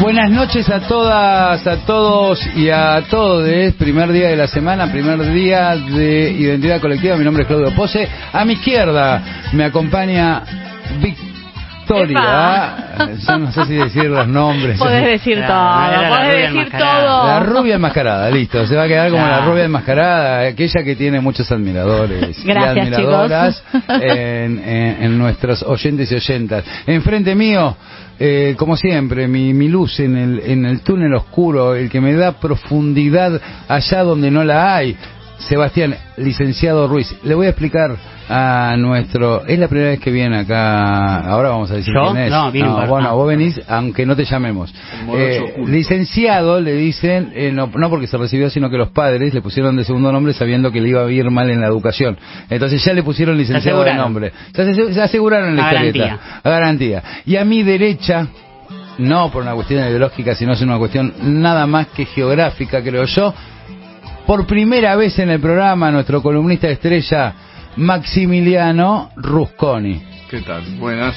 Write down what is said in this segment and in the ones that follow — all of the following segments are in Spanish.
Buenas noches a todas, a todos y a todos. Primer día de la semana, primer día de identidad colectiva. Mi nombre es Claudio Pose. A mi izquierda me acompaña Victoria. Yo no sé si decir los nombres. Podés decir todo, la podés rubia decir enmascarada. todo. La rubia enmascarada, listo. Se va a quedar como la rubia enmascarada, aquella que tiene muchos admiradores Gracias, y admiradoras chicos. en, en- en nuestros oyentes y oyentas. Enfrente mío, eh, como siempre, mi, mi luz en el, en el túnel oscuro, el que me da profundidad allá donde no la hay. Sebastián, licenciado Ruiz, le voy a explicar a nuestro... Es la primera vez que viene acá, ahora vamos a decir ¿Yo? quién es. No, un par- bueno, ah. vos venís, aunque no te llamemos. Eh, licenciado le dicen, eh, no, no porque se recibió, sino que los padres le pusieron de segundo nombre sabiendo que le iba a ir mal en la educación. Entonces ya le pusieron licenciado de nombre. Ya se, se aseguraron la garantía. A garantía. Y a mi derecha, no por una cuestión ideológica, sino es una cuestión nada más que geográfica, creo yo. Por primera vez en el programa, nuestro columnista estrella, Maximiliano Rusconi. ¿Qué tal? Buenas.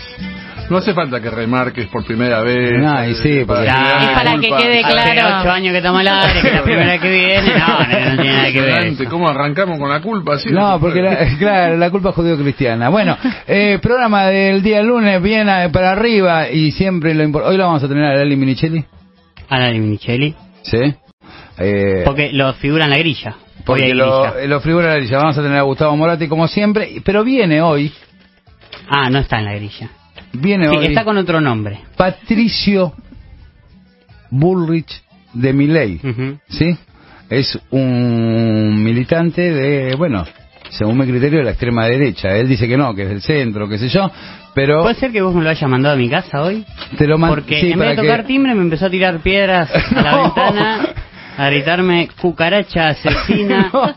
No hace falta que remarques por primera vez. No, y sí, Ya, hagas es para que quede Hace claro. ocho años que estamos al aire, que la primera que viene, no, no, no tiene nada que ver. ¿Cómo arrancamos con la culpa? ¿Sí? No, porque la, claro, la culpa es judío-cristiana. Bueno, eh, programa del día lunes, bien eh, para arriba y siempre lo importante. Hoy lo vamos a tener a Lali Minichelli. Ana de Micheli, Sí. Eh, porque lo figura en la grilla. Porque lo, eh, lo figura la grilla. Vamos a tener a Gustavo Morati como siempre, pero viene hoy, Ah, no está en la grilla. viene Sí, hoy está con otro nombre. Patricio Bullrich de Miley. ¿Sí? Es un militante de, bueno, según mi criterio, de la extrema derecha. Él dice que no, que es del centro, qué sé yo, pero ¿Puede ser que vos me lo hayas mandado a mi casa hoy? te lo man- Porque sí, en vez de tocar que- timbre me empezó a tirar piedras a la No. ventana, a gritarme cucaracha asesina.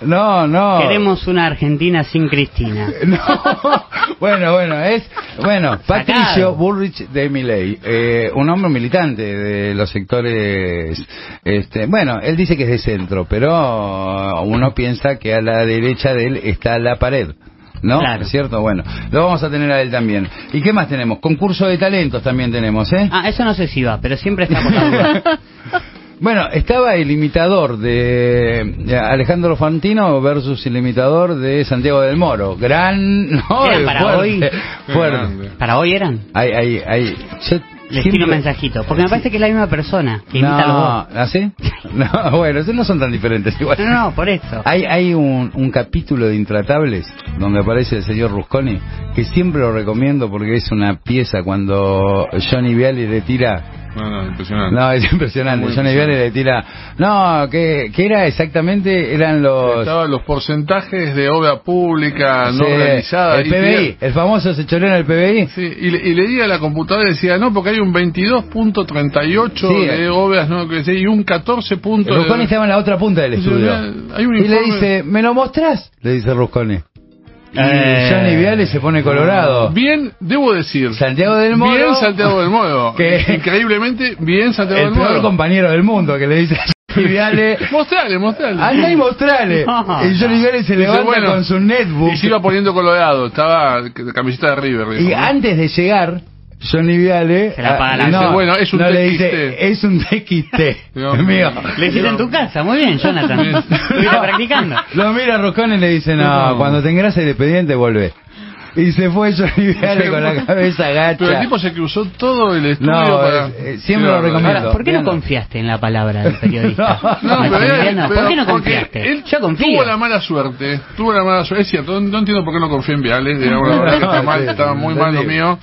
No, no. Queremos una Argentina sin Cristina. No. Bueno, bueno, es bueno, Patricio. Bullrich de Miley, eh, un hombre militante de los sectores este, bueno, él dice que es de centro, pero uno piensa que a la derecha de él está la pared. ¿No? Claro. ¿Es cierto? Bueno, lo vamos a tener a él también. ¿Y qué más tenemos? Concurso de talentos también tenemos, ¿eh? Ah, eso no sé si va, pero siempre está por la duda. Bueno, estaba el imitador de Alejandro Fantino versus el imitador de Santiago del Moro. Gran... No, Era para fuerte, hoy. fuerte. ¿Para hoy eran? Hay, hay, hay... yo Les siempre- tiro un mensajito. Porque me parece que es la misma persona que imita a los No, dos. ¿así? No, bueno, esos no son tan diferentes igual. No, no, por eso. Hay, hay un, un capítulo de Intratables donde aparece el señor Rusconi que siempre lo recomiendo porque es una pieza cuando Johnny Viale le tira No, no, impresionante. No, es impresionante. Muy Johnny Viale le tira. No, que, que era exactamente, eran los. Estaban los porcentajes de obra pública no Sí, realizada. El PBI, el famoso se choró en el PBI. Sí, y, le- y leía la computadora y decía, no, porque hay un 22.38 Sí. de obras, ¿no? Que y un 14 puntos de- Rusconi estaba en la otra punta del estudio. "Mira, hay un Y le dice, ¿me lo mostrás? Le dice Rusconi. Y Eh. Johnny Viale se pone colorado. Bien, debo decir. Santiago del Moro. Bien Santiago del Moro. Que- Increíblemente, bien Santiago El del peor Moro. compañero del mundo que le dice a Johnny Viale. Mostrale, mostrale. Anda y mostrale. No. Y Johnny Viale se Dice, levanta bueno, con su netbook. Y se iba poniendo colorado, estaba camiseta de River. dijo, Y ¿no? antes de llegar, Johnny Viale. Se la apaga ah, la no. Bueno, es un no le TXT. dice, es un TXT. Mío. Lo hiciste en tu casa, muy bien, Jonathan. Estuviste practicando. Lo mira Roscón y le dice, no, No. cuando te engrasa el expediente vuelve. Y se fue Johnny Viale con la cabeza gacha. Pero el tipo se cruzó todo el estudio No, para... eh, eh, siempre lo recomiendo. Ahora, ¿por qué no confiaste en la palabra del periodista? No, No, pero él- pero ¿Por qué no confiaste? Él Yo confío. Tuvo la mala suerte, tuvo la mala suerte. Es cierto, no, no entiendo por qué no confío en Viales, digamos, la verdad que está mal, Sí, estaba muy mal lo mío.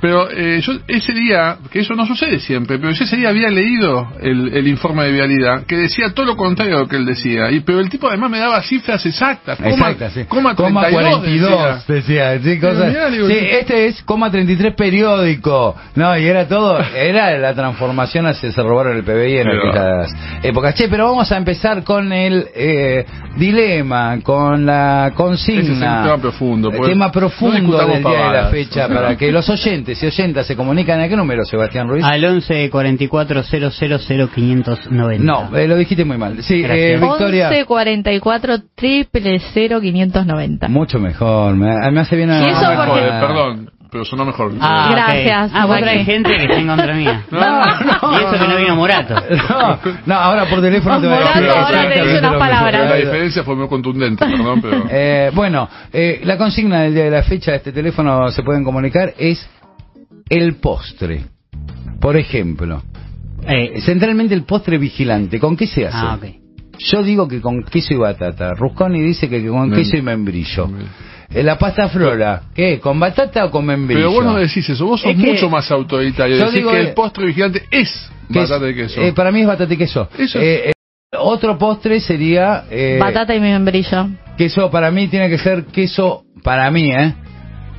Pero eh, yo ese día, que eso no sucede siempre, pero yo ese día había leído el, el informe de vialidad que decía todo lo contrario de lo que él decía. Y pero el tipo además me daba cifras exactas. Coma, Exacto, sí. Coma, Coma 32 42, decía. decía. Sí, cosas- mirá, digo, sí, yo- este es coma 33 periódico. No, y era todo, era la transformación hacia se robaron el PBI en Pero- aquellas épocas. Che, pero vamos a empezar con el eh, dilema, con la consigna. Ese es un tema profundo, El tema No profundo discutamos del día de la fecha para que los oyentes y oyentas se comunican. ¿A qué número, Sebastián Ruiz? Al 11 44 000 590. No, eh, lo dijiste muy mal. Sí, eh. Victoria. 11 44 triple 0 590. Mucho mejor, me, me hace bien a... Y eso No porque- perdón. pero sonó mejor. Ah. Gracias, Ah, vos Joaquín. traes gente que está en contra mía. No, no, y eso que no vino Morato. No, no, ahora por teléfono te voy a Morato decir ahora te dice unas palabras. La diferencia fue muy contundente, perdón, pero... Eh, bueno, eh, la consigna del día de la fecha de este teléfono se pueden comunicar es el postre. Por ejemplo, Eh, centralmente el postre vigilante. ¿Con qué se hace? ah. Yo digo que con queso y batata. Rusconi dice que con queso y membrillo. Eh, la pasta flora, ¿qué? ¿Con batata o con membrillo? Pero vos no decís eso, vos sos Es que- mucho más autoritario. Yo Decís digo, que el postre vigilante es batata de queso. eh, para mí es batata y queso. Eso es- Eh, eh, otro postre sería... eh, Batata y membrillo. Queso, para mí tiene que ser queso, para mí, ¿eh?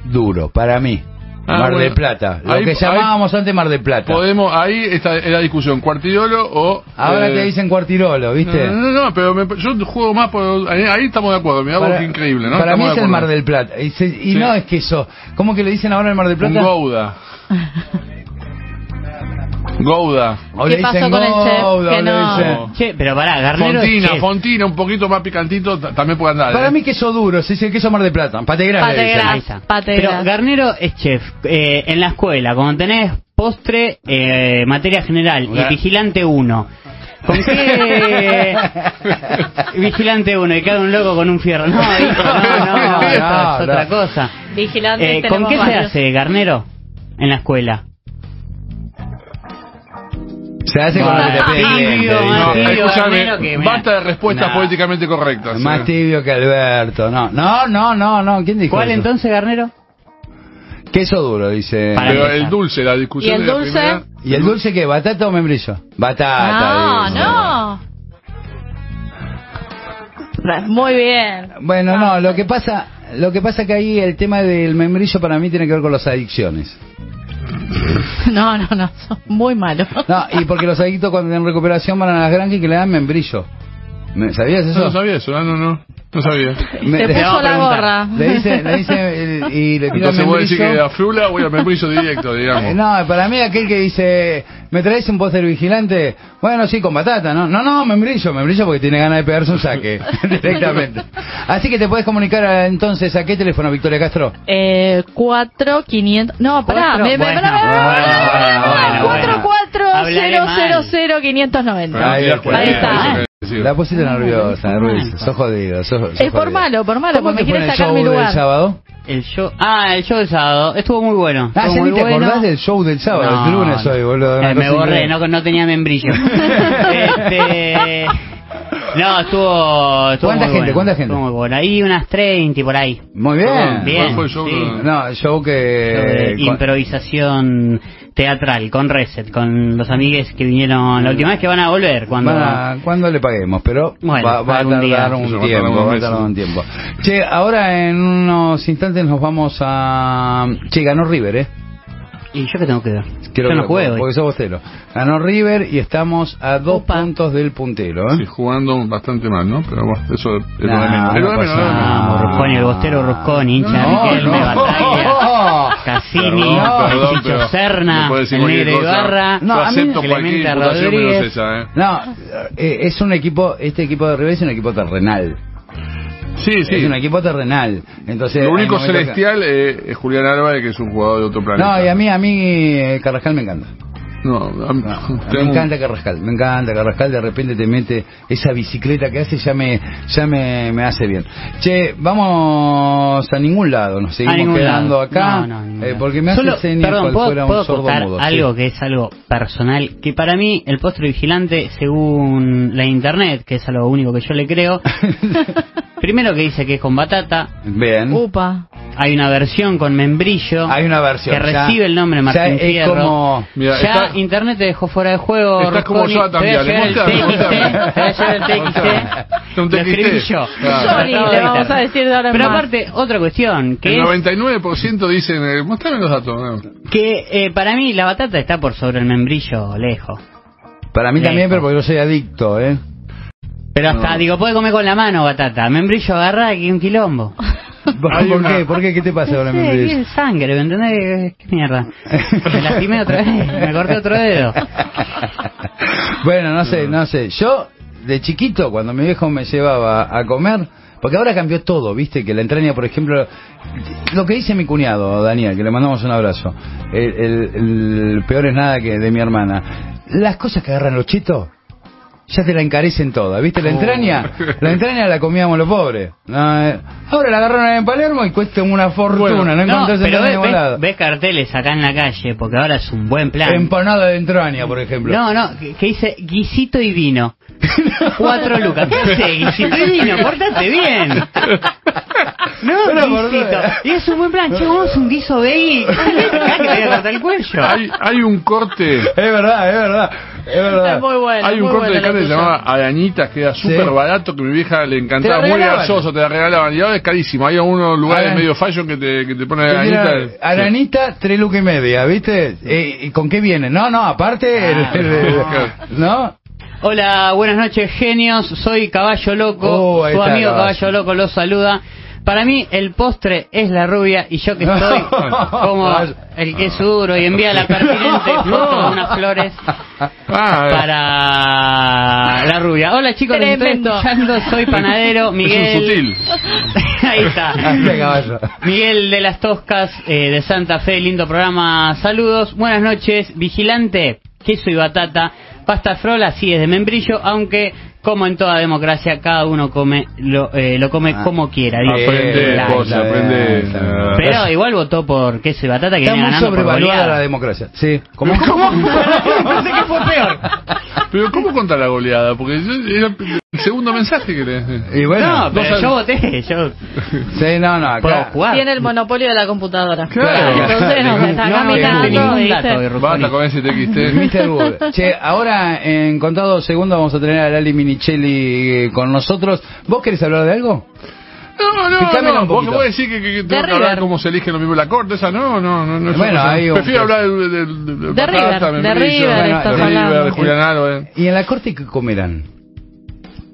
Duro, para mí. Ah, Mar bueno. del Plata. Lo Ahí- que llamábamos antes Mar del Plata. Podemos, ahí está la discusión, cuartirolo o... Ahora eh, te dicen cuartirolo, ¿viste? No, no, no, pero me- yo juego más por... Ahí, ahí estamos de acuerdo, mirá vos Para- increíble, ¿no? Para mí es el. Mar del Plata. Y, se- y Sí. no es queso. ¿Cómo que le dicen ahora el Mar del Un Plata? Gouda. Gouda. O ¿Qué le pasó dicen con el chef? Gouda, Que o le no. dicen- Che, pero pará, Garnero es Fontina, chef. Fontina, un poquito más picantito, t- también puede andar. Para ¿eh? mí queso duro, se dice queso Mar del Plata. Dicen. Pategras. Ahí está. Pategras. Pero Garnero es chef. Eh, en la escuela, cuando tenés postre, eh, materia general y vigilante 1. ¿Con qué vigilante 1? Y cada un loco con un fierro. No, hijo, no, no, No, eso no, es otra no. cosa. Vigilantes Eh, ¿Con tenemos qué se varios. hace Garnero en la escuela? Se hace con lo que te Más cliente, tibio, más tibio. escúchame, que basta de respuestas Nah. políticamente correctas. Más ¿eh? tibio que Alberto. No, no, no, no. no. ¿Quién dijo ¿Cuál eso? entonces, Garnero? Queso duro, dice. Pero el dulce, la discusión ¿Y el de la dulce? primera- ¿Y el dulce qué? ¿Batata o membrillo? Batata. No, dice. no. Muy bien. Bueno, no, lo que pasa, lo que pasa que ahí el tema del membrillo para mí tiene que ver con las adicciones. No, no, no. Son muy malos. No, y porque los adictos cuando en recuperación van a las granjas y que le dan membrillo. ¿Me- ¿Sabías eso? No, no sabía eso, no, no, no, no sabía. Me- vamos puso a la gorra. Le dice, le dice el- y le Entonces vos decís que membrillo. a Frula voy a membrillo directo, Eh, digamos. No, para mí aquel que dice, ¿me traes un póster vigilante? Bueno, sí, con batata, ¿no? No, no, membrillo, membrillo porque tiene ganas de pegarse un saque, directamente. Así que te puedes comunicar a- entonces a qué teléfono, Victoria Castro. Eh, cuatro, quinientos... No, pará. Cuatro, Me, me, bueno, pará, pará, bueno, pará, bueno, pará, bueno, Cuatro, bueno. cuatro, Hablaré cero, mal. cero, cero, quinientos noventa. Ahí está. La pusiste nerviosa, nerviosa, sos jodido, sos, sos Es por jodido. malo, por malo, ¿Cómo porque te me fue en quiere el sacar show mi del lugar. sábado? El show. Ah, el show del sábado. Estuvo muy bueno. Ah, ya ni te bueno. acordás del show del sábado, No, el lunes hoy, boludo. Eh, me borré, no, no tenía membrillo. este, no, estuvo, estuvo ¿Cuánta muy gente? bueno, ¿Cuánta gente? Estuvo muy bueno. Ahí unas 30 por ahí. Muy bien. Bien, ¿Cuál fue el show? sí. No, el show que... Con- improvisación teatral con Reset, con los amigues que vinieron la última vez que van a volver. Cuando a- cuando le paguemos, pero Bueno, va, va a día. tardar un va tiempo, va a tardar un tiempo. Che, ahora en unos instantes nos vamos a... Che, ganó River, ¿eh? Y yo que tengo que ver. Quiero yo no que- juego. Porque sos bostero. Ganó River y estamos a dos Opa. puntos del puntero, ¿eh? Sí, jugando bastante mal, ¿no? Pero bueno, eso es lo de menos. No. Vamos, Rusconi, el bostero Rusconi, hincha de No, Riquelme, no. Batalla, Cassini, Perdón, Chicho Serna, Negro. Ibarra, No, a mí- Clemente Rodríguez. esa, ¿eh? No, eh, es un equipo, este equipo de River es un equipo terrenal. Sí, sí. Es un equipo terrenal. Entonces, Lo único momentos que- celestial eh, es Julián Álvarez, que es un jugador de otro planeta. No, y a mí, a mí eh, Carrascal me encanta. No, a mí- No, me encanta Carrascal, me encanta Carrascal, de repente te mete esa bicicleta que hace, ya me ya me, me hace bien. Che, vamos a ningún lado, nos A seguimos quedando lado. acá, No, no, a eh, porque me hace Solo- señas perdón, cual ¿puedo, fuera un puedo sordo contar mudo. algo sí. que es algo personal? Que para mí el postre vigilante, según la internet, que es algo único que yo le creo, primero que dice que es con batata, Bien. Upa. Hay una versión con membrillo, Hay una versión. que ya- recibe el nombre ya Martín es Fierro. como... Mira, ya está- internet te dejó fuera de juego. Estás como Rosconi. yo Te voy a también, llevar el mostrame, TXT, mostrame. te voy a llevar el TXT. Un Lo escribí TXT. yo. Le vamos a decir de ahora Pero aparte, otra cuestión, que El es 99% dicen, eh, mostrame los datos. ¿no? que eh, para mí la batata está por sobre el membrillo lejos. Para mí Lejos. también, pero porque yo soy adicto, ¿eh? Pero hasta, No. digo, puede comer con la mano batata. Membrillo agarra aquí un quilombo. ¿Por, qué? ¿Por qué? ¿Qué te pasa con sé, membrillo? ¿qué es sangre? ¿Me entendés? ¿Qué mierda? Me lastimé otra vez, me corté otro dedo. bueno, no sé, no sé. Yo, de chiquito, cuando mi viejo me llevaba a comer, Porque ahora cambió todo, ¿viste? Que la entraña, por ejemplo, lo que dice mi cuñado, Daniel, que le mandamos un abrazo, el, el- el peor es nada que de mi hermana. Las cosas que agarran los chitos, ya te la encarecen toda, ¿viste? La entraña, la entraña la comíamos los pobres. No, eh, ahora la agarraron en Palermo y cuesta una fortuna, Bueno, no No, encontrás pero ves- ves carteles acá en la calle, porque ahora es un buen plan. Empanada de entraña, por ejemplo. No, no, que, que dice guisito y vino. Cuatro lucas. ¿Qué hace guisito y vino? Portate bien. No, Pero, por guisito. Dios. Y es un buen plan. Che, vamos un guiso veggie. Acá que te voy a cortar el cuello. Hay, hay un corte. Es verdad, es verdad, es verdad. Es muy bueno. Hay un muy corte de carne que se llamaba Arañitas, que era súper Sí. barato, que mi vieja le encantaba, muy grasoso, te la regalaban. Y ahora es carísimo. Hay algunos lugares Aran- medio fashion que te, que te ponen arañitas. Aranita, tres lucas y media, ¿viste? Eh, ¿Y con qué viene? No, no, aparte... el- el- el- ¿No? Hola, buenas noches, genios. Soy Caballo Loco. Oh, Su amigo Caballo. Caballo Loco los saluda. Para mí, el postre es la rubia y yo que estoy como el queso duro y envía la pertinente foto de unas flores Ah, para la rubia. Hola chicos, les estoy Tremendo. escuchando. Soy panadero es Miguel. un sutil. Ahí está. Miguel de las Toscas eh, de Santa Fe, lindo programa. Saludos, buenas noches. Vigilante, queso y batata. Pasta frola, sí, es de membrillo, aunque como en toda democracia, cada uno come lo, eh, lo come Ah. como quiera. Aprende, La- cosa, aprende. Está bien. Ah. Pero igual votó por queso y batata que por sobrevaluada la democracia. Sí. ¿Cómo? Pensé que fue peor. Pero ¿cómo contar la goleada? Porque yo- era el segundo mensaje que le... Y bueno, no, pero sabes- yo voté. Yo sí, no, no, puedo acá. jugar. Tiene el monopolio de la computadora. Claro. Entonces no, está No, no caminando. Basta con ese TXT. Mr. Google. Che, ahora en contados segundos vamos a tener a Lali Minichelli eh, con nosotros. ¿Vos querés hablar de algo? No, no, Picámela no. un Vos podés decir que, que- que tengo De que hablar cómo se elige lo mismo la corte, esa no, no, no. no Bueno, eso- hay un- Prefiero hablar de, de, de, de, De River, de River Bueno, de River, de Julián Álvarez. ¿Y en la corte qué comerán?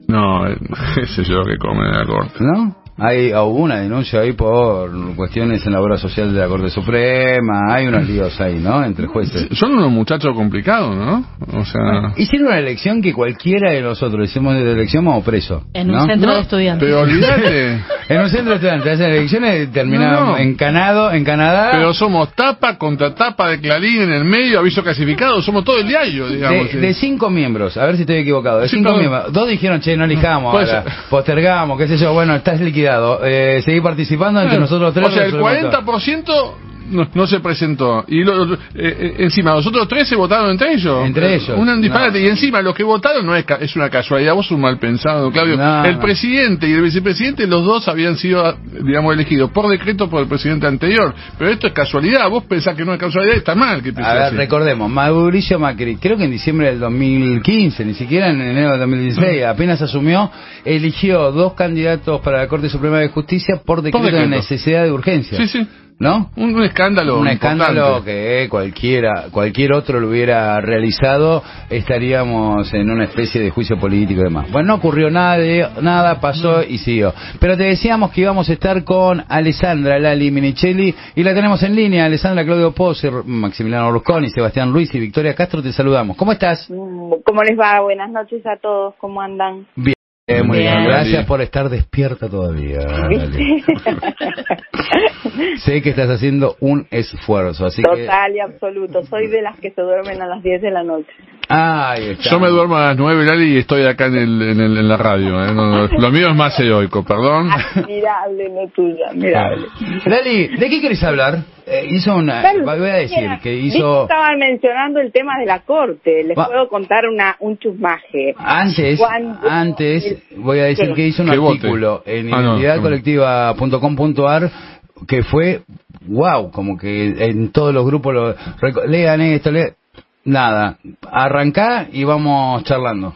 No, eh, qué sé yo que come en la corte. ¿No? Hay hubo una denuncia ahí por cuestiones en la obra social de la Corte Suprema. Hay unos líos ahí, ¿no? Entre jueces. Son unos muchachos complicados, ¿no? O sea... Hicieron una elección que cualquiera de nosotros hicimos de elección vamos preso. En un centro No, de estudiantes. Pero olvídate. En un centro de estudiantes hacen elecciones terminaron No, no. en Canadá, en Canadá. Pero somos tapa contra tapa de Clarín en el medio, aviso clasificado, somos todo el diario, digamos. de, de cinco miembros, a ver si estoy equivocado, de Sí, cinco perdón. miembros, dos dijeron, che, no elijamos, ahora, postergamos, qué sé yo, bueno, estás liquidado, eh, seguí participando entre nosotros tres. O sea, el resolvemos todo. 40% no, no se presentó. Y lo- eh, eh, encima, los otros tres se votaron entre ellos. Entre Eh, ellos. Un disparate. No. Y encima, los que votaron no es, ca- es una casualidad. Vos un mal pensado, Claudio. No, el presidente y el vicepresidente, los dos habían sido, digamos, elegidos por decreto por el presidente anterior. Pero esto es casualidad. Vos pensás que no es casualidad, está mal que A ver, así. recordemos, Mauricio Macri, creo que en diciembre del 2015, ni siquiera en enero del 2016, apenas asumió, eligió dos candidatos para la Corte Suprema de Justicia por decreto, de decreto. necesidad de urgencia. Sí, sí. ¿No? Un, un escándalo. Un escándalo importante. que cualquiera, cualquier otro lo hubiera realizado, estaríamos en una especie de juicio político y demás. Bueno, no ocurrió nada, de- nada pasó y siguió. Pero te decíamos que íbamos a estar con Alessandra Lali Minichelli y la tenemos en línea. Alessandra Claudio Poser, Maximiliano Rusconi, Sebastián Luis y Victoria Castro, te saludamos. ¿Cómo estás? Mm, ¿Cómo les va? Buenas noches a todos, ¿cómo andan? Bien. Eh, muy bien, Bien. gracias por estar despierta todavía. Sé que estás haciendo un esfuerzo, así que... Total y absoluto, soy de las que se duermen a las 10 de la noche. Ahí está. Yo me duermo a las 9, Lali, y estoy acá en, el, en, el- en la radio. ¿eh? No, no, lo mío es más heroico, perdón. Admirable, no tuya, admirable. Lali, ¿de qué querés hablar? Eh, hizo una... Bueno, voy a decir mira, que hizo... estaban mencionando el tema de la corte, les Va- puedo contar una un chusmaje. Antes, Cuando- antes, voy a decir ¿Qué? que hizo un artículo en Ah, no, identidadcolectiva.com.ar que fue, wow, como que en todos los grupos lo... Lean esto, lean... Nada, arrancá y vamos charlando.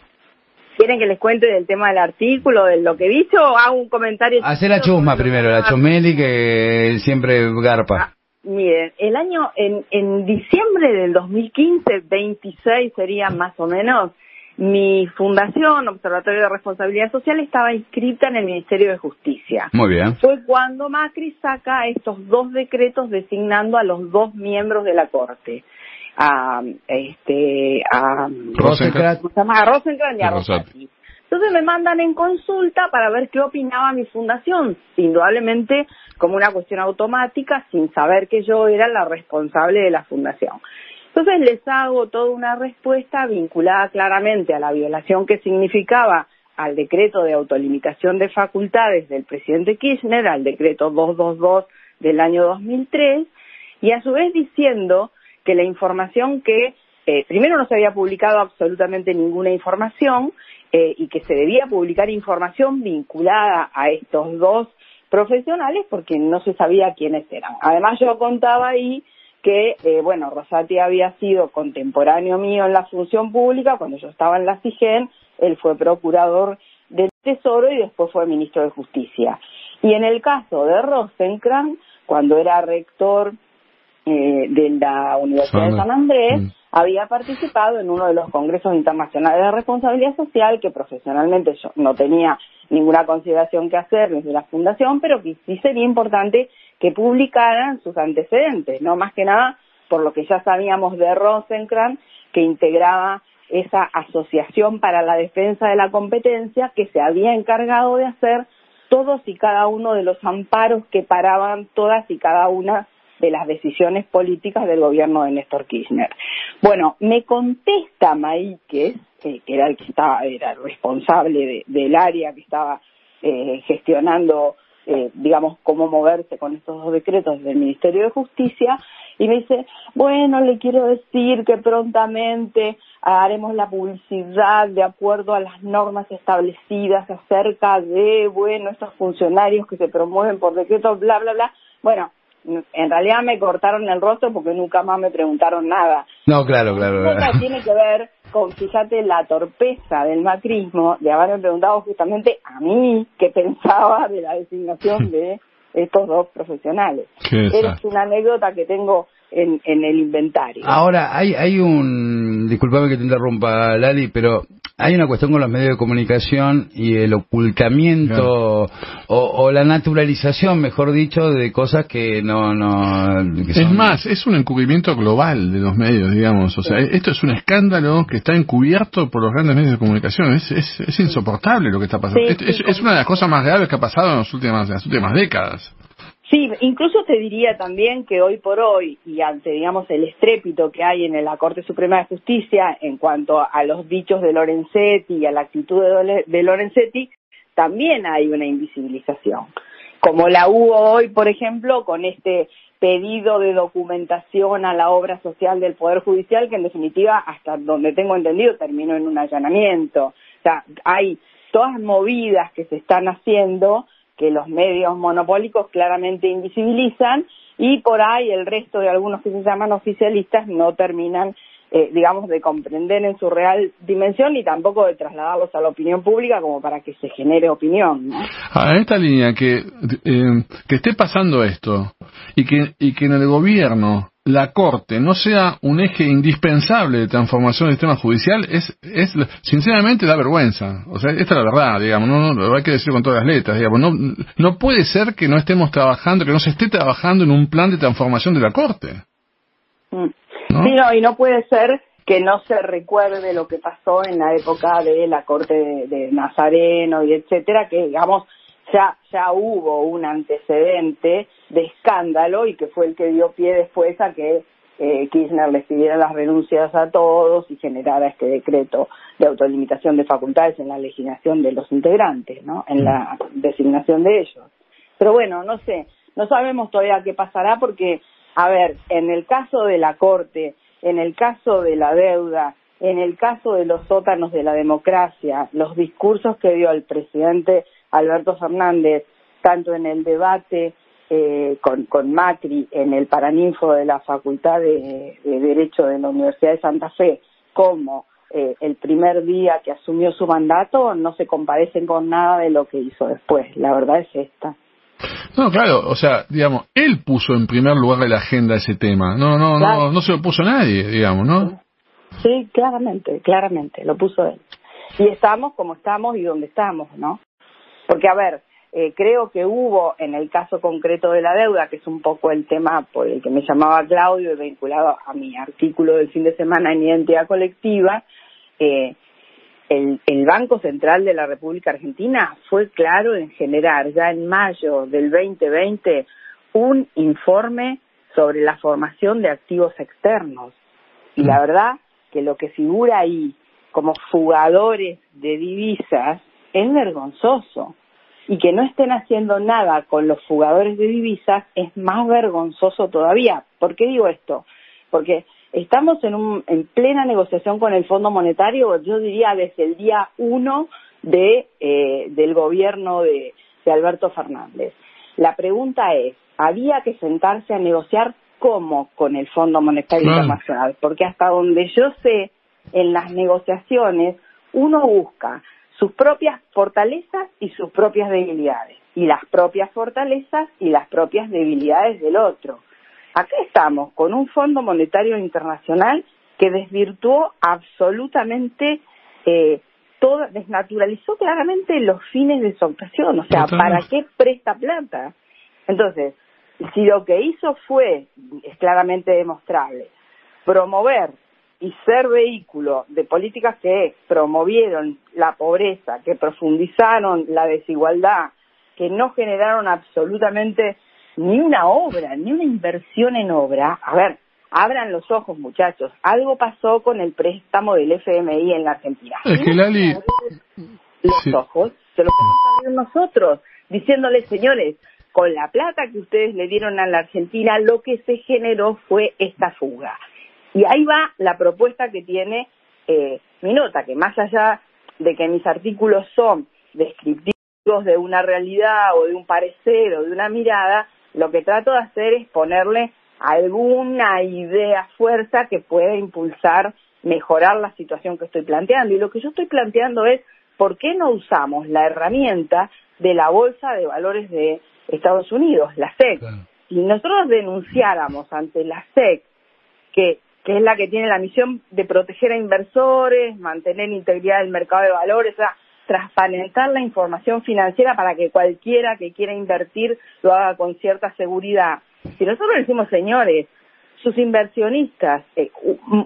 ¿Quieren que les cuente del tema del artículo, de lo que dice o hago un comentario? Hacé la chusma primero, la chusmeli que siempre garpa. Ah, miren, el año, en, en diciembre del 2015, 26 sería más o menos, mi fundación, Observatorio de Responsabilidad Social, estaba inscrita en el Ministerio de Justicia. Muy bien. Fue cuando Macri saca estos dos decretos designando a los dos miembros de la Corte. A, este, a, Rosenkrantz y a. Rosati. Entonces me mandan en consulta para ver qué opinaba mi fundación, indudablemente como una cuestión automática, sin saber que yo era la responsable de la fundación. Entonces les hago toda una respuesta vinculada claramente a la violación que significaba al decreto de autolimitación de facultades del presidente Kirchner, al decreto 222 del año 2003, y a su vez diciendo que la información que eh, primero no se había publicado absolutamente ninguna información eh, y que se debía publicar información vinculada a estos dos profesionales porque no se sabía quiénes eran. Además yo contaba ahí que, eh, bueno, Rosati había sido contemporáneo mío en la función pública cuando yo estaba en la CIGEN, él fue procurador del Tesoro y después fue ministro de Justicia. Y en el caso de Rosencrantz, cuando era rector eh, de la Universidad de San Andrés, mm. había participado en uno de los congresos internacionales de responsabilidad social que profesionalmente yo no tenía ninguna consideración que hacer desde la fundación, pero que sí sería importante que publicaran sus antecedentes, no más que nada por lo que ya sabíamos de Rosencrantz, que integraba esa asociación para la defensa de la competencia que se había encargado de hacer todos y cada uno de los amparos que paraban todas y cada una de las decisiones políticas del gobierno de Néstor Kirchner. Bueno, me contesta Maíquez, que era el que estaba, era el responsable del área que estaba eh, gestionando, eh, digamos, cómo moverse con estos dos decretos del Ministerio de Justicia, y me dice, bueno, le quiero decir que prontamente haremos la publicidad de acuerdo a las normas establecidas acerca de, bueno, estos funcionarios que se promueven por decreto, bla, bla, bla. Bueno, en realidad me cortaron el rostro porque nunca más me preguntaron nada. No, claro, claro. claro. tiene que ver con, fíjate, la torpeza del macrismo de haberme preguntado justamente a mí qué pensaba de la designación de estos dos profesionales. Es una anécdota que tengo en, en el inventario. Ahora, hay, hay un, disculpame que te interrumpa, Lali, pero hay una cuestión con los medios de comunicación y el ocultamiento o, la naturalización, mejor dicho, de cosas que no... no Es más, es un encubrimiento global de los medios, digamos. O sea, esto es un escándalo que está encubierto por los grandes medios de comunicación. Es, es, es lo que está pasando. es, una de las cosas más graves que ha pasado en, las últimas, en las últimas décadas. Sí, incluso te diría también que hoy por hoy, y ante, digamos, el estrépito que hay en la Corte Suprema de Justicia en cuanto a los dichos de Lorenzetti y a la actitud de Lorenzetti, también hay una invisibilización. Como la hubo hoy, por ejemplo, con este pedido de documentación a la obra social del Poder Judicial, que en definitiva, hasta donde tengo entendido, terminó en un allanamiento. O sea, hay todas movidas que se están haciendo que los medios monopólicos claramente invisibilizan y por ahí el resto de algunos que se llaman oficialistas no terminan, eh, digamos, de comprender en su real dimensión y tampoco de trasladarlos a la opinión pública como para que se genere opinión. ¿no? A esta línea, que, eh, que esté pasando esto y que, y que en el gobierno la Corte no sea un eje indispensable de transformación del sistema judicial es, es sinceramente da vergüenza. O sea, esta es la verdad, digamos, no, no, hay que decir con todas las letras, digamos, no, no puede ser que no estemos trabajando, que no se esté trabajando en un plan de transformación de la Corte. Mm. Sí, no, y no puede ser que no se recuerde lo que pasó en la época de la Corte de, de Nazareno y etcétera, que digamos, ya, ya hubo un antecedente de escándalo y que fue el que dio pie después a que eh, Kirchner les pidiera las renuncias a todos y generara este decreto de autolimitación de facultades en la legislación de los integrantes, ¿no? En la designación de ellos. Pero bueno, no sé, no sabemos todavía qué pasará porque, a ver, en el caso de la Corte, en el caso de la deuda, en el caso de los sótanos de la democracia, los discursos que dio el presidente Alberto Fernández, tanto en el debate eh, con, con, Macri en el Paraninfo de la Facultad de, Derecho de la Universidad de Santa Fe, como eh, el primer día que asumió su mandato, no se compadecen con nada de lo que hizo después. La verdad es esta. No, claro, o sea, digamos, él puso en primer lugar de la agenda ese tema. No, no, no, no se lo puso nadie, digamos, ¿no? Sí, claramente, claramente, lo puso él. Y estamos como estamos y donde estamos, ¿no? Porque, a ver, eh, creo que hubo en el caso concreto de la deuda, que es un poco el tema por el que me llamaba Claudio y vinculado a mi artículo del fin de semana en identidad colectiva, eh, el, el Banco Central de la República Argentina fue claro en generar ya en mayo del 2020 un informe sobre la formación de activos externos. Y la verdad que lo que figura ahí como fugadores de divisas es vergonzoso. Y que no estén haciendo nada con los fugadores de divisas es más vergonzoso todavía. ¿Por qué digo esto? Porque estamos en, un, en plena negociación con el Fondo Monetario, yo diría desde el día uno de, eh, del gobierno de, de Alberto Fernández. La pregunta es, ¿había que sentarse a negociar cómo con el Fondo Monetario Internacional? Porque hasta donde yo sé, en las negociaciones uno busca sus propias fortalezas y sus propias debilidades, y las propias fortalezas y las propias debilidades del otro. Acá estamos con un Fondo Monetario Internacional que desvirtuó absolutamente eh, todo, desnaturalizó claramente los fines de su actuación, o sea, ¿para qué presta plata? Entonces, si lo que hizo fue, es claramente demostrable, promover y ser vehículo de políticas que promovieron la pobreza, que profundizaron la desigualdad, que no generaron absolutamente ni una obra, ni una inversión en obra. A ver, abran los ojos, muchachos. Algo pasó con el préstamo del FMI en la Argentina. Es que Lali... Los ojos se los tenemos que abrir nosotros, diciéndoles, señores, con la plata que ustedes le dieron a la Argentina, lo que se generó fue esta fuga. Y ahí va la propuesta que tiene eh, mi nota, que más allá de que mis artículos son descriptivos de una realidad o de un parecer o de una mirada, lo que trato de hacer es ponerle alguna idea, fuerza que pueda impulsar, mejorar la situación que estoy planteando. Y lo que yo estoy planteando es, ¿por qué no usamos la herramienta de la Bolsa de Valores de Estados Unidos, la SEC? Si nosotros denunciáramos ante la SEC que que es la que tiene la misión de proteger a inversores, mantener integridad del mercado de valores, o sea, transparentar la información financiera para que cualquiera que quiera invertir lo haga con cierta seguridad. Si nosotros decimos, señores, sus inversionistas, eh,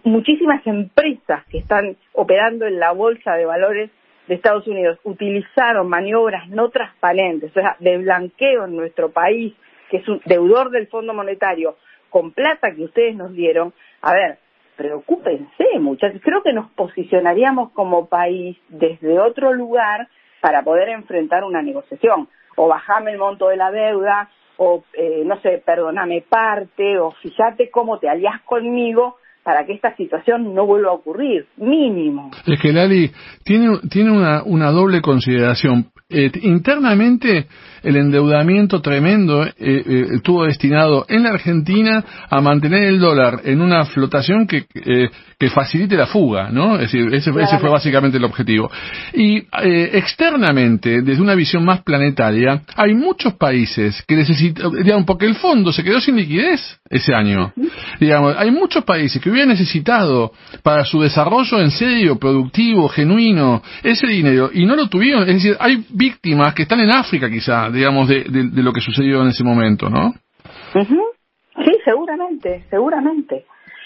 muchísimas empresas que están operando en la bolsa de valores de Estados Unidos utilizaron maniobras no transparentes, o sea, de blanqueo en nuestro país, que es un deudor del Fondo Monetario, con plata que ustedes nos dieron, a ver, preocúpense, muchachos. Creo que nos posicionaríamos como país desde otro lugar para poder enfrentar una negociación. O bajame el monto de la deuda, o eh, no sé, perdóname parte, o fíjate cómo te alías conmigo para que esta situación no vuelva a ocurrir, mínimo. Es que Lali tiene, tiene una, una doble consideración. Eh, internamente el endeudamiento tremendo eh, eh, estuvo destinado en la Argentina a mantener el dólar en una flotación que, eh, que facilite la fuga, ¿no? Es decir, ese, ese fue básicamente el objetivo. Y eh, externamente, desde una visión más planetaria, hay muchos países que necesitan, digamos, porque el fondo se quedó sin liquidez ese año. Digamos, hay muchos países que hubieran necesitado para su desarrollo en serio, productivo, genuino, ese dinero y no lo tuvieron. Es decir, hay víctimas que están en África quizá, digamos, de, de, lo que sucedió en ese momento, ¿no? Sí, seguramente, seguramente.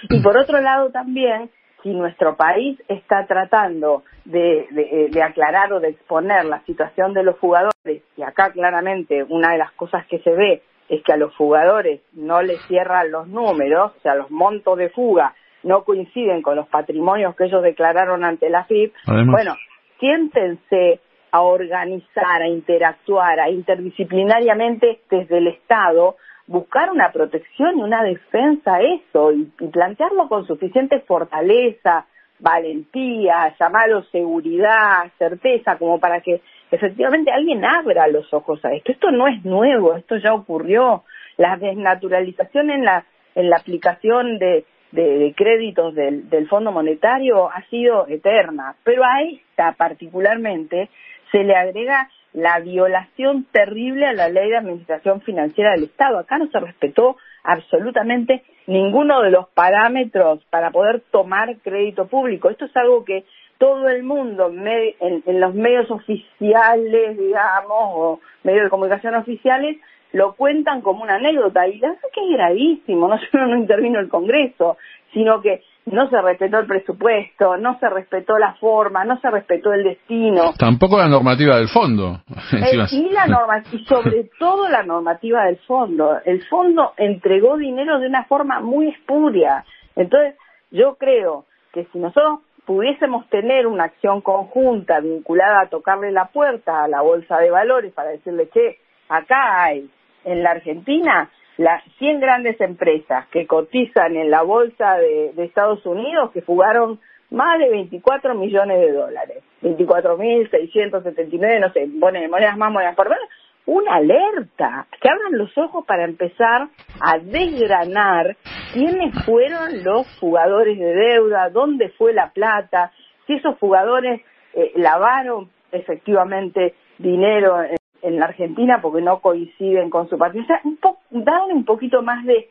Y por otro lado también, si nuestro país está tratando de, de, de, aclarar o de exponer la situación de los jugadores, y acá claramente una de las cosas que se ve es que a los jugadores no les cierran los números, o sea, los montos de fuga no coinciden con los patrimonios que ellos declararon ante la FIP, bueno, siéntense a organizar, a interactuar, a interdisciplinariamente desde el Estado, buscar una protección y una defensa a eso y, y plantearlo con suficiente fortaleza, valentía, llamarlo seguridad, certeza, como para que efectivamente alguien abra los ojos a esto. Esto no es nuevo, esto ya ocurrió. La desnaturalización en la, en la aplicación de, de, de créditos del, del Fondo Monetario ha sido eterna, pero a esta particularmente se le agrega la violación terrible a la ley de administración financiera del Estado. Acá no se respetó absolutamente ninguno de los parámetros para poder tomar crédito público. Esto es algo que todo el mundo en, los medios oficiales, digamos, o medios de comunicación oficiales, lo cuentan como una anécdota y la verdad que es gravísimo, no solo no intervino el Congreso, sino que no se respetó el presupuesto, no se respetó la forma, no se respetó el destino. Tampoco la normativa del fondo. Eh, y, la norma, y sobre todo la normativa del fondo. El fondo entregó dinero de una forma muy espuria. Entonces, yo creo que si nosotros pudiésemos tener una acción conjunta vinculada a tocarle la puerta a la bolsa de valores para decirle que acá hay en la Argentina las 100 grandes empresas que cotizan en la bolsa de, Estados Unidos que fugaron más de 24 millones de dólares, 24.679, no sé, monedas más, monedas por menos, una alerta, que abran los ojos para empezar a desgranar quiénes fueron los jugadores de deuda, dónde fue la plata, si esos jugadores eh, lavaron efectivamente dinero en la Argentina porque no coinciden con su partido. O sea, un darle un poquito más de,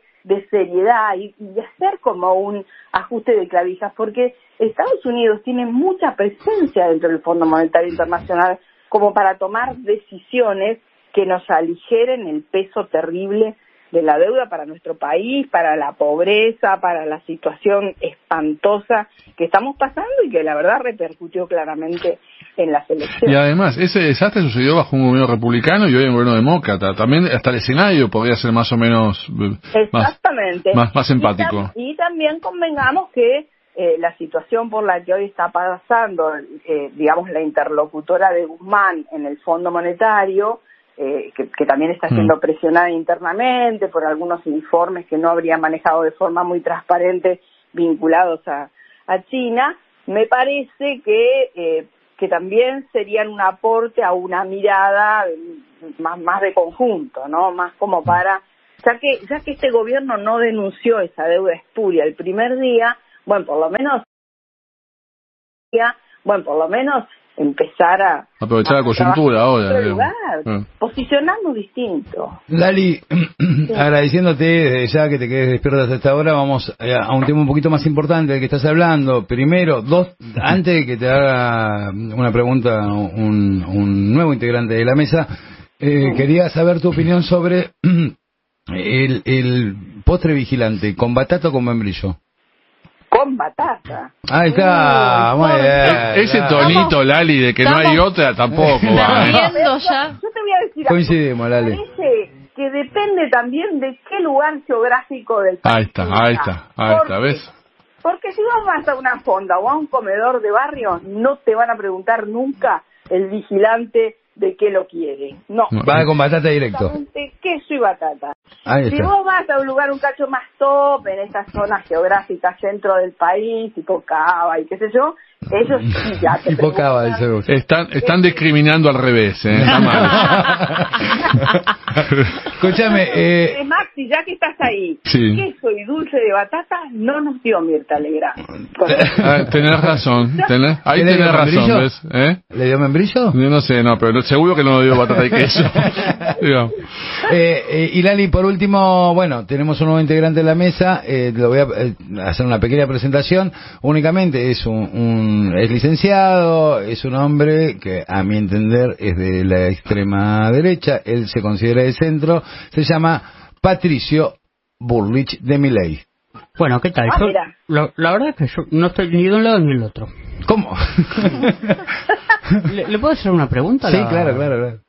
seriedad y, hacer como un ajuste de clavijas, porque Estados Unidos tiene mucha presencia dentro del Fondo Monetario Internacional como para tomar decisiones que nos aligeren el peso terrible de la deuda para nuestro país, para la pobreza, para la situación espantosa que estamos pasando y que la verdad repercutió claramente en las elecciones. Y además, ese desastre sucedió bajo un gobierno republicano y hoy un gobierno demócrata. También hasta el escenario podría ser más o menos eh, Exactamente. Más, más, empático. Y, también convengamos que eh, la situación por la que hoy está pasando, eh, digamos, la interlocutora de Guzmán en el Fondo Monetario, eh, que, también está siendo mm. presionada internamente por algunos informes que no habría manejado de forma muy transparente vinculados a, China, me parece que, eh, que también serían un aporte a una mirada más, más de conjunto, ¿no? Más como para, ya que, ya que este gobierno no denunció esa deuda espuria el primer día, bueno, por lo menos, bueno, por lo menos empezar a aprovechar la coyuntura ahora ah. posicionarnos distinto. Lali agradeciéndote desde ya que te quedes despierta hasta esta hora vamos a un tema un poquito más importante del que estás hablando. Primero dos antes de que te haga una pregunta un, un nuevo integrante de la mesa eh, quería saber tu opinión sobre el, el postre vigilante con batata o con membrillo con batata. Ahí está, muy bien. Ese tonito, Lali, de que no hay otra, tampoco va. ¿eh? ya. Yo te voy a decir Coincidimos, Lali. Parece que depende también de qué lugar geográfico del país. Ahí está, ahí está, ahí está, ¿ves? Porque si vos vas a una fonda o a un comedor de barrio, no te van a preguntar nunca el vigilante de qué lo quiere. No. Va con batata directo. Queso y batata. si vos vas a un lugar un cacho más top, en estas zonas geográficas centro del país, tipo Cava y qué sé yo, ellos sí ya te Tipo Cava, dice Están, están discriminando al revés, ¿eh? Escúchame, eh... Maxi, ya que estás ahí, sí. queso y dulce de batata no nos dio Mirta Legrand. Ah, tenés razón, tenés, ahí tenés razón, ¿ves? ¿Eh? ¿Le dio membrillo? Yo no sé, no, pero seguro que no dio batata y queso. eh, eh, y Lali, por último, bueno, tenemos un nuevo integrante en la mesa, eh, lo voy a eh, hacer una pequeña presentación, únicamente es un, es licenciado, es un hombre que a mi entender es de la extrema derecha, él se considera de centro, se llama Patricio Burlich de Miley. Bueno, ¿qué tal? Ah, la verdad es que yo no estoy ni de un lado ni del otro. ¿Cómo? ¿Le, puedo hacer una pregunta? Sí, claro, claro, claro.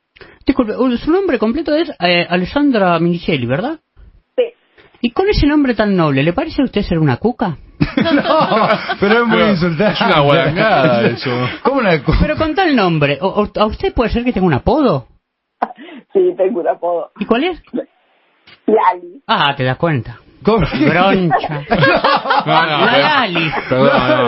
Disculpe, su nombre completo es eh, Alessandra Minicelli, ¿verdad? Sí. ¿Y con ese nombre tan noble, le parece a usted ser una cuca? no, pero es muy insultante. Es una guarangada eso. ¿Cómo una cuca? Pero con tal nombre, ¿a usted puede ser que tenga un apodo? Sí, tengo un apodo. ¿Y cuál es? Lali. Ah, te das cuenta. ¿Cómo? Broncha. la Lali.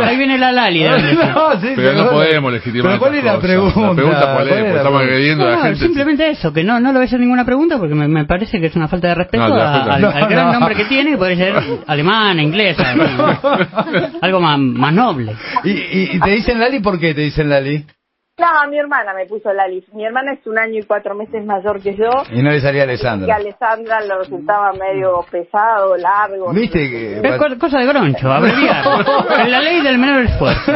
Ahí viene la Lali. No, sí, pero no podemos legitimar. ¿Pero cuál es la pregunta? La pregunta cuál es, estamos agrediendo a la gente. Simplemente eso, que no, no le voy a hacer ninguna pregunta porque me, me parece que es una falta de respeto al, gran nombre que tiene, que puede ser alemana, inglesa, algo más, más noble. ¿Y, ¿Y, te dicen Lali por qué te dicen Lali? No, mi hermana me puso Lali. Mi hermana es un año y cuatro meses mayor que yo. Y no le salía Y a Alessandra. Alessandra le resultaba medio pesado, largo. ¿Viste que.? Es co- cosa de groncho, abreviar. la ley del menor esfuerzo.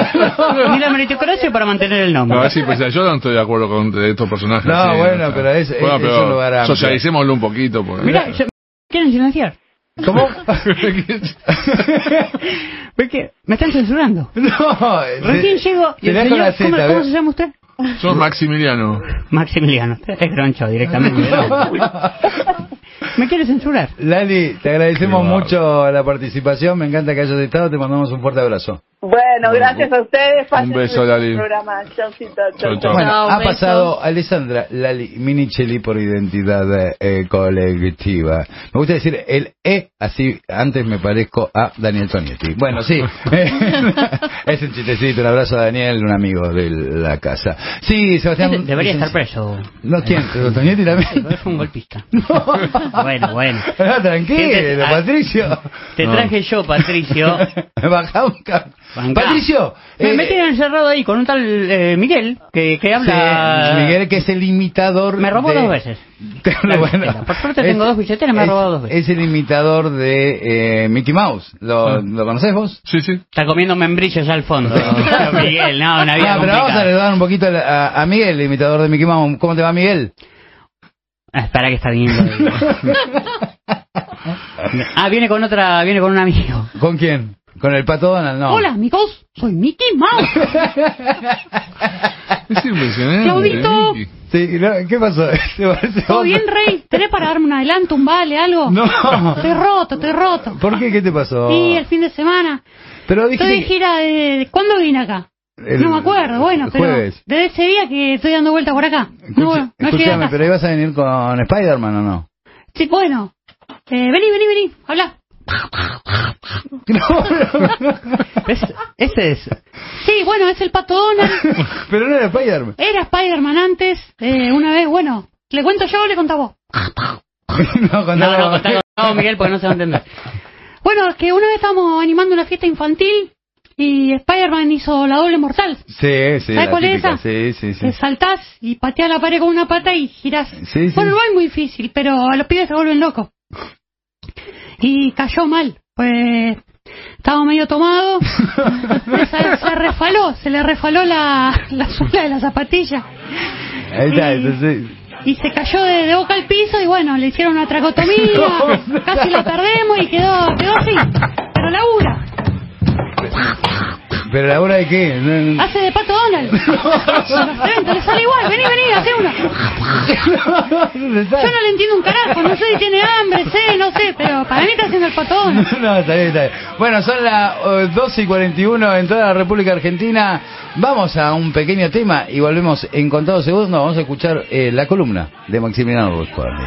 Ni la meritocracia para mantener el nombre. No, sí, pues yo no estoy de acuerdo con estos personajes. No, así, bueno, o sea. pero es- es- Bueno, es pero un lugar amplio. Socialicémoslo un poquito. Porque... Mira, ¿quieren silenciar? ¿Cómo? ¿Ves que me están censurando? no. Recién llego y el señor, la ¿cómo, cómo se llama usted? Son Maximiliano. Maximiliano. Es groncho directamente. Me quiere censurar. Lali, te agradecemos mucho la participación. Me encanta que hayas estado. Te mandamos un fuerte abrazo. Bueno, gracias a ustedes. Pasen Un beso, Lali. programa. Chaucito, Chau, chau, chau. chau. Bueno, ha pasado Alessandra Lali Minicelli por identidad eh, colectiva. Me gusta decir el E, así antes me parezco a Daniel Tonietti. Bueno, sí, es un chistecito, un abrazo a Daniel, un amigo de la casa. Sí, Sebastián. Debería estar preso. No, ¿quién? ¿Pero Tonietti también? Es un golpista. Bueno, bueno. No, tranquilo, ah, Patricio. Te No. traje yo, Patricio. Baja un Bancá. Patricio. Me, eh, me tienen encerrado ahí con un tal eh, Miguel que, que sí, habla. Miguel, que es el imitador. Me robó de- dos veces. La. Por suerte tengo dos billeteras, me ha es- robado dos veces. Es el imitador de eh, Mickey Mouse. ¿Lo, Ah. ¿lo conoces vos? Sí, sí. Está comiendo membrillos al fondo. Miguel, no, una vida Ah, pero vamos a saludar un poquito a, a Miguel, el imitador de Mickey Mouse. ¿Cómo te va, Miguel? Ah, espera que está viniendo. ah, viene con otra, viene con un amigo. ¿Con quién? ¿Con el pato Donald? No. Hola, amigos. Soy Mickey Mouse. Es impresionante. Claudito. Sí, no, ¿Qué pasó? ¿Todo bien, Rey? ¿Tenés para darme un adelanto, un vale, algo? No. Estoy roto, estoy roto. ¿Por qué? ¿Qué te pasó? Y el fin de semana. Pero Estoy de dijiste gira de... ¿Cuándo vine acá? El- no me acuerdo, bueno, pero desde ese día que estoy dando vuelta por acá. Escucha- no, no llegué a escúchame, pero ibas a venir con Spider-Man o no? Sí, bueno. Eh, vení, vení, vení. Habla. ¿Ves? Ese es. Sí, bueno, es el Pato Donald. pero no era Spider-Man. Era Spider-Man antes. Eh, una vez, bueno. ¿Le cuento yo o le contás vos? no, No, no, contá- no, Miguel, porque no se va a entender. Bueno, es que una vez estábamos animando una fiesta infantil y Spider-Man hizo la doble mortal. Sí, sí. ¿Sabes cuál es esa? Sí, sí, sí. Te saltás y pateás la pared con una pata y girás. Sí, sí. Bueno, no es muy difícil, pero a los pibes se vuelven locos. Y cayó mal, pues estaba medio tomado, se, se refaló, se le refaló la, la suela de la zapatilla. Ahí está, y- y se cayó de, de boca al piso y bueno, le hicieron una tracotomía, casi lo perdemos y quedó, quedó así, pero labura, ¿Pero la hora de qué? Hace de pato Donald. Le sale igual, vení, vení, hace uno. Yo no le entiendo un carajo, no sé si tiene hambre, sé, no sé, pero para mí está haciendo el pato Donald. No, está bien, está bien. Bueno, son las eh, 12 y 41 en toda la República Argentina. Vamos a un pequeño tema y volvemos en contados segundos. Vamos a escuchar eh, la columna de Maximiliano Boscuardi.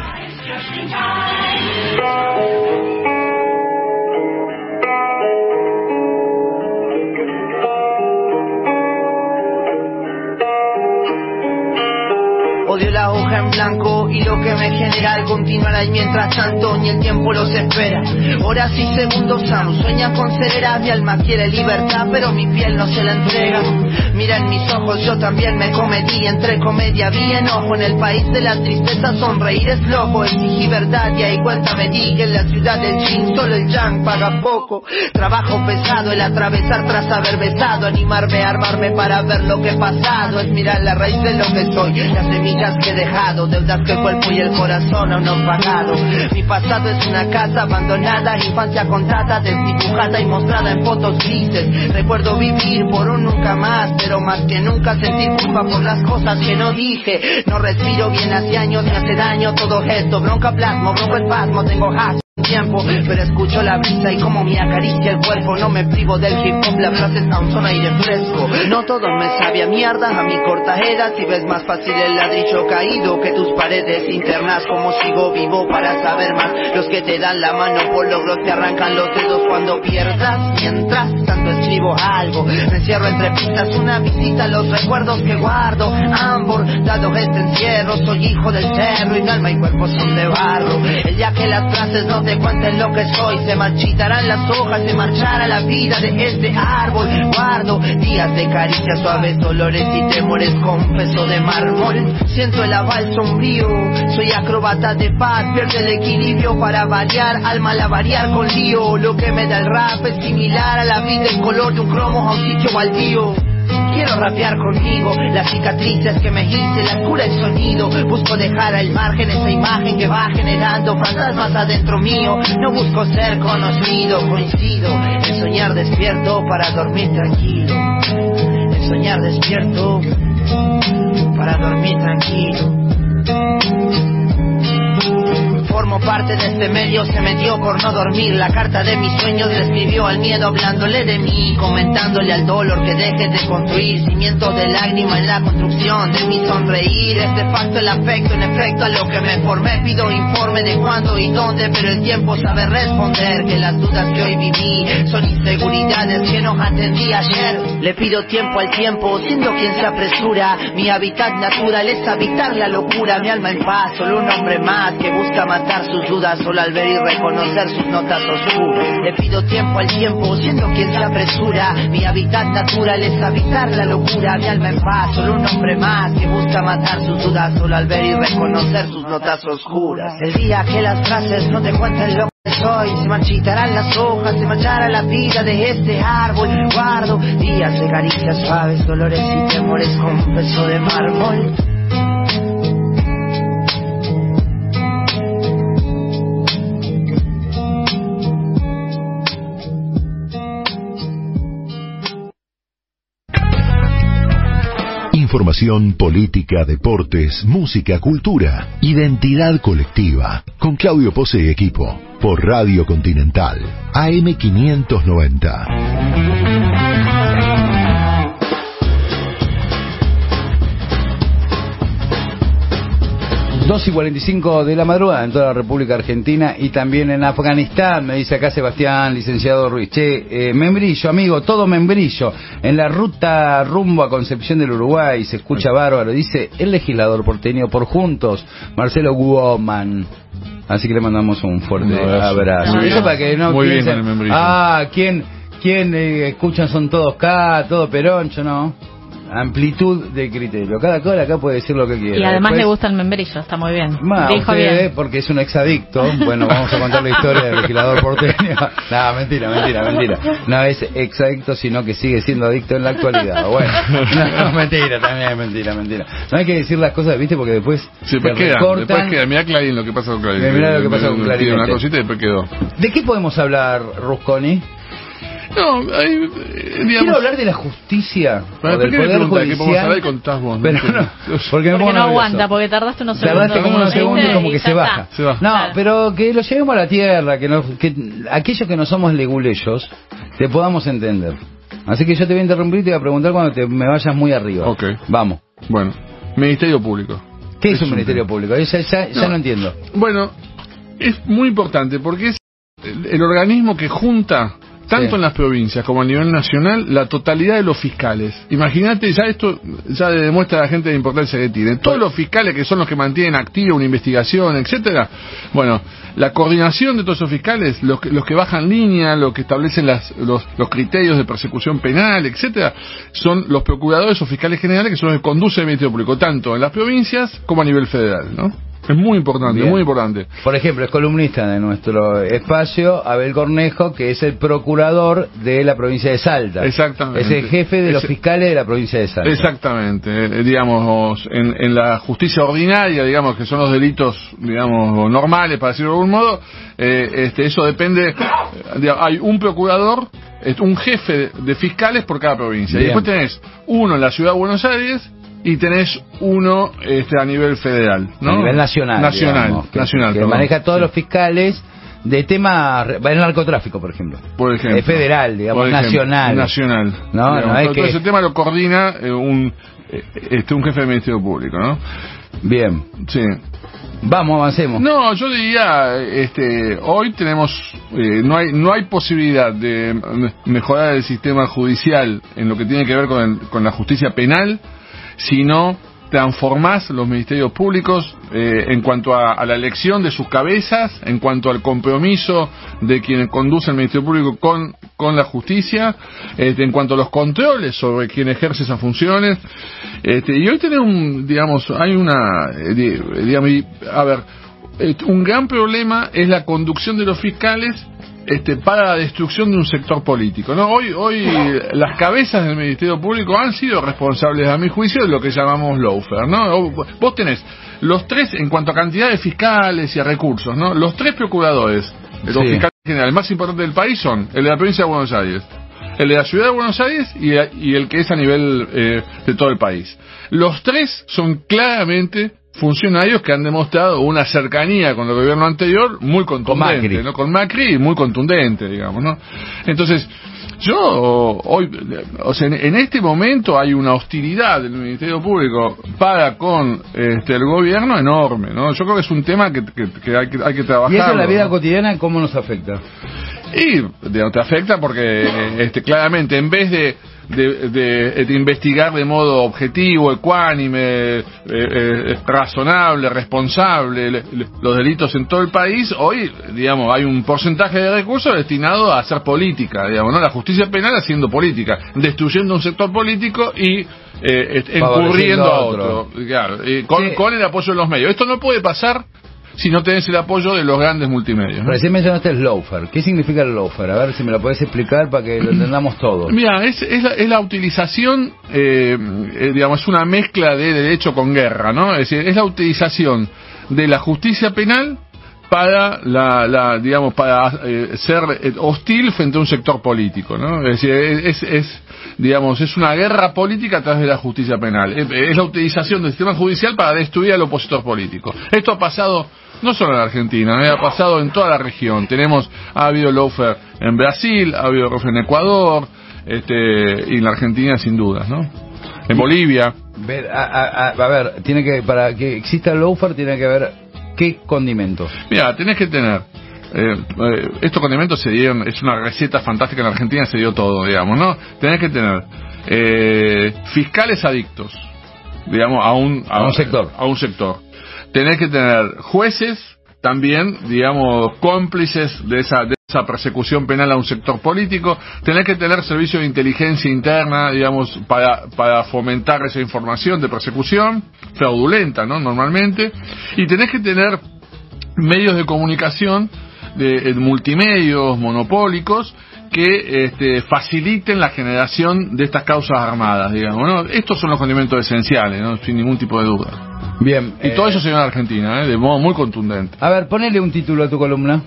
Odio la hoja en blanco y lo que me genera el continuar y mientras tanto ni el tiempo los espera. Horas y segundos aún sueña con ceguera, mi alma quiere libertad pero mi piel no se la entrega. Mira en mis ojos, yo también me cometí entre comedia vi enojo en el país de la tristeza, sonreír es loco, exigí verdad y ahí cuenta me di que en la ciudad del jean solo el yang paga poco. Trabajo pesado el atravesar tras haber besado, animarme armarme para ver lo que he pasado, es mirar la raíz de lo que soy, las que he dejado, deudas que el cuerpo y el corazón aún no han pagado. Mi pasado es una casa abandonada, infancia contada, desdibujada y mostrada en fotos grises. Recuerdo vivir por un nunca más, pero más que nunca sentir culpa por las cosas que no dije. No respiro bien hace años, me hace daño todo esto, bronca plasmo, bronco espasmo, tengo hash pero escucho la brisa y como me acaricia el cuerpo, no me privo del hip hop, las frases aún son aire fresco. No todo me sabe a mierda, a mi corta edad, si ves más fácil el ladrillo caído que tus paredes internas, como sigo vivo para saber más. Los que te dan la mano por logros te arrancan los dedos cuando pierdas, mientras tanto escribo algo. Me encierro entre pistas, una visita a los recuerdos que guardo. Ambor, dado este encierro, soy hijo del cerro y mi alma y cuerpo son de barro. El día que las frases no te cuenten lo que soy, se marchitarán las hojas, se marchará la vida de este árbol. Guardo día días de caricias suaves, dolores y temores con peso de mármol. Siento el aval sombrío, soy acróbata de paz, pierde el equilibrio para variar, alma la variar con lío. Lo que me da el rap es similar a la vida en color de un cromo a un sitio baldío. Quiero rapear conmigo las cicatrices que me hice, la cura el sonido. Busco dejar al margen esa imagen que va generando fantasmas adentro mío. No busco ser conocido, coincido en soñar despierto para dormir tranquilo. En soñar despierto para dormir tranquilo. Formo parte de este medio, se metió por no dormir. La carta de mis sueños le escribió al miedo, hablándole de mí, comentándole al dolor que deje de construir. Cimiento de lágrima en la construcción de mi sonreír. Es de facto el afecto, en efecto, a lo que me formé. Pido informe de cuándo y dónde, pero el tiempo sabe responder que las dudas que hoy viví son inseguridades que no atendí ayer. Le pido tiempo al tiempo, siendo quien se apresura. Mi hábitat natural es habitar la locura, mi alma en paz, solo un hombre más que busca matar sus dudas solo al ver y reconocer sus notas oscuras. Le pido tiempo al tiempo, siendo quien se apresura. Mi hábitat natural es habitar la locura, mi alma en paz, solo un hombre más que busca matar sus dudas solo al ver y reconocer sus notas oscuras. El día que las frases no te cuenten lo que soy, se marchitarán las hojas, se manchará la vida de este árbol. Guardo días de caricias suaves, dolores y temores con peso de mármol. Información, política, deportes, música, cultura, identidad colectiva. Con Claudio Pose y equipo. Por Radio Continental. AM590. 2 y 45 de la madrugada en toda la República Argentina y también en Afganistán, me dice acá Sebastián, licenciado Ruiz. Che, eh, membrillo, amigo, todo membrillo. En la ruta rumbo a Concepción del Uruguay se escucha bárbaro, dice el legislador porteño por juntos, Marcelo Guoman. Así que le mandamos un fuerte Un abrazo. Eso para que no Muy bien piensen, el membrillo. ah, ¿quién, quién eh, escuchan son todos K, todo peroncho, no? Amplitud de criterio. Cada cual acá puede decir lo que quiera. Y además Después- le gusta el membrillo, está muy bien. Ma, Dijo usted, bien. porque es un exadicto. Bueno, vamos a contar la historia del legislador porteño. No, mentira, mentira, mentira. No es exadicto, sino que sigue siendo adicto en la actualidad. Bueno, no, mentira, también es mentira, mentira. No hay que decir las cosas, ¿viste? Porque después Sí, después queda, recortan. después queda. Mirá Clarín lo que pasa con Clarín. Mirá lo que pasa con Clarín, Una cosita y después quedó. ¿De qué podemos hablar, Rusconi? No, hay, digamos... Quiero hablar de la justicia Bueno, o ¿por del qué me Poder preguntas qué podemos hablar y Judicial. contás vos? Pero no, porque no nervioso. aguanta, porque tardaste unos segundos. Tardaste como unos segundos y como que se baja. Se. No, Claro. pero que lo llevemos a la tierra, que, nos, que aquellos que no somos leguleyos te podamos entender. Así que yo te voy a interrumpir y te voy a preguntar cuando te, me vayas muy arriba. Ok. Vamos. Bueno, Ministerio Público. ¿Qué es, Es un un Ministerio. Público? Ya, ya, ya No. no entiendo. Bueno, es muy importante porque es el, el organismo que junta tanto Sí. en las provincias como a nivel nacional la totalidad de los fiscales. Imagínate, ya esto ya demuestra a la gente la importancia que tiene. Todos los fiscales que son los que mantienen activa una investigación, etcétera. Bueno, la coordinación de todos esos fiscales, los que, los que bajan línea, los que establecen las, los, los criterios de persecución penal, etcétera, son los procuradores o fiscales generales que son los que conducen el Ministerio Público, tanto en las provincias como a nivel federal, ¿no? Es muy importante, Bien. muy importante. Por ejemplo, es columnista de nuestro espacio Abel Cornejo, que es el procurador de la provincia de Salta. Exactamente. Es el jefe de los fiscales de la provincia de Salta. Exactamente, eh, digamos, en, en la justicia ordinaria, digamos, que son los delitos, digamos, normales, para decirlo de algún modo, eh, este, eso depende, digamos, hay un procurador, un jefe de, de fiscales por cada provincia. Bien. Y después tenés uno en la ciudad de Buenos Aires y tenés uno este, a nivel federal, ¿no? A nivel nacional. Nacional, digamos, que, nacional. que perdón. maneja todos Sí. los fiscales de tema el narcotráfico, por ejemplo. Por ejemplo. Es federal, digamos, ejemplo, nacional. Nacional. No, Digamos, no es todo que- ese tema lo coordina eh, un, eh, este, un jefe del Ministerio Público, ¿no? Bien. Sí. Vamos, avancemos. No, yo diría, este, hoy tenemos, eh, no hay, no hay posibilidad de mejorar el sistema judicial en lo que tiene que ver con, el- con la justicia penal, si no transformás los ministerios públicos eh, en cuanto a, a la elección de sus cabezas, en cuanto al compromiso de quienes conducen el ministerio público con, con la justicia, este, en cuanto a los controles sobre quien ejerce esas funciones. Este, y hoy tenemos, un, digamos, hay una, eh, di- digamos, a ver, eh, un gran problema es la conducción de los fiscales este, para la destrucción de un sector político. ¿no? Hoy, hoy las cabezas del Ministerio Público han sido responsables, a mi juicio, de lo que llamamos lawfare. ¿no? Vos tenés los tres, en cuanto a cantidad de fiscales y a recursos, ¿no? los tres procuradores, los Sí. fiscales generales más importantes del país son el de la provincia de Buenos Aires, el de la ciudad de Buenos Aires y, y el que es a nivel eh, de todo el país. Los tres son claramente funcionarios que han demostrado una cercanía con el gobierno anterior muy contundente, Macri. ¿no? Con Macri muy contundente, digamos, ¿no? Entonces, yo hoy, o sea, en, este momento hay una hostilidad del Ministerio Público para con este, el gobierno enorme, ¿no? Yo creo que es un tema que, que- que hay que hay que trabajar. Y eso en la vida cotidiana, ¿cómo nos afecta? Y te afecta porque este, claramente en vez de, de, de- de investigar de modo objetivo, ecuánime, eh, eh, razonable, responsable le- le- los delitos en todo el país, hoy digamos hay un porcentaje de recursos destinado a hacer política, digamos, ¿no? la justicia penal haciendo política, destruyendo un sector político y eh, encurriendo a a otro. otro, claro, y con, Sí. con el apoyo de los medios. Esto no puede pasar si no tenés el apoyo de los grandes multimedios. ¿no? Recién mencionaste el loafer. ¿Qué significa el loafer? A ver si me lo podés explicar para que lo entendamos todos. Mira, es, es, la, es la utilización, eh, eh, digamos, es una mezcla de derecho con guerra, ¿no? Es decir, es la utilización de la justicia penal para la, la digamos para eh, ser eh, hostil frente a un sector político no es decir es, es digamos es una guerra política a través de la justicia penal es, es la utilización del sistema judicial para destruir al opositor político esto ha pasado no solo en Argentina, ha pasado en toda la región. Tenemos, ha habido lawfare en Brasil, ha habido lawfare en Ecuador, este, y en la Argentina sin dudas, ¿no? En Bolivia. Ver, a, a- a- a ver, tiene que para que exista el loafer tiene que haber qué condimentos. Mira, tenés que tener. eh, eh, estos condimentos se dieron, es una receta fantástica en Argentina, se dio todo, digamos, ¿no? Tenés que tener eh, fiscales adictos, digamos, a un, A un sector. A un sector. Tenés que tener jueces también, digamos, cómplices de esa, de esa persecución penal a un sector político. Tenés que tener servicios de inteligencia interna, digamos, para, para fomentar esa información de persecución fraudulenta, ¿no? Normalmente. Y tenés que tener medios de comunicación de, eh, multimedios monopólicos que este, faciliten la generación de estas causas armadas, digamos. ¿no? Estos son los condimentos esenciales, ¿no? sin ningún tipo de duda. Bien. Y eh, todo eso se dio en Argentina, ¿eh? de modo muy contundente. A ver, ponele un título a tu columna.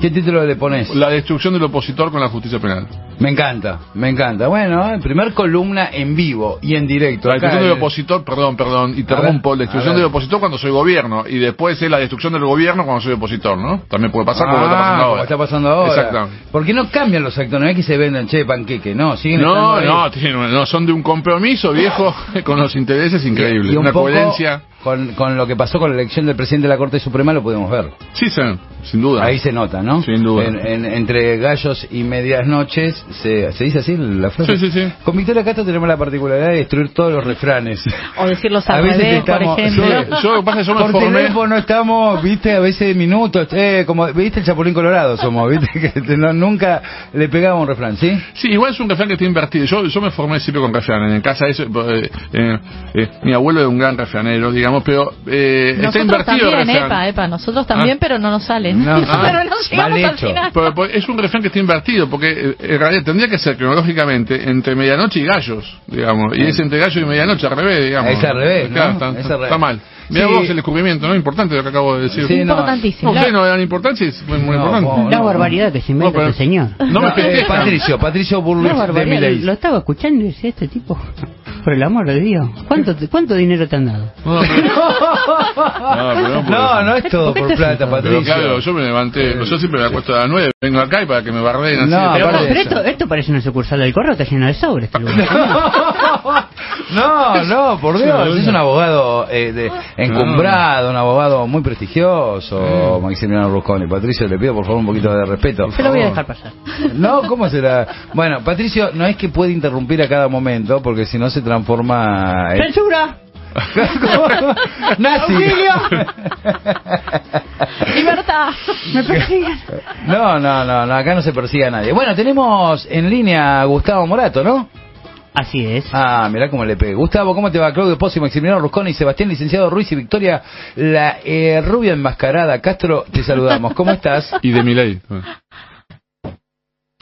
¿Qué título le pones? La destrucción del opositor con la justicia penal. Me encanta, me encanta. Bueno, eh, primer columna en vivo y en directo. La destrucción del en- opositor, perdón, perdón, interrumpo, la destrucción del opositor cuando soy gobierno y después es la destrucción del gobierno cuando soy opositor, ¿no? También puede pasar como Ah, está pasando como ahora. está pasando ahora. Exactamente. ¿Por qué no cambian los actores? No es que se vendan, che, panqueque, no, siguen No, no, tienen- no, son de un compromiso viejo con los intereses increíbles, Y un una poco coherencia. Con, con lo que pasó con la elección del presidente de la Corte Suprema lo podemos ver. Sí, sí, sin duda. Ahí se nota, ¿no? Sin duda. En- en- entre gallos y medias noches, se, ¿se dice así la frase? Sí, sí, sí. Con Victoria Castro tenemos la particularidad de destruir todos los refranes. O decirlos A al veces revés, por estamos- ejemplo. Sí, yo, pasa es yo me Por formé. teléfono estamos, viste, a veces minutos, eh, como, viste el Chapulín Colorado somos, viste, que te- no- nunca le pegaba un refrán, ¿sí? Sí, igual es un refrán que está invertido. Yo, yo me formé siempre con refranes. En casa eso, eh, eh, eh, mi abuelo era un gran refranero, digamos, pero eh, está Nosotros invertido el también, refrán. epa, epa, nosotros también, Ah. pero no nos salen. No, ah, pero no llegamos al hecho. final. Pero, es un refrán que está invertido, porque en realidad tendría que ser cronológicamente entre medianoche y gallos, digamos. Y es entre gallo y medianoche, al revés, digamos. Es al revés, ¿no? Claro, está, mal. Mira Sí. vos el descubrimiento, ¿no? Importante lo que acabo de decir. Sí, no. Importantísimo. No, no le dan importancia, es muy, muy No, importante. La no. barbaridad que se inventa No, pero- este señor. No me eh. Patricio, Patricio Burles La de Milei. lo estaba escuchando y decía, este tipo, por el amor de Dios, ¿cuánto, te- cuánto dinero te han dado? No, pero- No, no, No, no es todo por plata, Patricio. claro, yo me levanté, yo siempre me acuesto a las 9, vengo acá y para que me bardeen así. No, Pero, pero esto, esto parece una sucursal del correo, está lleno de sobres este. No, no, por Dios, es un abogado eh, de- encumbrado, un abogado muy prestigioso, Maximiliano Rusconi. Patricio, le pido por favor un poquito de respeto. Se lo voy a dejar pasar. No, ¿cómo será? Bueno, Patricio no es que puede interrumpir a cada momento, porque si no se transforma... en- ¡Censura! ¡Nazi! ¡Libertad! Me persiguen. No, no, no, no, acá no se persigue a nadie. Bueno, tenemos en línea a Gustavo Morato, ¿no? Así es. Ah, mirá cómo le pegué. Gustavo, ¿cómo te va? Claudio Pozzi, Maximiliano Rusconi, Sebastián Licenciado Ruiz y Victoria, la eh, rubia enmascarada. Castro, te saludamos. ¿Cómo estás? Y de mi ley.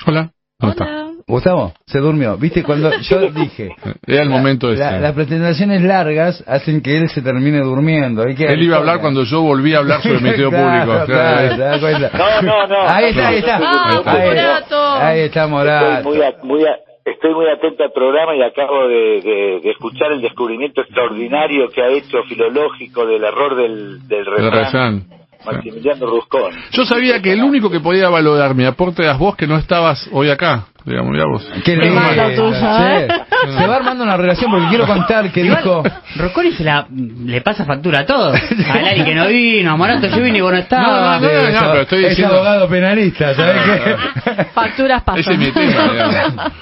Hola. ¿Cómo está? Hola. Gustavo, se durmió. ¿Viste cuando yo dije? Era el momento. La- las presentaciones largas hacen que él se termine durmiendo. Hay que Él iba a hablar cuando yo volví a hablar sobre el Ministerio Claro, Público. claro. No, no, no. Ahí está, ahí está. Ah, ahí, Morato. ahí está Estoy Morato. muy, a- muy a- estoy muy atento al programa y acabo de, de- de escuchar el descubrimiento extraordinario que ha hecho filológico del error del, del refrán. Maximiliano Rusconi. Yo sabía que el único que podía valorar mi aporte eras vos que no estabas hoy acá. Digamos, mirá vos. Qué Qué lindo, ¿eh? che. Se va armando una relación porque quiero contar que dijo. Rosconi se la, le pasa factura a todos. A Lali que no vino, a Morato yo vine y vos no No, estabas. no, no, es, pero estoy es diciendo- abogado penalista, ¿sabes qué? Facturas Ese pasan. es mi tema, digamos.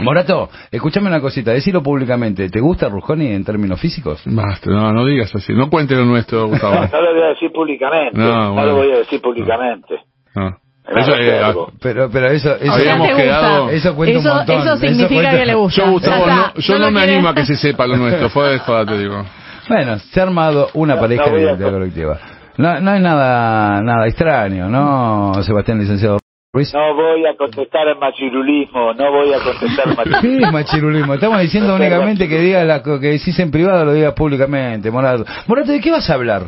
Morato, escúchame una cosita, decilo públicamente. ¿Te gusta Rusconi en términos físicos? Basta, no, no digas así. No cuente lo nuestro, Gustavo. No lo voy a decir públicamente. No, No, bueno. lo voy a decir públicamente. No. Eso, eh. Pero, pero eso, eso, Habíamos quedado-. Eso cuenta un eso, montón. eso Eso significa cuenta- que le gusta. yo, Gustavo, no, yo no, me quiere- animo a que se sepa lo nuestro. Fue de joda, te digo. Bueno, se ha armado una No, pareja de identidad colectiva. No, no es nada, nada extraño, ¿no, Sebastián Licenciado No voy a contestar al machirulismo, no voy a contestar ¿Qué machirulismo. es machirulismo? Estamos diciendo No únicamente que digas la que decís en privado, lo digas públicamente, Morato. Morato, ¿de qué vas a hablar?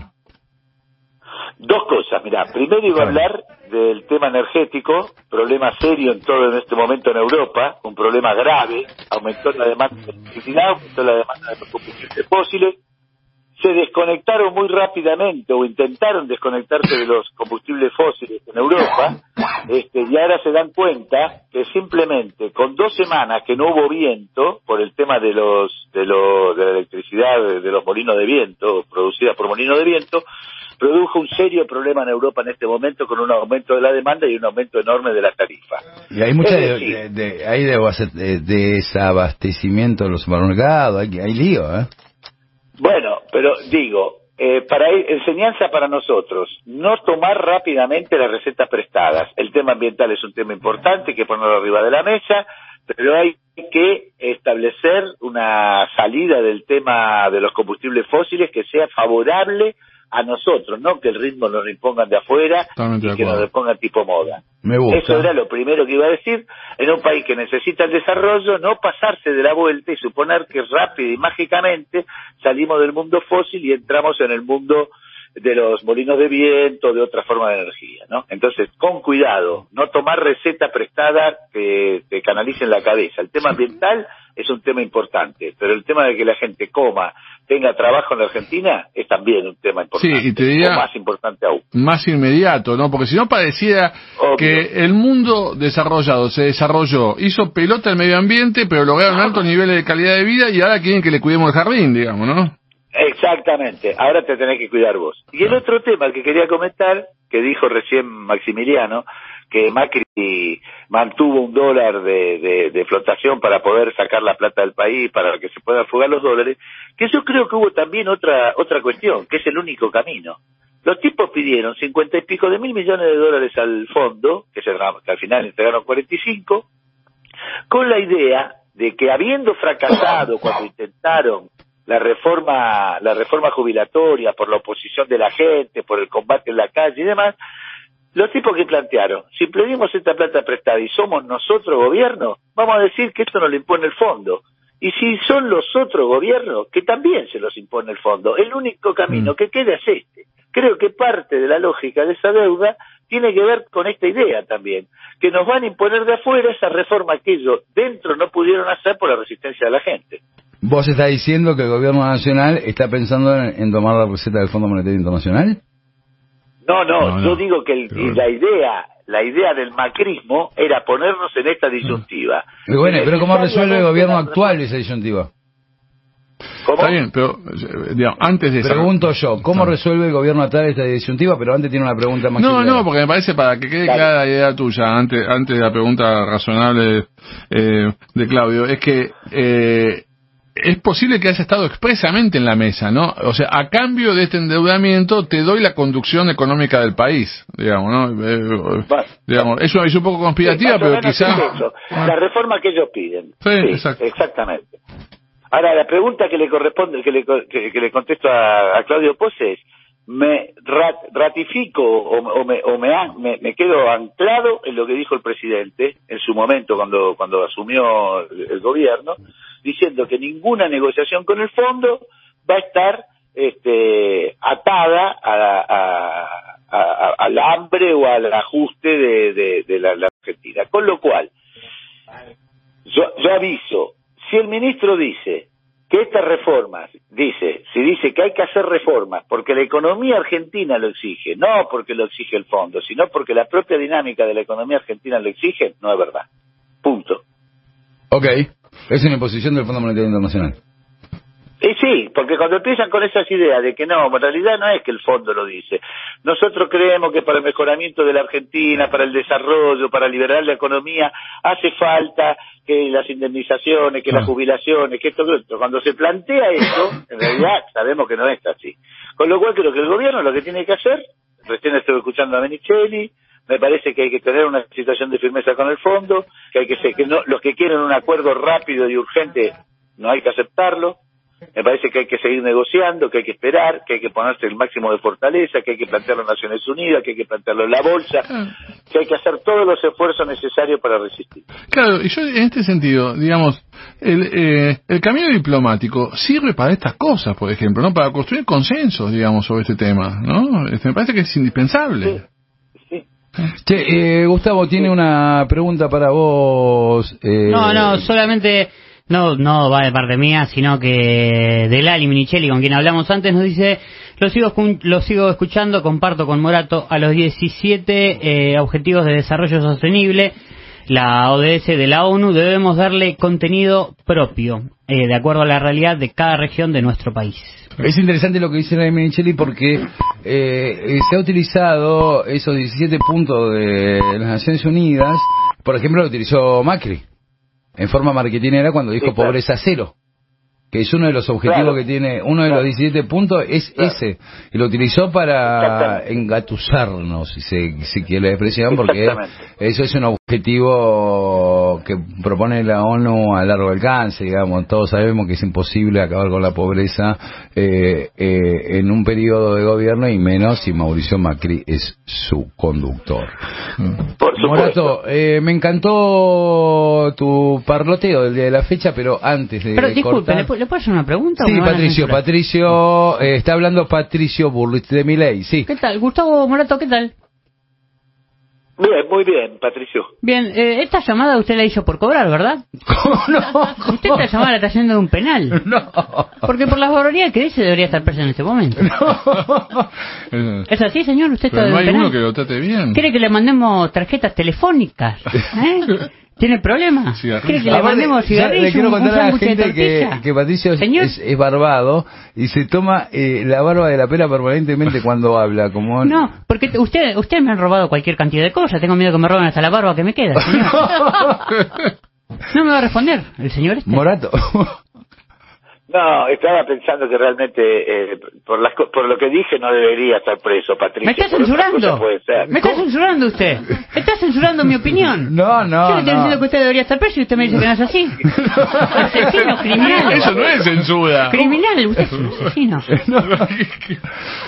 Dos cosas, mira, primero iba a hablar del tema energético, problema serio en todo en este momento en Europa, un problema grave, aumentó la demanda de electricidad, aumentó la demanda de los combustibles fósiles, se desconectaron muy rápidamente o intentaron desconectarse de los combustibles fósiles en Europa, este, y ahora se dan cuenta que simplemente con dos semanas que no hubo viento por el tema de los de, lo- de la electricidad de, de los molinos de viento producida por molinos de viento produjo un serio problema en Europa en este momento con un aumento de la demanda y un aumento enorme de la tarifa. Y hay mucha Es de, decir, de- de- hay de- de- desabastecimiento de los supermercados, hay, hay lío, ¿eh? Bueno, pero digo, eh, para enseñanza para nosotros, no tomar rápidamente las recetas prestadas. El tema ambiental es un tema importante, hay que ponerlo arriba de la mesa, pero hay que establecer una salida del tema de los combustibles fósiles que sea favorable a nosotros, no que el ritmo nos lo impongan de afuera Totalmente y de que nos lo pongan tipo moda. Me gusta. Eso era lo primero que iba a decir. En un país que necesita el desarrollo, no pasarse de la vuelta y suponer que rápido y mágicamente salimos del mundo fósil y entramos en el mundo de los molinos de viento, de otra forma de energía, ¿no? Entonces, con cuidado, no tomar receta prestada que te canalicen la cabeza. El tema ambiental es un tema importante, pero el tema de que la gente coma, tenga trabajo en la Argentina, es también un tema importante. Sí, y te diría- O más importante aún. Más inmediato, ¿no? Porque si no Obvio. que el mundo desarrollado se desarrolló, hizo pelota el medio ambiente, pero lograron altos niveles de calidad de vida y ahora quieren que le cuidemos el jardín, digamos, ¿no? Exactamente, ahora te tenés que cuidar vos. Y el otro tema que quería comentar, que dijo recién Maximiliano, que Macri mantuvo un dólar de, de, flotación para poder sacar la plata del país, para que se puedan fugar los dólares, que yo creo que hubo también otra, otra cuestión, que es el único camino. Los tipos pidieron cincuenta y pico de mil millones de dólares al fondo, que, se, que al final entregaron 45, con la idea de que habiendo fracasado cuando intentaron la reforma la reforma jubilatoria por la oposición de la gente, por el combate en la calle y demás, los tipos que plantearon, si pedimos esta plata prestada y somos nosotros gobierno, vamos a decir que esto nos lo impone el fondo. Y si son los otros gobiernos, que también se los impone el fondo. El único camino que queda es este. Creo que parte de la lógica de esa deuda tiene que ver con esta idea también, que nos van a imponer de afuera esa reforma que ellos dentro no pudieron hacer por la resistencia de la gente. ¿Vos estás diciendo que el gobierno nacional está pensando en, en tomar la receta del Fondo Monetario Internacional? No, no, No, no. yo digo que el- Pero- la idea, la idea del macrismo era ponernos en esta disyuntiva. Y bueno, pero ¿cómo resuelve el gobierno actual esa disyuntiva? ¿Cómo? Está bien, pero eh, digamos, antes de esa- Pregunto yo, ¿cómo resuelve el gobierno actual esta disyuntiva? Pero antes tiene una pregunta más No, no, porque me parece para que quede Claro. clara la idea tuya, antes, antes de la pregunta razonable eh, de Claudio, es que eh, es posible que haya estado expresamente en la mesa, ¿no? O sea, a cambio de este endeudamiento te doy la conducción económica del país, digamos, ¿no? Eh, digamos, eso es un poco conspirativa, Sí, pero menos quizá... es eso. La reforma que ellos piden. Sí, exacto. Exactamente. Ahora, la pregunta que le corresponde, que le, que, que le contesto a, Claudio Pose es, ¿me ra- ratifico o, o me, o me, me- me quedo anclado en lo que dijo el presidente en su momento cuando, cuando asumió el gobierno, diciendo que ninguna negociación con el fondo va a estar este, atada a, a- al hambre o al ajuste de, de- de la, la Argentina. Con lo cual, yo, yo aviso, si el ministro dice que estas reformas, dice, si dice que hay que hacer reformas porque la economía argentina lo exige, no porque lo exige el fondo, sino porque la propia dinámica de la economía argentina lo exige, no es verdad. Punto. Ok, es una imposición del Fondo Monetario Internacional. Y sí, porque cuando empiezan con esas ideas de que no, en realidad no es que el fondo lo dice. Nosotros creemos que para el mejoramiento de la Argentina, para el desarrollo, para liberar la economía, hace falta que las indemnizaciones, que las jubilaciones, que esto, que otro. Cuando se plantea eso, en realidad sabemos que no es así. Con lo cual creo que el gobierno lo que tiene que hacer, recién estuve escuchando a Benicelli, me parece que hay que tener una situación de firmeza con el fondo, que hay que ser, que no, los que quieren un acuerdo rápido y urgente no hay que aceptarlo. Me parece que hay que seguir negociando, que hay que esperar, que hay que ponerse el máximo de fortaleza, que hay que plantearlo en Naciones Unidas, que hay que plantearlo en la bolsa, que hay que hacer todos los esfuerzos necesarios para resistir. Claro, y yo en este sentido, digamos, el, eh, el camino diplomático sirve para estas cosas, por ejemplo, ¿no? Para construir consensos, digamos, sobre este tema, ¿no? Este, me parece que es indispensable. Che, eh, Gustavo tiene una pregunta para vos. eh, No, no, solamente no no va de parte mía, sino que de Lali Minichelli, con quien hablamos antes, nos dice, lo sigo, lo sigo escuchando, comparto con Morato a los 17 eh, Objetivos de Desarrollo Sostenible, la ODS de la ONU, debemos darle contenido propio, eh, de acuerdo a la realidad de cada región de nuestro país. Es interesante lo que dice la Micheli porque eh, se ha utilizado esos 17 puntos de las Naciones Unidas, por ejemplo, lo utilizó Macri en forma marketinera cuando dijo Sí, claro. pobreza cero, que es uno de los objetivos Claro. que tiene, uno de los 17 puntos es Claro. ese, y lo utilizó para engatusarnos, si se si quiere la expresión, porque eso es un objetivo que propone la ONU a largo alcance, digamos. Todos sabemos que es imposible acabar con la pobreza eh, eh, en un periodo de gobierno y menos si Mauricio Macri es su conductor. Por supuesto. Morato, eh, me encantó tu parloteo del día de la fecha, pero antes de Pero disculpe, cortar- ¿le, pu- ¿le puedo hacer una pregunta? Sí, Patricio? Patricio, eh, está hablando Patricio Burlich de Miley, sí. ¿Qué tal? Gustavo Morato, ¿qué tal? Bien, muy bien, Patricio. Bien, eh, esta llamada usted la hizo por cobrar, ¿verdad? ¿Cómo no? Usted esta llamada la está haciendo de un penal. No. Porque por las barbaridades que dice debería estar preso en este momento. Eh, ¿Es así, señor? ¿Usted está Pero de no un hay penal? uno que lo trate bien. ¿Quiere que le mandemos tarjetas telefónicas? ¿Eh? ¿Tiene problemas? ¿Quiere que le mandemos cigarrillos? Le quiero un- un contar a la gente que, que Patricio es, Señor. es- es barbado y se toma eh, la barba de la pera permanentemente cuando habla. como No, porque usted, usted me han robado cualquier cantidad de cosas. Tengo miedo que me roben hasta la barba que me queda, señor. No me va a responder el señor este. Morato. No, estaba pensando que realmente, eh, por, las, co- por lo que dije, no debería estar preso, Patricio. ¿Me está censurando? puede ser. ¿Me está censurando usted? ¿Está censurando mi opinión? No, no, Yo le estoy no. diciendo que usted debería estar preso y usted me dice que no es así. Asesino, criminal. Eso no es censura. Criminal, usted es un asesino.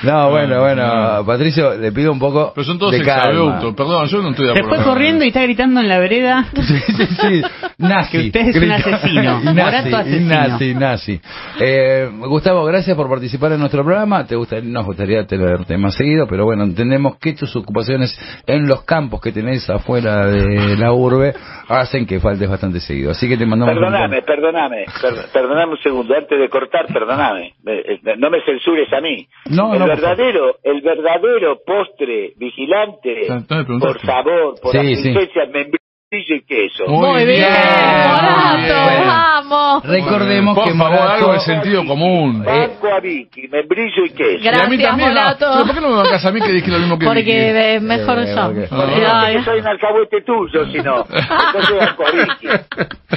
No, bueno, bueno, Patricio, le pido un poco Pero son todos exabruptos. Perdón, yo no estoy de Se acuerdo. fue corriendo y está gritando en la vereda. Sí, sí, sí. Nazi. Que usted es un asesino. Nazi, asesino. nazi, nazi. Eh, Gustavo, gracias por participar en nuestro programa. Te gustaría, nos gustaría tenerte más seguido, pero bueno, entendemos que tus ocupaciones en los campos que tenés afuera de la urbe hacen que faltes bastante seguido. Así que te mandamos un Perdóname, perdóname, per- perdóname un segundo, antes de cortar, perdóname, Eh, no me censures a mí. No, el no, verdadero, el verdadero postre vigilante, No, no me preguntaste. por favor, por Sí, sí. asistencia, membrillo membrillo y queso. Muy bien, Morato, Bueno. vamos. Recordemos Por que favor, Morato... algo de sentido común. Banco a Vicky, membrillo y queso. y a mí Gracias, también. ah, Morato. pero ¿Por qué no me bancas a mí que dije lo mismo que Vicky? Porque eh, mejor Eh, yo. porque- Ah. ay, Yo soy un alcahuete tuyo, si no. Entonces banco a Vicky.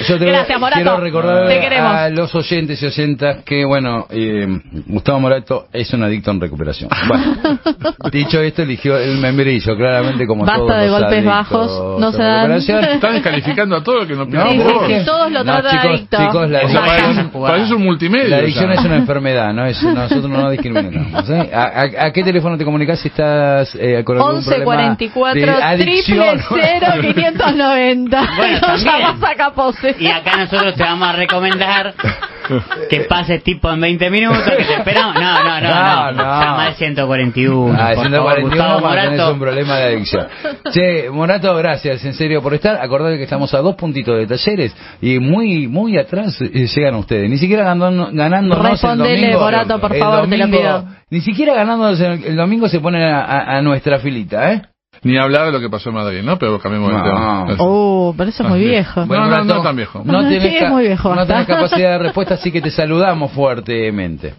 Yo te Gracias, Morato. quiero recordar Te queremos. a los oyentes y oyentas que, bueno, eh, Gustavo Morato es un adicto en recuperación. Bueno, dicho esto, eligió el membrillo, claramente como Basta todos de los golpes bajos, no se dan. Están descalificando a todo lo que no No, vos. sí, todos lo No, chicos, chicos, la O sea, adicción, parece, un multimedia. la adicción ya. es una enfermedad, ¿no? Es, nosotros no discriminamos. ¿eh? ¿A, a, a qué teléfono te comunicas si estás eh, con algún 11 problema 44 de adicción? triple 0 590. Bueno, no llamas a Capose. Y acá nosotros te vamos a recomendar que pases tipo en 20 minutos, que te esperamos. No, no, no, No, no. no. Llama al 141. Ah, por 141 favor, Gustavo tenés Morato. un problema de adicción. Che, Morato, gracias en serio por estar. Acordate que estamos a dos puntitos de talleres y muy muy atrás eh, llegan ustedes. Ni siquiera ganando, ganándonos el Respondele, domingo. Morato, por favor, te lo domingo- pido. Ni siquiera ganándonos el, el domingo se ponen a, a- a nuestra filita, ¿eh? Ni hablar de lo que pasó en Madrid, ¿no? Pero cambiemos de No. tema. Uh, pero eso es muy viejo. No, no, no tan viejo. No Sí, tenés, es muy viejo, no tenés capacidad de respuesta, así que te saludamos fuertemente.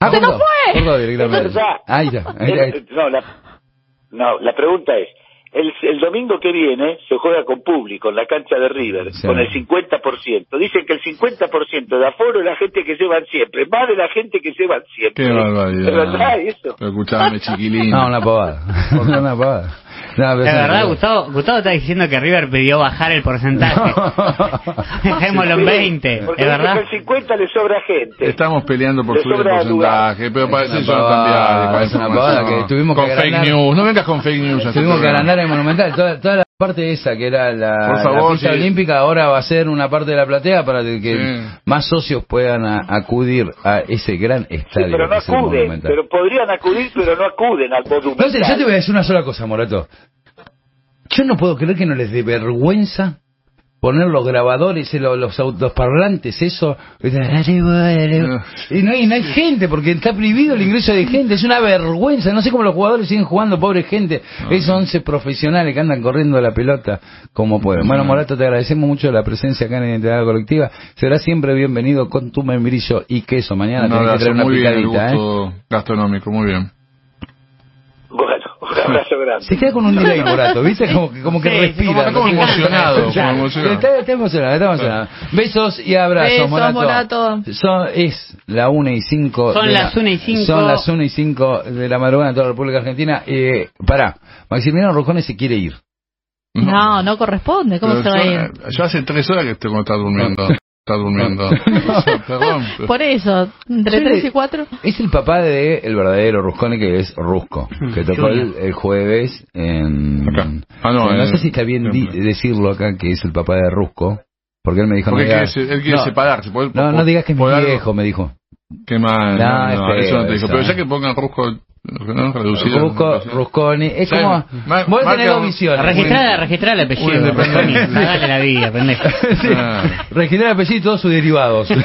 Ah, ¡Se nos cortó, fue! El- no, la, no, la pregunta es, el, el domingo que viene se juega con público en la cancha de River, Sí. con el 50%. Dicen que el 50% de aforo es la gente que llevan siempre, más de la gente que llevan siempre. Qué barbaridad. ¿Es verdad eso? Pero escuchame, chiquilín. No, una pavada. una pavada. No, sí, verdad, Gustavo, Gustavo está diciendo que River pidió bajar el porcentaje. Dejémoslo en 20, Porque ¿es verdad? que el 50 le sobra gente. Estamos peleando por Le subir el porcentaje, pero parece una eso no cambiar. con es una pavada que tuvimos con que fake agrandar. news. No vengas con fake news. Tuvimos que agrandar el Monumental. Toda, toda la parte esa que era la, favor, la pista sí. olímpica ahora va a ser una parte de la platea para que Sí. más socios puedan a- acudir a ese gran Sí, estadio pero no acuden, pero podrían acudir, pero no acuden al monumental. Yo te voy a decir una sola cosa, Morato. Yo no puedo creer que no les dé vergüenza poner los grabadores, los, los autoparlantes, eso. Y no hay, no hay gente, porque está prohibido el ingreso de gente. Es una vergüenza. No sé cómo los jugadores siguen jugando, pobre gente. Esos 11 profesionales que andan corriendo la pelota como pueden. Bueno, Morato, te agradecemos mucho la presencia acá en Identidad Colectiva. Será siempre bienvenido con tu membrillo y queso. Mañana Un tenés que traer una muy bien el picadita, ¿eh? gusto gastronómico, muy bien. Un abrazo grande. Se queda con un delay, Morato, ¿viste? Como que, como que Sí, respira. como- como ¿no? emocionado, Claro. como emocionado. Está, está emocionado, está emocionado. Besos y abrazos, Besos, Morato. Morato. Son, es la 1 y 5. Son las una y cinco. Son las 1 y 5 de la madrugada en toda la República Argentina. Eh, pará, Maximiliano Rojone se quiere ir. No, no corresponde. ¿Cómo Pero se va a ir? yo hace tres horas que estoy como está durmiendo. Está durmiendo. Perdón. pero- Por eso, entre Yo 3 le- y 4. Es el papá de el verdadero Ruscone que es Rusco, que tocó el, el jueves en... Acá. Ah, no, no en- sé si está bien di- decirlo acá que es el papá de Rusco, porque él me dijo... Porque no él quiere, se- él quiere no, separarse. por- No, por- no digas que es mi viejo, me dijo. Qué mal. No, No, es no, eso no te dijo. Pero ya que pongan Rusco, Rusco, Rusconi, es Sí, como... Vos tenés dos visiones. Registrar, registrar el apellido. Rosconi. Dale la vida, pendejo. Sí, Ah. registrar el apellido y todos sus derivados. ¿no?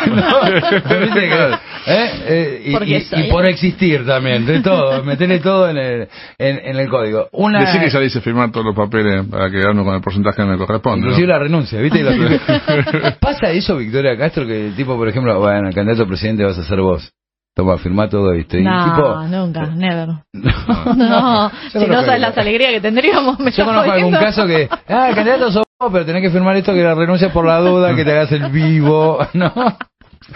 ¿Viste que- ¿eh? Eh, y, y- y por existir también, de todo, meterle todo en el, en, en el código. Una, Decir que ya le hice firmar todos los papeles para quedarnos con el porcentaje que me corresponde. Inclusive ¿no? la renuncia, ¿viste? ¿Pasa eso, Victoria Castro, que el tipo, por ejemplo, bueno, el candidato a presidente vas a ser vos? Toma, firmá todo. Y No, tipo, nunca, never. No. No, si no sabes las alegrías que tendríamos, me Yo conozco algún caso que, ah, el candidato sos vos, pero tenés que firmar esto que la renuncia por la duda, que te hagas el vivo, ¿no?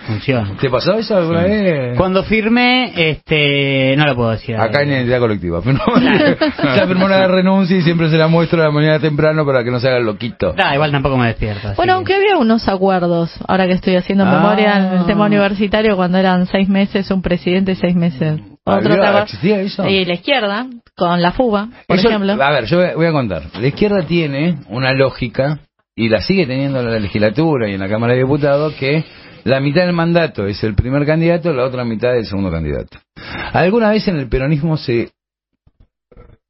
Funciona. ¿Te pasó eso alguna vez? Cuando firmé, este, no lo puedo decir. Acá en identidad colectiva. Ya firmó una renuncia y siempre se la muestro a la mañana temprano para que no se haga el loquito. Da, igual tampoco me despierto. Bueno, que- aunque había unos acuerdos, ahora que estoy haciendo Ah. memoria en el tema universitario, cuando eran seis meses un presidente y seis meses otro. ¿Había- ¿te acuerdas? ¿Existía eso? Y la izquierda, con la fuga, por Eso- ejemplo. A ver, yo voy- voy a contar. La izquierda tiene una lógica, y la sigue teniendo en la legislatura y en la Cámara de Diputados, que la mitad del mandato es el primer candidato, la otra mitad es el segundo candidato. Alguna vez en el peronismo se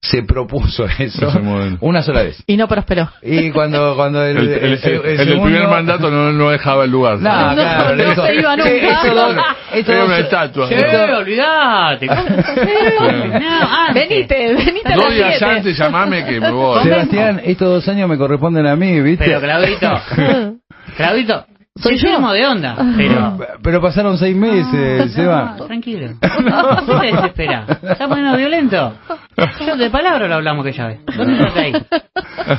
se propuso eso una sola vez. Y no prosperó. Y cuando, cuando el, El, el- el- el el del segundo- primer mandato no, no dejaba el lugar. No, No, claro, no se iba "Che, nunca". estos dos- estos Era una estatua. Sí, antes. Venite, venite a Dos días antes llamame que me voy. Sebastián, estos dos años me corresponden a mí, ¿viste? Pero Claudito, Claudito, Soy yo. yo de onda, pero... Pero pasaron seis meses, Seba. Tranquilo. ¿Por qué te desesperás? ¿Estás poniendo violento? Yo de palabra lo hablamos que ya ves. ¿Dónde estás ahí?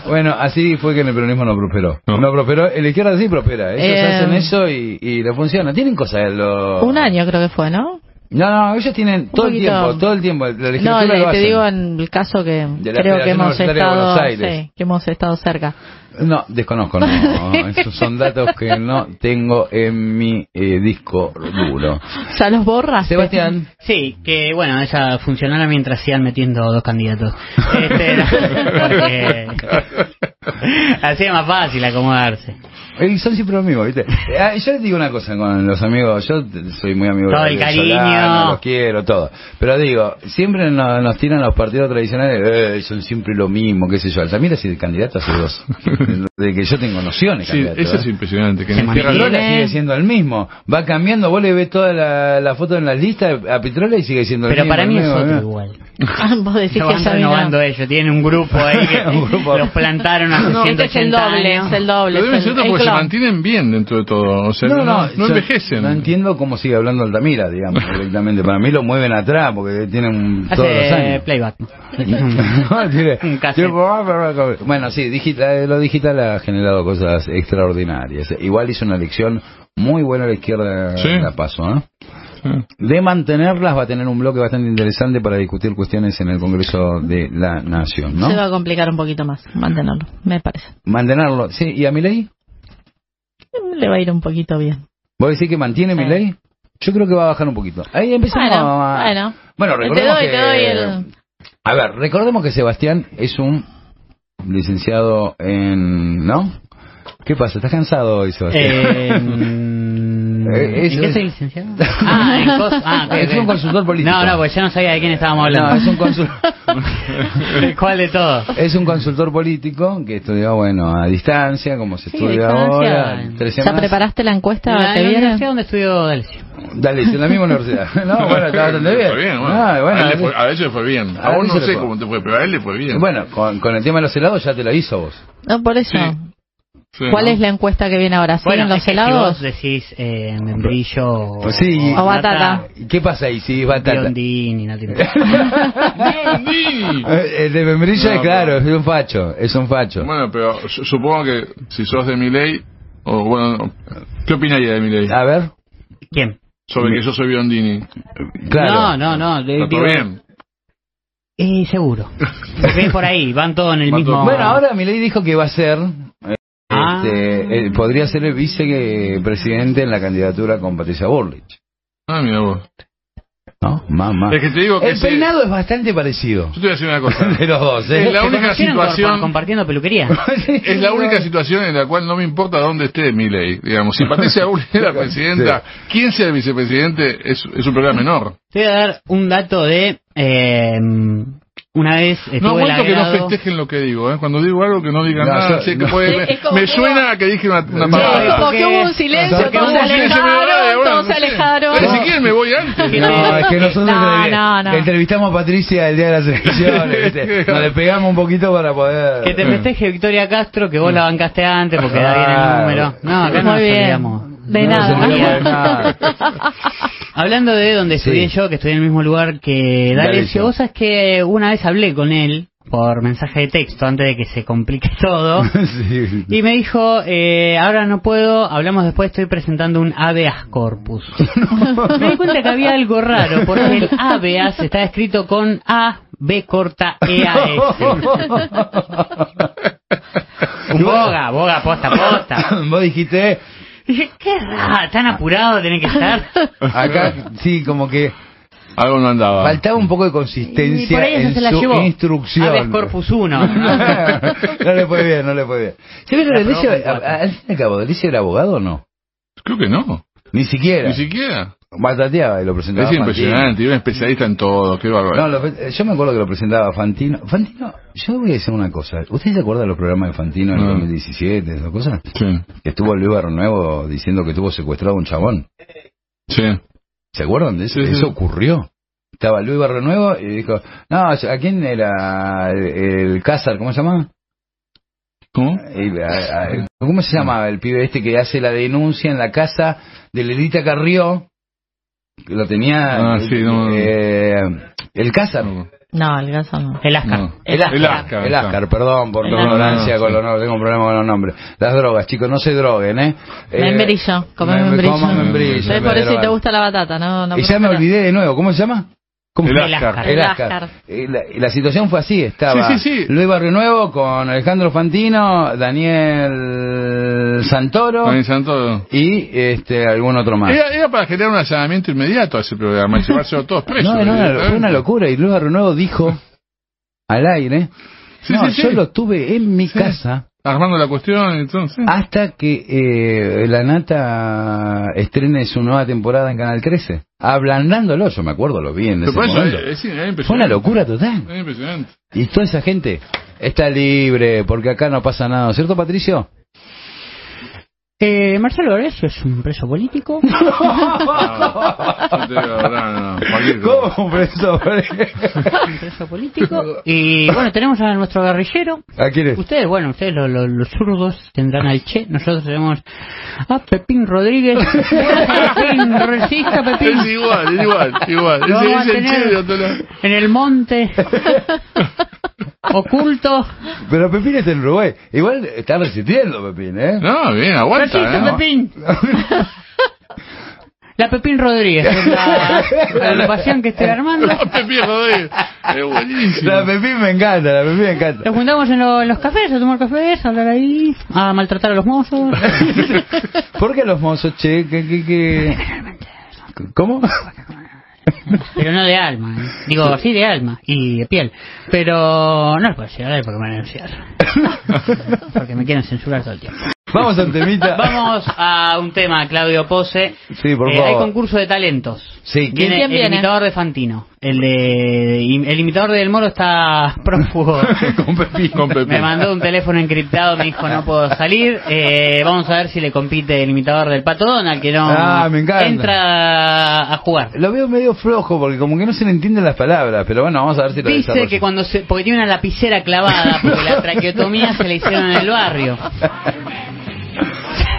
Bueno, así fue que en el peronismo no prosperó. No. No, prosperó. En la izquierda sí prospera. Ellos Eh, hacen eso y, y le funciona. Tienen cosas. Lo... Un año creo que fue, ¿no? No, no, ellos tienen todo el tiempo, todo el tiempo. La No, le- lo te hacen. digo en el caso que De la creo que hemos estado, sí, que hemos estado cerca. No, desconozco, no. Esos son datos que no tengo en mi eh, disco duro. O sea, los borras. Sebastián. Sí, que bueno, esa funcionara mientras sigan metiendo dos candidatos. Este, porque así es más fácil acomodarse. Eh, son siempre los mismos, ¿viste? Ah, yo les digo una cosa con los amigos, yo soy muy amigo Todo de el cariño. Solano, los quiero, todo. Pero digo, siempre nos, nos tiran los partidos tradicionales, eh, son siempre lo mismo, qué sé yo. Altamira es el candidato hace dos. De que yo tengo nociones, Sí, candidato, eso es ¿eh? impresionante. Que en Pitrola sigue siendo el mismo. Va cambiando, vos le ves toda la, la foto en las listas a Pitrola y sigue siendo el Pero mismo. para el mí es otro mismo. igual. Ah, Vos decís No que vino. renovando ellos, tienen un grupo ahí que grupo. los plantaron hace No, este es el 180 doble, años. es el doble. Pero es el- porque se mantienen bien dentro de todo. O sea, No, no, no, no envejecen. No entiendo cómo sigue hablando Altamira, digamos, directamente. Para mí lo mueven atrás porque tienen todos los años. playback. Bueno, sí, digital, lo digital ha generado cosas extraordinarias. Igual hizo una elección muy buena a la izquierda Sí. la paso, ¿no? Sí. De mantenerlas va a tener un bloque bastante interesante para discutir cuestiones en el Congreso de la Nación, ¿no? Se va a complicar un poquito más mantenerlo, me parece. Mantenerlo, sí. ¿Y a mi ley? Le va a ir un poquito bien. ¿Vos decís que mantiene Sí. mi ley? Yo creo que va a bajar un poquito. Ahí empezamos Bueno, a... bueno. Bueno, Te recordemos doy, que... te doy el... A ver, recordemos que Sebastián es un licenciado en... ¿No? ¿Qué pasa? ¿Estás cansado hoy, Sebastián? Eh, Eh, es- ¿En qué soy licenciado? Ah, en ah, Es un consultor político. No, no, pues ya no sabía de quién estábamos hablando. No, es un, consul- ¿Cuál de todos? es un consultor político que estudia, bueno, a distancia, como se Sí, estudia ahora. Tres ¿Ya semanas. preparaste la encuesta En la, viene? universidad donde estudió Delcio. Dale, en la misma universidad. No, bueno, está bastante bien. Fue bien, bueno. Ah, bueno, a, él le fue, a él le fue bien. A A vos no sé fue. cómo te fue, pero a él le fue bien. Bueno, con, con el tema de los helados ya te lo hizo vos. No, por eso. Sí. Sí, ¿Cuál ¿no? es la encuesta que viene ahora? ¿Siguen Bueno, los es que si helados? vos decís eh, membrillo o, Pues sí. O batata. ¿Y ¿Qué pasa ahí si es batata? Biondini, no tiene- Ni. Eh, El de membrillo No, es claro, pero- es un facho, es un facho. Bueno, pero su- supongo que si sos de mi ley, o bueno, ¿qué opinaría de mi ley? A ver, ¿Quién? Sobre que yo soy Biondini. claro. No, no, no. ¿Está todo digo- bien? Eh, seguro. Porque por ahí, van todos en el Van mismo... todos- Bueno, ahora Milei dijo que va a ser. Este, eh, podría ser el vicepresidente en la candidatura con Patricia Burlich. Ah, mira vos. ¿No? Mamá. Es que te digo que El ese- peinado es bastante parecido. Yo te voy a decir una cosa. De los dos, ¿eh? Es la ¿Se única por- situación- por- compartiendo peluquería. Es la única situación en la cual no me importa dónde esté mi ley. Digamos, si Patricia Bullrich es la presidenta, quién sea el vicepresidente es, es un problema menor. Te voy a dar un dato de... eh, una vez estuve No aguanto que no festejen lo que digo, ¿eh? Cuando digo algo que no digan No, nada, que no. puede- me que suena a que dije una, una palabra. Es como que hubo un silencio, todos hubo se un silencio, me alejaron, vale, bueno, todos se alejaron. Pero si quieren me voy antes. Que No, es que nosotros No, entrev- no, no. entrevistamos a Patricia el día de las elecciones. Nos le pegamos un poquito para poder... Que te festeje Victoria Castro, que vos la bancaste antes porque da bien el número. No, acá no Muy nos bien. olvidamos. De No, nada. de nada. Hablando de donde Sí. estudié yo, que estudié en el mismo lugar que D'Alessio. Vos sabés que una vez hablé con él por mensaje de texto antes de que se complique todo. Sí. Y me dijo, eh, ahora no puedo, hablamos después, estoy presentando un habeas corpus. me di cuenta que había algo raro, porque el habeas está escrito con A, B corta, E, A, S. Boga, boga, posta, posta. Vos dijiste, Dije, qué raro, tan apurado tiene que estar. acá sí, como que Algo no andaba. faltaba un poco de Y por consistencia ahí esa en se la su llevó. instrucción. Habeas corpus 1. no le fue bien, no le fue bien. ¿Se ve La Delicio, al fin y al cabo, ¿Delicio era abogado o no? Creo que no. Ni siquiera. Ni siquiera. Batateaba y lo presentaba Es impresionante, un especialista en todo, qué bárbaro. No, lo- yo me acuerdo que lo presentaba Fantino. Fantino, yo voy a decir una cosa. ¿Usted se acuerda de los programas de Fantino en No. 2017, esas cosas? Sí, Que estuvo Luis Nuevo diciendo que tuvo secuestrado a un chabón. sí. ¿Se acuerdan de eso? Sí, sí. Eso ocurrió. Estaba Luis Nuevo y dijo, no, ¿a quién era el, Cázar? ¿Cómo se llama? ¿Cómo? ¿Cómo se llama el pibe este que hace la denuncia en la casa de Lelita Carrió? Lo tenía Ah, sí, no. eh, el Cázar. No, el gaso no. El Ascar. No. El Ascar, El Ascar, el perdón por El tu ignorancia No, no, con sí. los nombres, tengo un problema con los nombres. Las drogas, chicos, no se droguen, ¿eh? Eh, Membrillo, come me- me membrillo. como membrillo, por eso drogan. te gusta la batata, ¿no? no Y ya me olvidé de nuevo, ¿cómo se llama? ¿Cómo? El El Ascar. El Ascar. La, situación fue así, estaba Sí, sí, sí. Luis Barrio Nuevo con Alejandro Fantino, Daniel Santoro Daniel Santo. y este algún otro más. Era, era para generar un allanamiento inmediato a ese programa y llevárselo todos presos. No, no, no, fue una locura y Luis Barrio Nuevo dijo al aire, Sí, no, sí, yo sí. lo tuve en mi Sí. casa Armando la cuestión, entonces. hasta que eh, la Nata estrene su nueva temporada en Canal 13. Ablandándolo, yo me acuerdo, lo vi en ese momento. es, es impresionante. Fue una locura total. Es impresionante. Y toda esa gente está libre porque acá no pasa nada, ¿cierto Patricio? Eh, Marcelo Horacio es un preso político. No, no. ¿Cómo preso? un preso político. Y bueno, tenemos a nuestro guerrillero. ¿A quién es? Ustedes, bueno, ustedes lo- lo- los zurdos tendrán al Che, nosotros tenemos a Pepín Rodríguez. Pepín, resista Pepín. Es igual, es igual, igual. Es el che de otro lado. En el monte, oculto. Pero Pepín está en Uruguay. Igual está resistiendo Pepín, ¿eh? No, bien, aguanta. ¿No? Pepín. La Pepín Rodríguez, es la, la agrupación que estoy armando. No, Pepín Rodríguez. Es buenísimo. La Pepín me encanta, la Pepín me encanta. Nos juntamos en, lo- en los cafés a tomar cafés, a hablar ahí, a maltratar a los mozos. ¿Por qué los mozos, che? ¿Qué, qué, qué? ¿Cómo? Pero no de alma, ¿eh? digo, sí de alma y de piel. Pero no lo puedo decir a ver porque me van a denunciar. Porque me quieren censurar todo el tiempo. Vamos a un temita. Vamos a un tema, Claudio Pose. Sí, por Eh, favor. hay concurso de talentos. Sí, ¿quién- Viene el imitador de Fantino. El de el imitador del Moro está prófugo. Con Pepín. Con Pepín. Me mandó un teléfono encriptado, me dijo no puedo salir. Eh, vamos a ver si le compite el imitador del Pato Donald, que no Ah, me encanta. entra a jugar. Lo veo medio flojo porque como que no se le entienden las palabras, pero bueno, vamos a ver si lo Dice que cuando se, porque tiene una lapicera clavada, porque la traqueotomía se la hicieron en el barrio.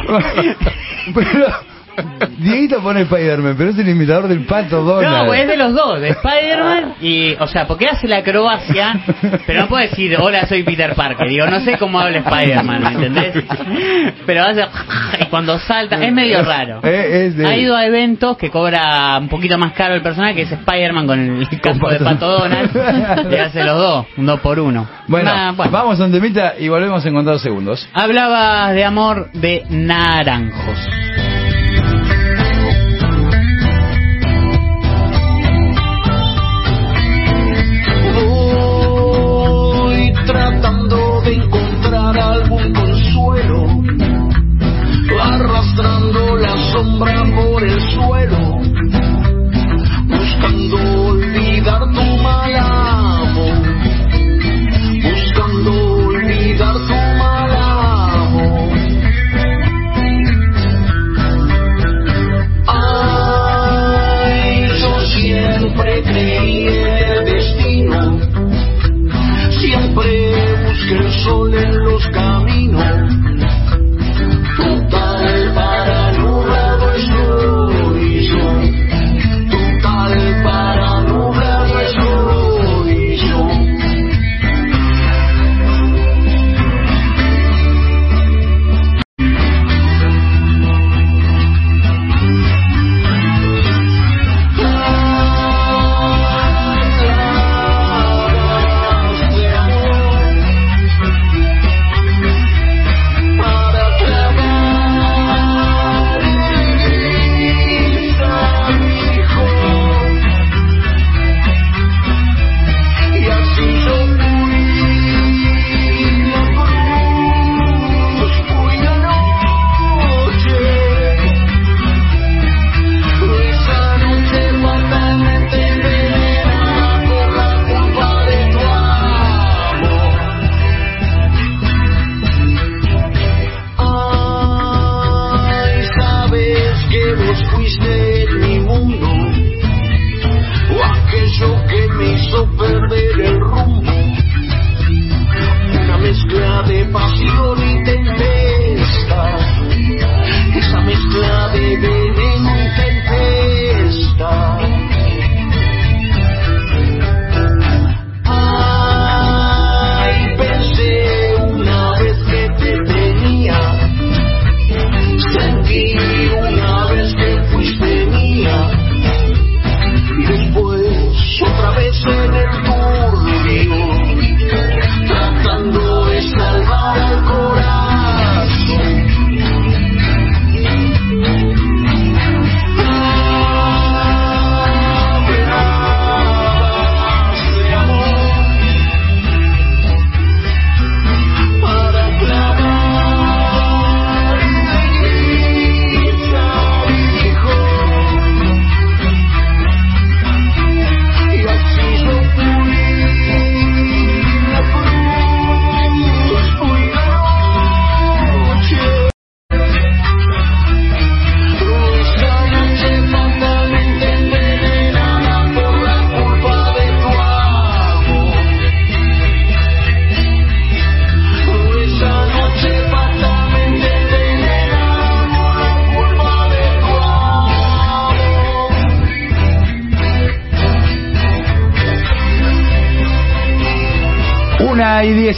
pero Dieguito pone Spider-Man, pero es el imitador del pato Donald. No, pues es de los dos, de Spider-Man y, o sea, porque hace la acrobacia, pero no puede decir, hola, soy Peter Parker. Digo, no sé cómo habla Spider-Man, ¿me entendés? Pero hace, y cuando salta, es medio raro. Eh, es de- Ha ido a eventos que cobra un poquito más caro el personaje, que es Spider-Man con el casco de Pato. Donald, y hace los dos, un dos por uno. Bueno, bueno. vamos a un temita y volvemos en contados segundos. Hablabas de amor de naranjos.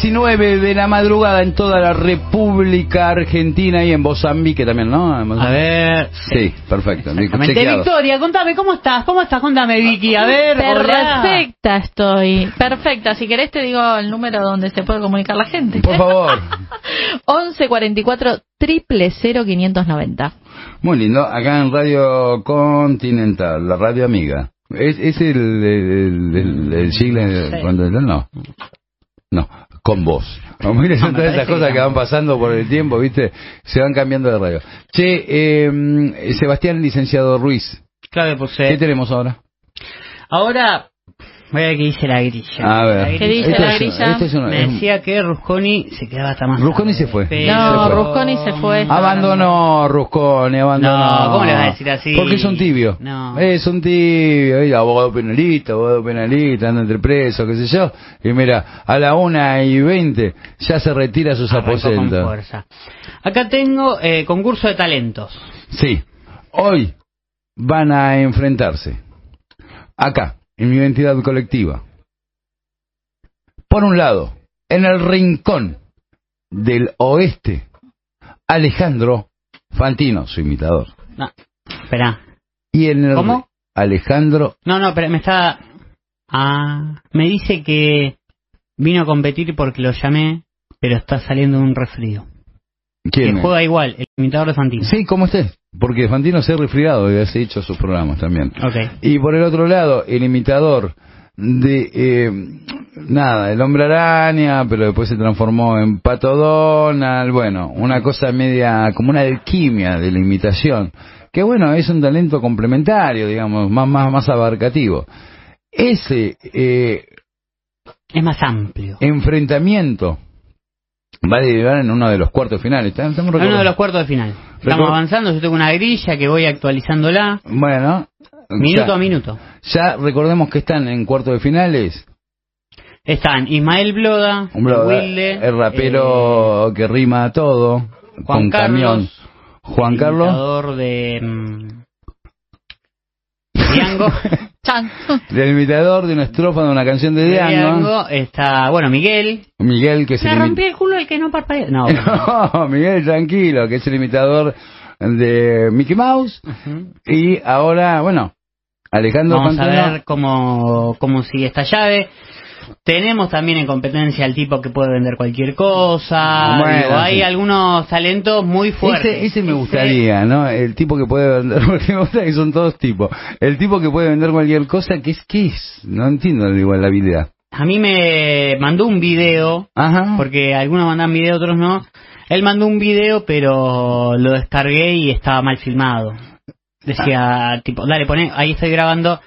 19 de la madrugada en toda la República Argentina y en Mozambique también, ¿no? A ver. Sí, perfecto. Victoria, contame, ¿cómo estás? ¿Cómo estás? Contame, Vicky. A ver, hola. Perfecta estoy. Perfecta. Si querés te digo el número donde se puede comunicar la gente. Por favor. 11 44 triple 590. Muy lindo. Acá en Radio Continental, la radio amiga. ¿Es, es el, el, el, el sigla de- cuando no? No, con vos. No, mire, son me todas esas cosas que van pasando por el tiempo, ¿viste? Se van cambiando de radio. Che, eh, Sebastián Licenciado Ruiz, Claro que ¿qué puse. tenemos ahora? Ahora, voy a ver qué dice la grilla. A ver. ¿Qué dice Esto la es- grilla? esto es una- Me es un- decía que Rusconi se quedaba hasta más Rusconi tarde, se fue. pero- No, Se fue. Rusconi se fue. Abandonó Rusconi, abandonó. No, ¿cómo le vas a decir así? Porque es un tibio. No. Es un tibio, y abogado penalista, abogado penalista, anda entre presos, qué sé yo. Y mira, a la una y veinte ya se retira a sus Arrancó con aposentos. fuerza. Acá tengo eh, concurso de talentos. Sí, hoy van a enfrentarse, acá, en mi identidad colectiva. Por un lado, en el rincón del oeste, Alejandro Fantino, su imitador. No, espera. Y en el ¿Cómo? Alejandro No, no, pero me está... Ah, me dice que vino a competir porque lo llamé, pero está saliendo un resfrío. ¿Quién? Que juega igual, el imitador de Fantino. Sí, como usted. Porque Fantino se ha resfriado y ha hecho sus programas también. Ok. Y por el otro lado, el imitador de, eh, nada, el hombre araña, pero después se transformó en Pato Donald, bueno, una cosa media, como una alquimia de la imitación, que bueno, es un talento complementario, digamos, más, más, más abarcativo. Ese eh, Es más amplio. enfrentamiento va a derivar en uno de los cuartos finales. Estamos Es uno de los cuartos de final. Estamos avanzando, yo tengo una grilla que voy actualizándola Bueno, minuto ya- a minuto. Ya recordemos que están en cuartos de finales. Están Ismael Bloda, bro- Wilde, el rapero que rima todo, eh, Juan con Carlos, camión. Juan Carlos. de mm, Chan. Del imitador de una estrofa de una canción de Diango. Diango, está, bueno, Miguel. Miguel, que es Me el rompí imi- el culo el que no parpadea. No, No, Miguel, tranquilo, que es el imitador de Mickey Mouse. Y ahora, bueno, Alejandro Vamos a ver cómo, cómo sigue esta llave. Tenemos también en competencia al tipo que puede vender cualquier cosa. Bueno, Digo, hay sí. algunos talentos muy fuertes. Ese, ese me gustaría, ¿no? El tipo que puede vender, me gusta que son todos tipos. El tipo que puede vender cualquier cosa, ¿qué es? ¿Qué es? No entiendo igual la habilidad. A mí me mandó un video, Ajá. porque algunos mandan video, otros no. Él mandó un video, pero lo descargué y estaba mal filmado. Decía, tipo, dale, poné, ahí estoy grabando.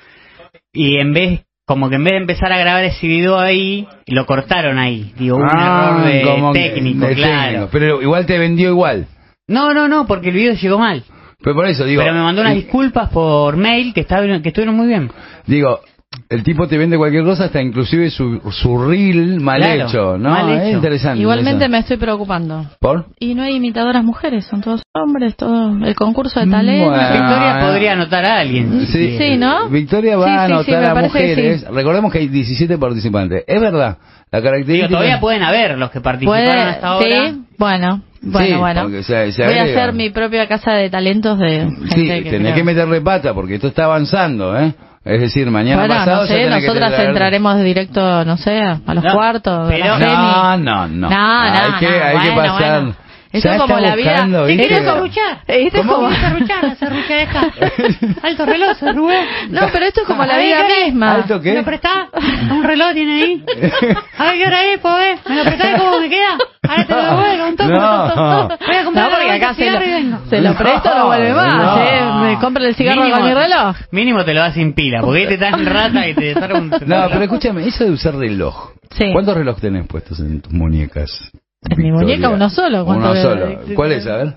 Y en vez, como que en vez de empezar a grabar ese video ahí, lo cortaron ahí. Digo, un Ah, error de técnico, de claro. técnico. Pero igual te vendió igual. No, no, no, porque el video llegó mal. Pero por eso digo. Pero me mandó unas disculpas por mail que, estaban- que estuvieron muy bien. Digo, el tipo te vende cualquier cosa, hasta inclusive su, su reel mal Claro, hecho, ¿no? mal Es hecho. interesante. Igualmente eso. me estoy preocupando. ¿Por? Y no hay imitadoras mujeres, son todos hombres, todo el concurso de talento. Bueno. Victoria podría anotar a alguien. Sí, Sí, ¿no? Victoria va Sí, a sí, sí, anotar me a mujeres. Recordemos que hay 17 participantes. Es verdad. La Digo, característica. todavía pueden haber los que participaron Puede, hasta ahora. sí, bueno, bueno, Sí, bueno. porque se- se Voy a hacer mi propia casa de talentos de gente Sí, que tenés creo- que meterle pata porque esto está avanzando, ¿eh? Es decir, mañana Bueno, pasado no sé, que nosotras tener- entraremos directo, no sé, a los No, cuartos. pero- No, Geni. no, no. No, hay no, que, no, hay que bueno, pasar. bueno. Esto Ya es como está la vida. ¿Te ¿viste? querés serruchar? Es ¿Cómo a serruchar? La serrucha deja. Alto reloj, se Rubén. No, pero esto es como la ¿A ver vida misma. ¿Alto ¿Me qué? lo prestás? Un reloj tiene ahí. A ver qué hora es, pues, ver. ¿Me lo prestás cómo me queda? Ahora te lo devuelvo, un toque. No. Voy a comprar No, porque acá se y lo, vengo. se lo presto no vuelve más, No. ¿eh? Me compra el cigarro Mínimo- con mi reloj. Mínimo te lo das sin pila, porque este tan rata que te desarma un... No, pero escúchame, eso de usar reloj. Sí. ¿Cuántos relojes tenés puestos en tus muñecas? En mi Victoria? muñeca uno solo. ¿cuánto Uno solo. de- ¿Cuál es? A ver.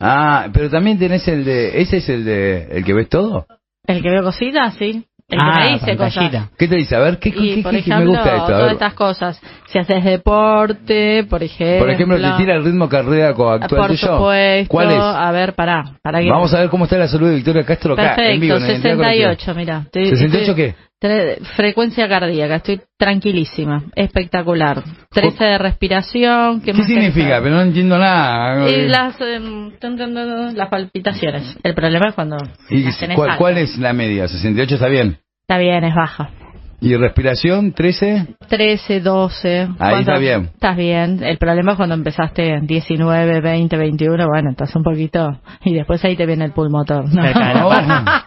Ah, pero también tenés el de... ¿Ese es el de... el que ves todo? El que veo cositas, sí. El que Ah, me dice pantallita. cosas. ¿Qué te dice? A ver, ¿qué, Y, qué- por qué- qué ejemplo, me gusta esto? A todas ver. estas cosas. Si haces deporte, por ejemplo. Por ejemplo, te tira el ritmo cardíaco actual Por tuyo. supuesto. ¿Cuál es? A ver, pará. pará que- Vamos a ver cómo está la salud de Victoria Castro acá, en vivo, Perfecto, en Identidad Colectiva. 68, mira. Estoy- ¿68 estoy- qué? Frecuencia cardíaca, estoy tranquilísima, espectacular. 13 de respiración. ¿Qué, ¿Qué más querés significa? Pero no entiendo nada. Y las, tun, tun, tun, las palpitaciones. El problema es cuando ¿Y las tenés cuál, es la media? ¿68 está bien? Está bien, es baja. ¿Y respiración? ¿13? 13, 12. Ahí está bien. Estás bien. El problema es cuando empezaste en 19, 20, 21. Bueno, estás un poquito. Y después ahí te viene el pulmotor. ¿no? Cerca de la panza.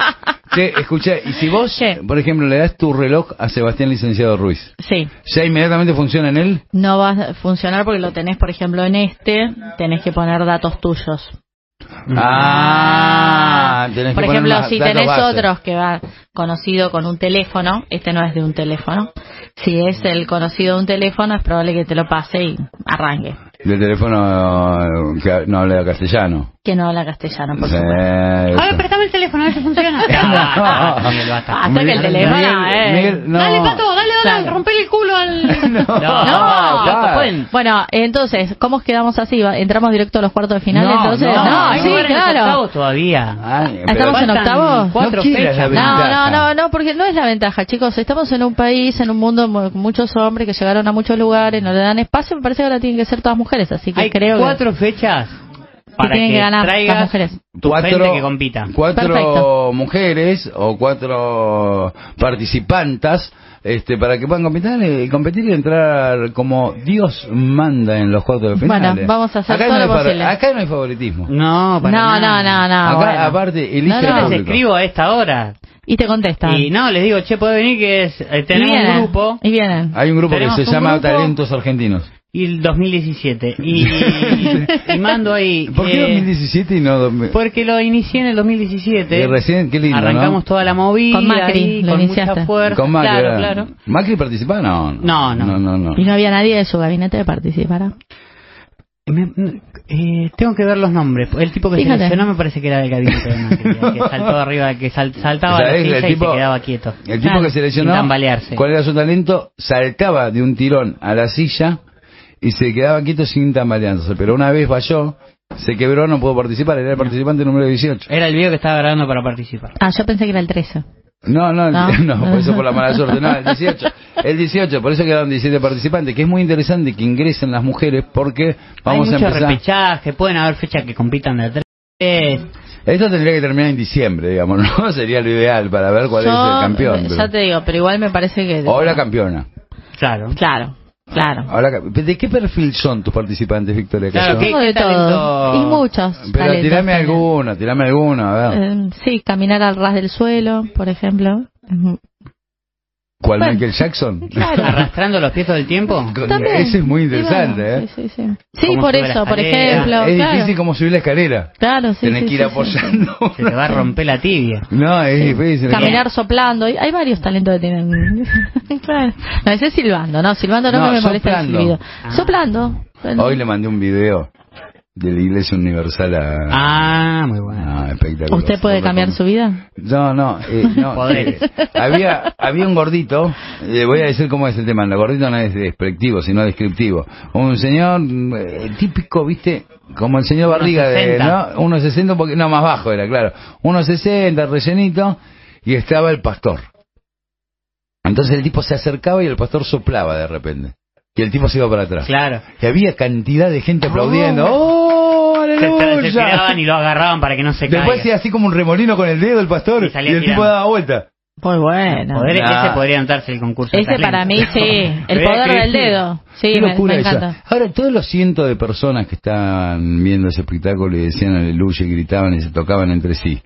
Che, escucha, y si vos, ¿Qué? por ejemplo, le das tu reloj a Sebastián Licenciado Ruiz, Sí. ¿ya inmediatamente funciona en él? No va a funcionar porque lo tenés, por ejemplo, en este. Tenés que poner datos tuyos. Ah, tenés Por que ejemplo, si tenés base. otros que va conocido con un teléfono, este no es de un teléfono. Si es el conocido de un teléfono, es probable que te lo pase y arranque. Del teléfono eh, que no habla castellano. Que no habla castellano, por Sí, supuesto. A ver, préstame el teléfono, a ver si funciona. Hasta que el teléfono, Miguel, eh. Miguel, no. Dale, pato, dale, dale, Claro. rompele el culo al... No, No, pueden. Bueno, entonces, ¿cómo quedamos así? ¿Va- ¿Entramos directo a los cuartos de final? No, entonces, no, no, sí, claro. octavos todavía. Ay, ¿Estamos en octavos? Cuatro No No, no, no, no, porque no es la ventaja, chicos. Estamos en un país, en un mundo mu- con muchos hombres que llegaron a muchos lugares, no le dan espacio. Me parece que ahora tienen que ser todas mujeres, así que Hay creo cuatro fechas para que, que ganar las traigas mujeres. tu cuatro, gente que compita. cuatro Perfecto. mujeres o cuatro participantes este, para que puedan competir, y competir y entrar como Dios manda en los cuartos de final. Bueno, vamos a hacer acá todo no hay lo fa- posible. Acá no hay favoritismo. No, No, para no, nada. no, no. acá, bueno. aparte, elige No, no. Les escribo a esta hora Y te contestan. y no, les digo, che, puede venir que es, eh, Y tenemos vienen, un grupo Y vienen. Hay un grupo que se llama grupo- Talentos Argentinos. Y el 2017 y, y mando ahí ¿Por qué eh, 2017 y no 2000? porque lo inicié en el 2017 Y recién, qué lindo, arrancamos ¿no? toda la movida Con Macri, ahí, lo con iniciaste. mucha fuerza Con Macri. claro claro ¿Macri participaba? No, No, no. no, no, no. Y no había nadie de su gabinete que participara. Me- eh, tengo que ver los nombres. El tipo que Fíjate. seleccionó me parece que era del gabinete de Macri, el que saltó arriba, que sal- saltaba a la silla El y se quedaba quieto. El tipo Claro, que seleccionó, sin tambalearse. ¿cuál era su talento? Saltaba de un tirón a la silla y se quedaba quieto sin tambaleándose. Pero una vez falló, se quebró, no pudo participar. Era el participante número 18. Era el video que estaba grabando para participar. Ah, yo pensé que era el 13. No, no, No. no, por eso por la mala suerte. No, el 18. El 18, por eso quedaron 17 participantes. Que es muy interesante que ingresen las mujeres porque vamos Hay a empezar. repechaje, pueden haber fechas que compitan de tres. Esto tendría que terminar en diciembre, digamos, ¿no? Sería lo ideal para ver cuál es el campeón. pero- Ya te digo, pero igual me parece que... O la campeona. Claro. Claro, claro. Ahora, ¿De qué perfil son tus participantes, Victoria? Claro, Tengo de todo. Y muchos. Pero talentos tirame alguno, tirame alguno, a ver. Eh, sí, caminar al ras del suelo, por ejemplo. ¿Cuál bueno. Michael Jackson? Claro. Arrastrando los pies todo el tiempo. También. Ese es muy interesante, bueno, ¿eh? Sí, sí, sí. Sí, por eso, por ejemplo. es claro. difícil como subir la escalera. Claro, sí. Tenés sí, que ir sí, sí. apoyando. Se te va a romper la tibia. No, es difícil. Caminar soplando. Hay varios talentos que tienen. claro. No, ese es silbando, ¿no? Silbando no, No, me molesta el soplando. silbido. Ah. Soplando. Hoy le mandé un video de la Iglesia Universal a... Ah, muy bueno. Ah, espectacular. ¿Usted puede cambiar su vida? No, no, eh, no. Eh, había, había un gordito, le voy a decir cómo es el tema, el gordito no es despectivo, sino descriptivo. Un señor eh, típico, viste, como el señor Barriga de, 1,60. ¿no? 1,60, un poquito, no, más bajo era, claro. 1,60, rellenito, y estaba el pastor. Entonces el tipo se acercaba y el pastor soplaba de repente. Y el tipo se iba para atrás. Claro. Y había cantidad de gente aplaudiendo. ¡Oh, Se, se- se aleluya! y lo agarraban para que no se Después caiga. hacía así como un remolino con el dedo el pastor Y y, salía el tipo daba vuelta. Muy bueno. Poder, Nah. Ese podría anotarse el concurso. Ese para mí sí, el poder del dedo. Sí, Qué me, locura me esa. encanta. Ahora, todos los cientos de personas que estaban viendo ese espectáculo y decían aleluya y gritaban y se tocaban entre sí,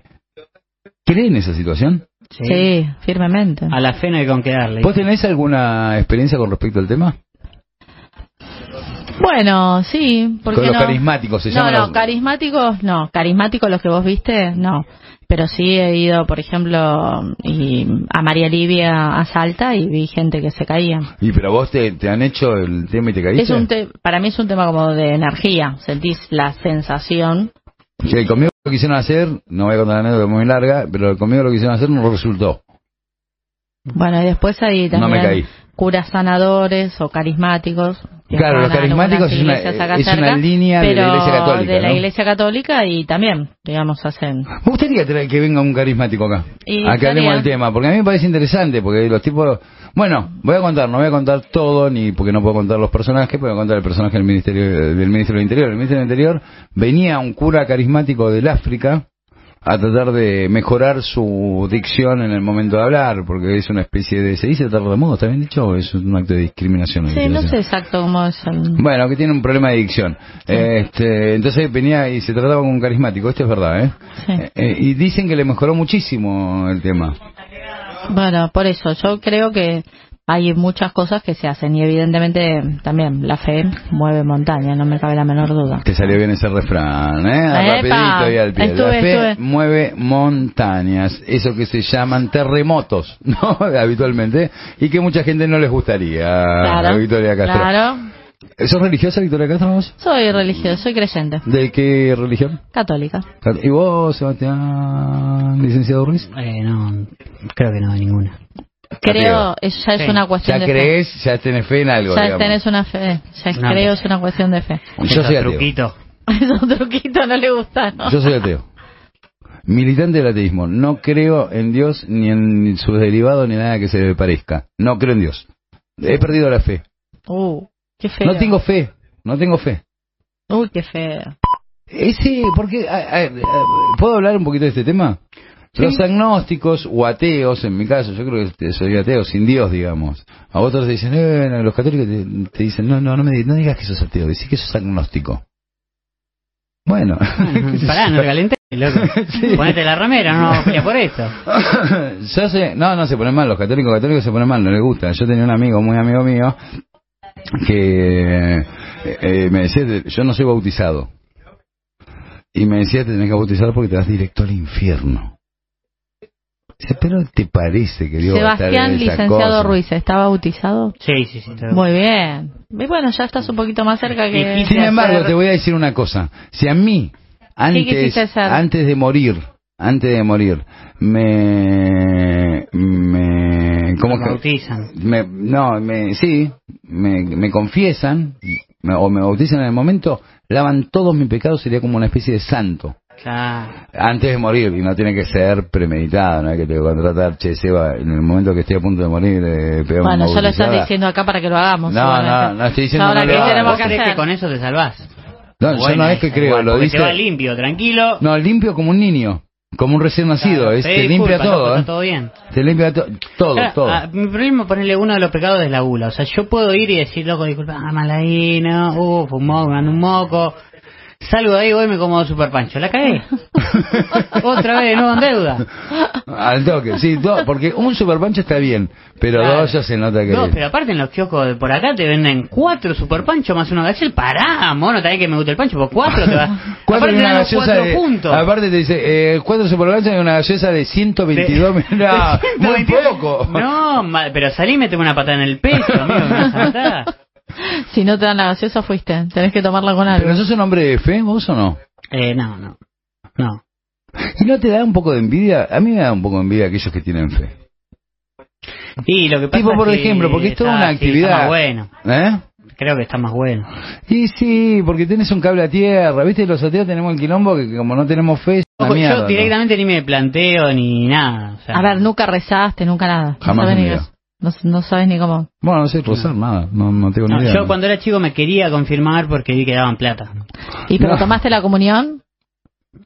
¿creen esa situación? Sí. Sí, firmemente. A la fe no hay con qué darle. ¿Vos tenés alguna experiencia con respecto al tema? Bueno, sí, porque los no? carismáticos, se no, no, los- carismáticos, no, carismáticos los que vos viste, no. Pero sí he ido, por ejemplo, y a María Livia a Salta y vi gente que se caía. Y pero vos te, te han hecho el tema y te caíste. Es un te- para mí es un tema como de energía, sentís la sensación. Sí, conmigo lo quisieron hacer, no voy a contar la anécdota muy larga, pero conmigo lo quisieron hacer no resultó. Bueno, y después No también me caí. curas sanadores o carismáticos. Que Claro, los a carismáticos es una- es una línea de la Iglesia Católica, de la ¿no? iglesia católica y también, digamos, hacen Me gustaría que venga un carismático acá. Y hablemos estaría- del tema, porque a mí me parece interesante, porque los tipos... Bueno, voy a contar, no voy a contar todo, ni porque no puedo contar los personajes, voy a contar el personaje del Ministerio del Ministerio del Interior. El Ministerio del Interior venía un cura carismático del África a tratar de mejorar su dicción en el momento de hablar, porque es una especie de... ¿Se dice tartamudo? ¿Está bien dicho? ¿O es un acto de discriminación? Sí, no sé exacto cómo es el... Bueno, que tiene un problema de dicción. Este, entonces venía y se trataba con un carismático, esto es verdad, ¿eh? Sí. Eh, y dicen que le mejoró muchísimo el tema. Bueno, por eso, yo creo que hay muchas cosas que se hacen y evidentemente también la fe mueve montañas, no me cabe la menor duda. Te salió bien ese refrán, ¿eh? Rapidito y al pie. estuve, la fe estuve. mueve montañas, eso que se llaman terremotos, ¿no? Habitualmente, y que mucha gente no les gustaría Claro, Victoria Castro. claro. ¿Sos religiosa, Victoria Castro, vos? Soy religiosa, soy creyente, ¿De qué religión? católica. ¿Y vos, Sebastián, licenciado Ruiz? Eh, no, creo que no, ninguna. Creo, ya es Sí. una cuestión Ya de crees, ya tenés fe en algo, fe. Ya digamos. tenés una fe, ya No, creo, es una cuestión de fe. Yo soy ateo. truquitos. Esos truquitos no le gustan, ¿no? Yo soy ateo. Militante del ateísmo. No creo en Dios ni en sus derivados ni nada que se le parezca. No creo en Dios. He perdido la fe. Uh, qué feo. No tengo fe. No tengo fe. Uy, qué feo. Ese, porque ¿Puedo hablar un poquito de este tema? Los agnósticos o ateos, en mi caso, yo creo que este, soy ateo, sin Dios, digamos. A otros te dicen, eh, no, los católicos te, te dicen, no, no, no me di- no digas que sos ateo, decís que sos agnóstico. Bueno. Pará, no te calenté, loco. Ponete la ramera, no pelea por esto. yo sé, no, no se ponen mal, los católicos católicos se ponen mal, no les gusta. Yo tenía un amigo, muy amigo mío, que eh, eh, me decía, yo no soy bautizado. Y me decía, te tenés que bautizar porque te vas directo al infierno. Dice, pero ¿te parece que Dios Sebastián Licenciado cosa? Ruiz, ¿está bautizado? Sí, sí, sí. Muy bien. Y bueno, ya estás un poquito más cerca que... Sin embargo, hacer- te voy a decir una cosa. Si a mí, antes, antes de morir, antes de morir, me, me, ¿cómo que? bautizan. me, no, me, sí, me, me confiesan me- o me bautizan en el momento, lavan todos mis pecados, sería como una especie de santo. Claro. Antes de morir, y no tiene que ser premeditado, no hay que te contratar, che, Seba, en el momento que estoy a punto de morir, eh, Bueno, ya lo estás diciendo acá para que lo hagamos. No, no, no estoy diciendo Ahora, no lo ¿qué hagas. tenemos ¿Vos que crees hacer? que con eso te salvás? No, yo no es que creo, igual, lo dice... te va limpio, tranquilo. No, limpio como un niño, como un recién nacido, Claro, es, te limpia todo, ¿eh? todo bien. Te limpia to- todo, Claro, todo. mi problema es ponerle uno de los pecados es la gula. O sea, yo puedo ir y decir, loco, disculpa, ah, mal ahí, no, uh, fumó, un moco. Salgo de ahí, voy y me como super pancho. La cagué. Otra vez, nuevo en deuda. Al toque, sí, do- porque un super pancho está bien, pero Claro. dos ya se nota que... No, pero aparte en los kioscos de por acá te venden cuatro super pancho más uno gallel. Pará, mono, también que me gusta el pancho, por cuatro te va. Cuatro aparte y te una dan los cuatro de, puntos. Aparte te dice, eh, cuatro superganchas y una gaseosa de 122 De- de muy 122. poco. No, pero salí y meteme una patada en el pecho, amigo, me vas a matar. Si no te dan la gaseosa, fuiste. Tenés que tomarla con algo. ¿Pero sos un hombre de fe, vos o no? Eh, no, no. No. ¿Y no te da un poco de envidia? A mí me da un poco de envidia aquellos que tienen fe. Y lo que pasa Tipo, es por que ejemplo, porque es toda una sí, actividad. está más bueno. ¿Eh? Creo que está más bueno. Y sí, porque tenés un cable a tierra, ¿viste? Los ateos tenemos el quilombo que como no tenemos fe, es una Ojo, mierda, yo ¿no? directamente ni me planteo ni nada. o sea, A ver, nunca rezaste, nunca nada. Jamás no, sabes no, no sabes ni cómo. Bueno, no sé nada, no, no tengo ni no, idea. yo cuando era chico me quería confirmar porque vi que daban plata. ¿Y pero No. tomaste la comunión?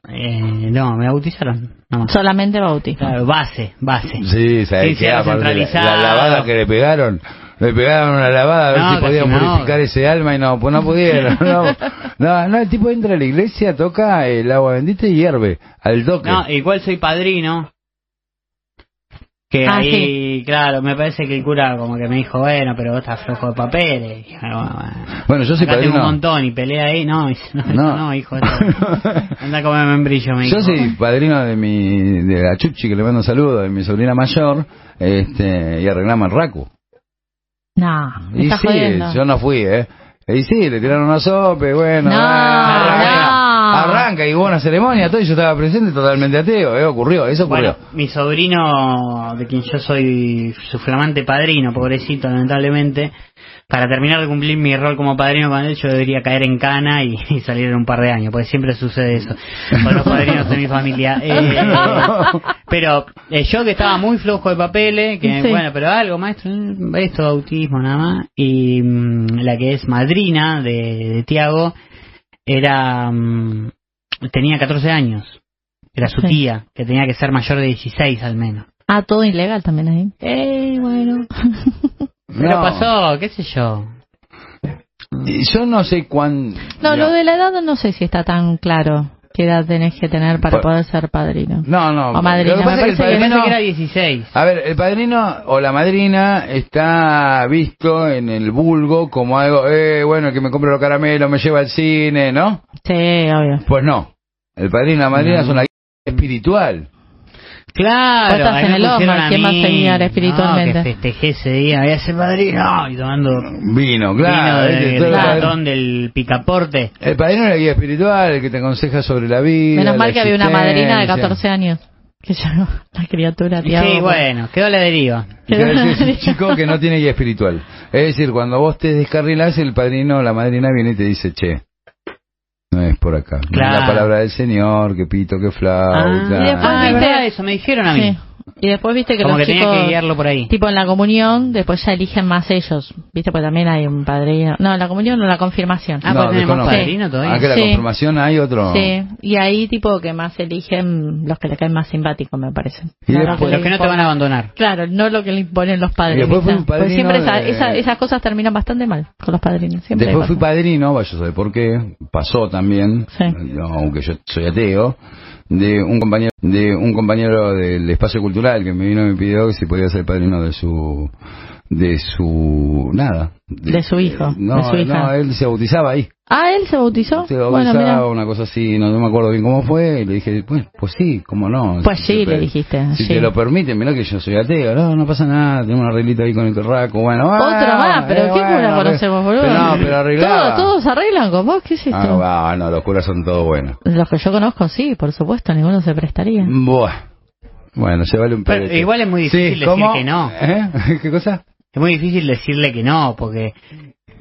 Eh, no, me bautizaron. No. Solamente bautismo. Claro, base, base. Sí, algo Aparte, la, centralizado. la lavada que le pegaron, le pegaron una lavada a ver No, si podían no. purificar ese alma y no, pues no pudieron. No, no, no, el tipo entra a la iglesia, toca el agua bendita y hierve al toque. No, igual soy padrino. Que Ah, ahí, claro, me parece que el cura como que me dijo, bueno, pero vos estás flojo de papeles. Y dije, bueno, bueno. bueno, yo soy Acá tengo un montón y pelea ahí. No, no, No. no, hijo. Anda a comer membrillo, me dijo. Yo soy padrino de mi de la Chuchi que le mando un saludo, de mi sobrina mayor, este, y arreglamos el racu. No, me Y estás sí, jodiendo. yo no fui, ¿eh? Y sí, le tiraron una sopa, y bueno, No, ah, no. Arranca y hubo una ceremonia, todo, y yo estaba presente totalmente ateo, ¿eh? Ocurrió, eso ocurrió. Bueno, mi sobrino, de quien yo soy su flamante padrino, pobrecito, lamentablemente, para terminar de cumplir mi rol como padrino con él, yo debería caer en cana y, y salir en un par de años, porque siempre sucede eso con los padrinos de mi familia. Eh, pero eh, yo que estaba muy flojo de papeles, que Sí. bueno, pero algo, maestro, esto de autismo nada más, y mm, la que es madrina de, de Tiago era mm, tenía 14 años. Era su Sí. tía, que tenía que ser mayor de 16 al menos. Ah, todo ilegal también ahí. Eh, bueno. Pero No. pasó, qué sé yo. Yo no sé cuán... No, lo de la edad no sé si está tan claro qué edad tenés que tener para Pa- poder ser padrino. No, no. O madrina, Lo que pasa me es que parece el padrino... que era 16. A ver, el padrino o la madrina está visto en el vulgo como algo, eh, bueno, que me compre los caramelos, me lleva al cine, ¿no? Sí, obvio. Pues no. El padrino y la madrina son la guía espiritual. Claro, ahí en el a ¿quién va a enseñar espiritualmente? No, que festejé ese día, voy a ser padrino, y tomando Vino, claro. vino del cartón del picaporte. El padrino es la guía espiritual, el que te aconseja sobre la vida. Menos mal la que había una madrina de existencia. 14 años. Que yo, la criatura, Tiago. sí, bueno, quedó la deriva. Es un chico que no tiene guía espiritual. Es decir, cuando vos te descarrilás, el padrino o la madrina viene y te dice, che, no es por acá. No Claro. la palabra del Señor, que pito, que flauta. y después Ah, viste- verdad, eso me dijeron a mí. Sí. Y después viste que Como los que chicos, tenía que guiarlo por ahí. tipo en la comunión, después ya eligen más ellos. Viste, pues también hay un padrino. No, en la comunión o la confirmación. Ah, pues tenemos desconozco. padrino todavía. Ah, que la Sí. confirmación hay otro. Sí, y ahí tipo que más eligen los que le caen más simpáticos, me parece. Y No después- lo Los que no te van a abandonar. Claro, no lo que le imponen los padres. Y después fui un padrino Porque siempre esa- de- esa- esas cosas terminan bastante mal con los padrinos. Siempre Después fui padrino, vaya a saber por qué, pasó también, Sí. aunque yo soy ateo, de un compañero de un compañero del espacio cultural que me vino y me pidió que si podía ser padrino de su de su nada De su hijo, no de su hija. no él se bautizaba ahí Ah, él se bautizó. se bueno, bautizaba mira. una cosa así no, no me acuerdo bien cómo fue y le dije pues pues sí cómo no Pues Si sí, te- le dijiste. si sí. te lo permiten, mirá que yo soy ateo, no, no pasa nada, tengo un arreglito ahí con el raco, bueno, Otro ah, más, pero eh, ¿qué bueno, cura conocemos, boludo? pero no, pero arreglaba. Todos, todos arreglan con vos, ¿qué es esto? Ah, va, no, los curas son todos buenos. Los que yo conozco, sí, por supuesto, ninguno se prestaría. Buah. Bueno, se vale un Pero igual es muy difícil decir ¿cómo? que no. ¿Eh? ¿Qué cosa? Es muy difícil decirle que no, porque...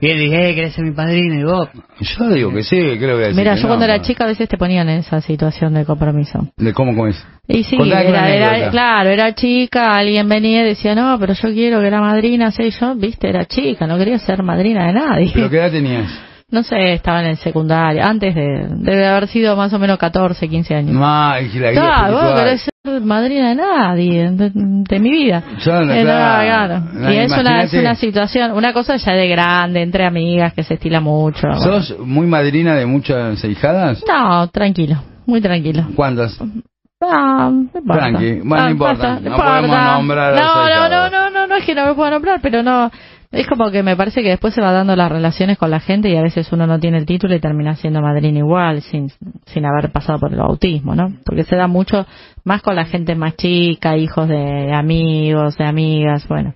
Y él dice, eh, ¿querés ser mi padrino? Y vos... Yo digo que sí, ¿qué le voy a decir? Mira, que yo no? cuando era chica a veces te ponían en esa situación de compromiso. ¿De cómo, cómo es? Y sí, era, era- claro, era chica, alguien venía y decía, no, pero yo quiero que la madrina sea y yo, viste, era chica, no quería ser madrina de nadie. ¿Pero qué edad tenías? No sé, estaba en el secundario, antes de, debe haber sido más o menos 14, 15 años. Ma, y la guía vos no querés ser madrina de nadie, de, de mi vida. Yo no, Eh, no, claro. Y es una, es una situación, una cosa ya de grande, entre amigas, que se estila mucho. ¿Sos muy madrina de muchas hijadas? No, tranquilo, muy tranquilo. ¿Cuántas? Ah, no. Tranqui. Bueno, no importa. No podemos nombrar a No, no, no, no, no, no es que no me puedo nombrar, pero no. Es como que me parece que después se va dando las relaciones con la gente y a veces uno no tiene el título y termina siendo madrina igual, sin, sin haber pasado por el bautismo, ¿no? Porque se da mucho más con la gente más chica, hijos de amigos, de amigas, bueno.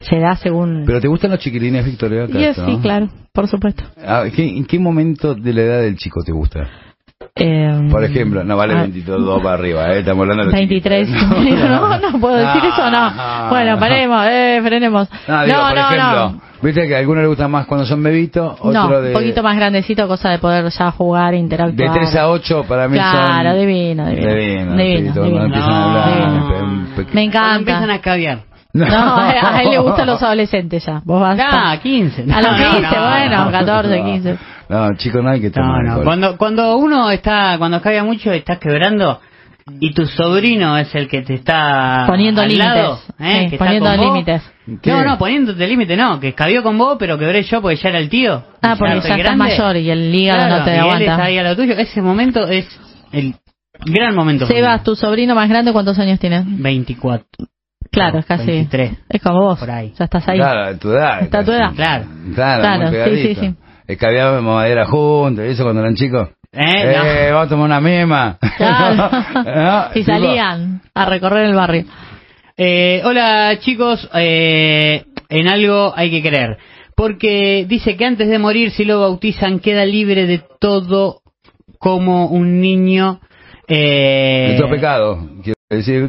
se da según... ¿Pero te gustan los chiquilines, Victoria? Y es- sí, claro, por supuesto. Ah, ¿qué- ¿En qué momento de la edad del chico te gusta? Eh, Por ejemplo, no vale ah, 22 para arriba, ¿eh? Estamos hablando de los 23. chiquitos. No, no puedo decir eso, no. Bueno, paremos, eh, frenemos. No, digo, no, por no, ejemplo, no. viste que a algunos les gusta más cuando son bebitos, otro No, de, un poquito más grandecito, cosa de poder ya jugar, de interactuar. 3 a 8 para mí Claro, son... divino, divino. Divino, Divino, todo, divino. cuando empiezan a No. hablar, Divino. pe- pe- Me encanta. empiezan a caviar. No, a él le gustan los adolescentes ya. Vos vas Ah, 15. a los No, no, 15, no, bueno, no. 14, 15. No, chicos, no hay que No, tomar no. alcohol. Cuando, cuando uno está, cuando cavia mucho, estás quebrando y tu sobrino es el que te está Poniendo al límites. lado, ¿eh? Sí, que está poniendo límites. ¿Qué? No, no, poniéndote límite, no, que cabió con vos, pero quebré yo porque ya era el tío. Ah, Y porque ya estás grande. mayor y el hígado Claro, no te y él aguanta. está ahí a lo tuyo. Ese momento es el gran momento. Sebas, tu sobrino más grande, ¿cuántos años tiene? 24. Claro, es casi. 23. Es como vos. Por ahí. Ya estás ahí. Claro, tu edad. Está tu edad. Claro. Claro, Claro, muy sí, pegadito. sí, sí. Escabeábamos madera juntos, ¿eso cuando eran chicos? ¿Eh? No. Eh, vamos a tomar una mema. Claro. ¿No? y Tipo, salían a recorrer el barrio. Eh, hola chicos, eh, en algo hay que creer. Porque dice que antes de morir, si lo bautizan, queda libre de todo como un niño. Eh, De todo pecado,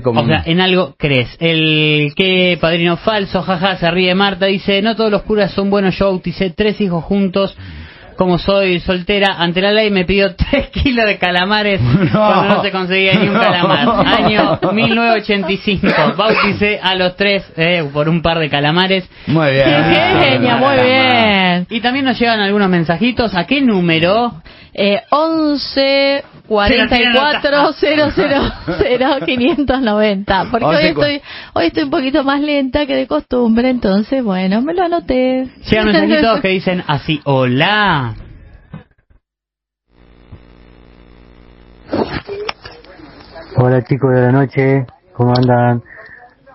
O sea, en algo crees. El que padrino falso, jaja, se ríe Marta, dice, no todos los curas son buenos, yo bauticé tres hijos juntos. Como soy soltera, ante la ley me pidió tres kilos de calamares cuando no se conseguía ni un No. calamar. Año 1985. Bauticé a los tres eh, por un par de calamares. Muy bien. ¡Qué genia! Muy bien. Y también nos llegan algunos mensajitos. ¿A qué número? Eh, 11 44 000 590. Porque hoy 11, estoy, hoy estoy un poquito más lenta que de costumbre, entonces, bueno, me lo anoté. Llegan mensajitos que dicen así, hola. Hola chicos de la noche, ¿cómo andan?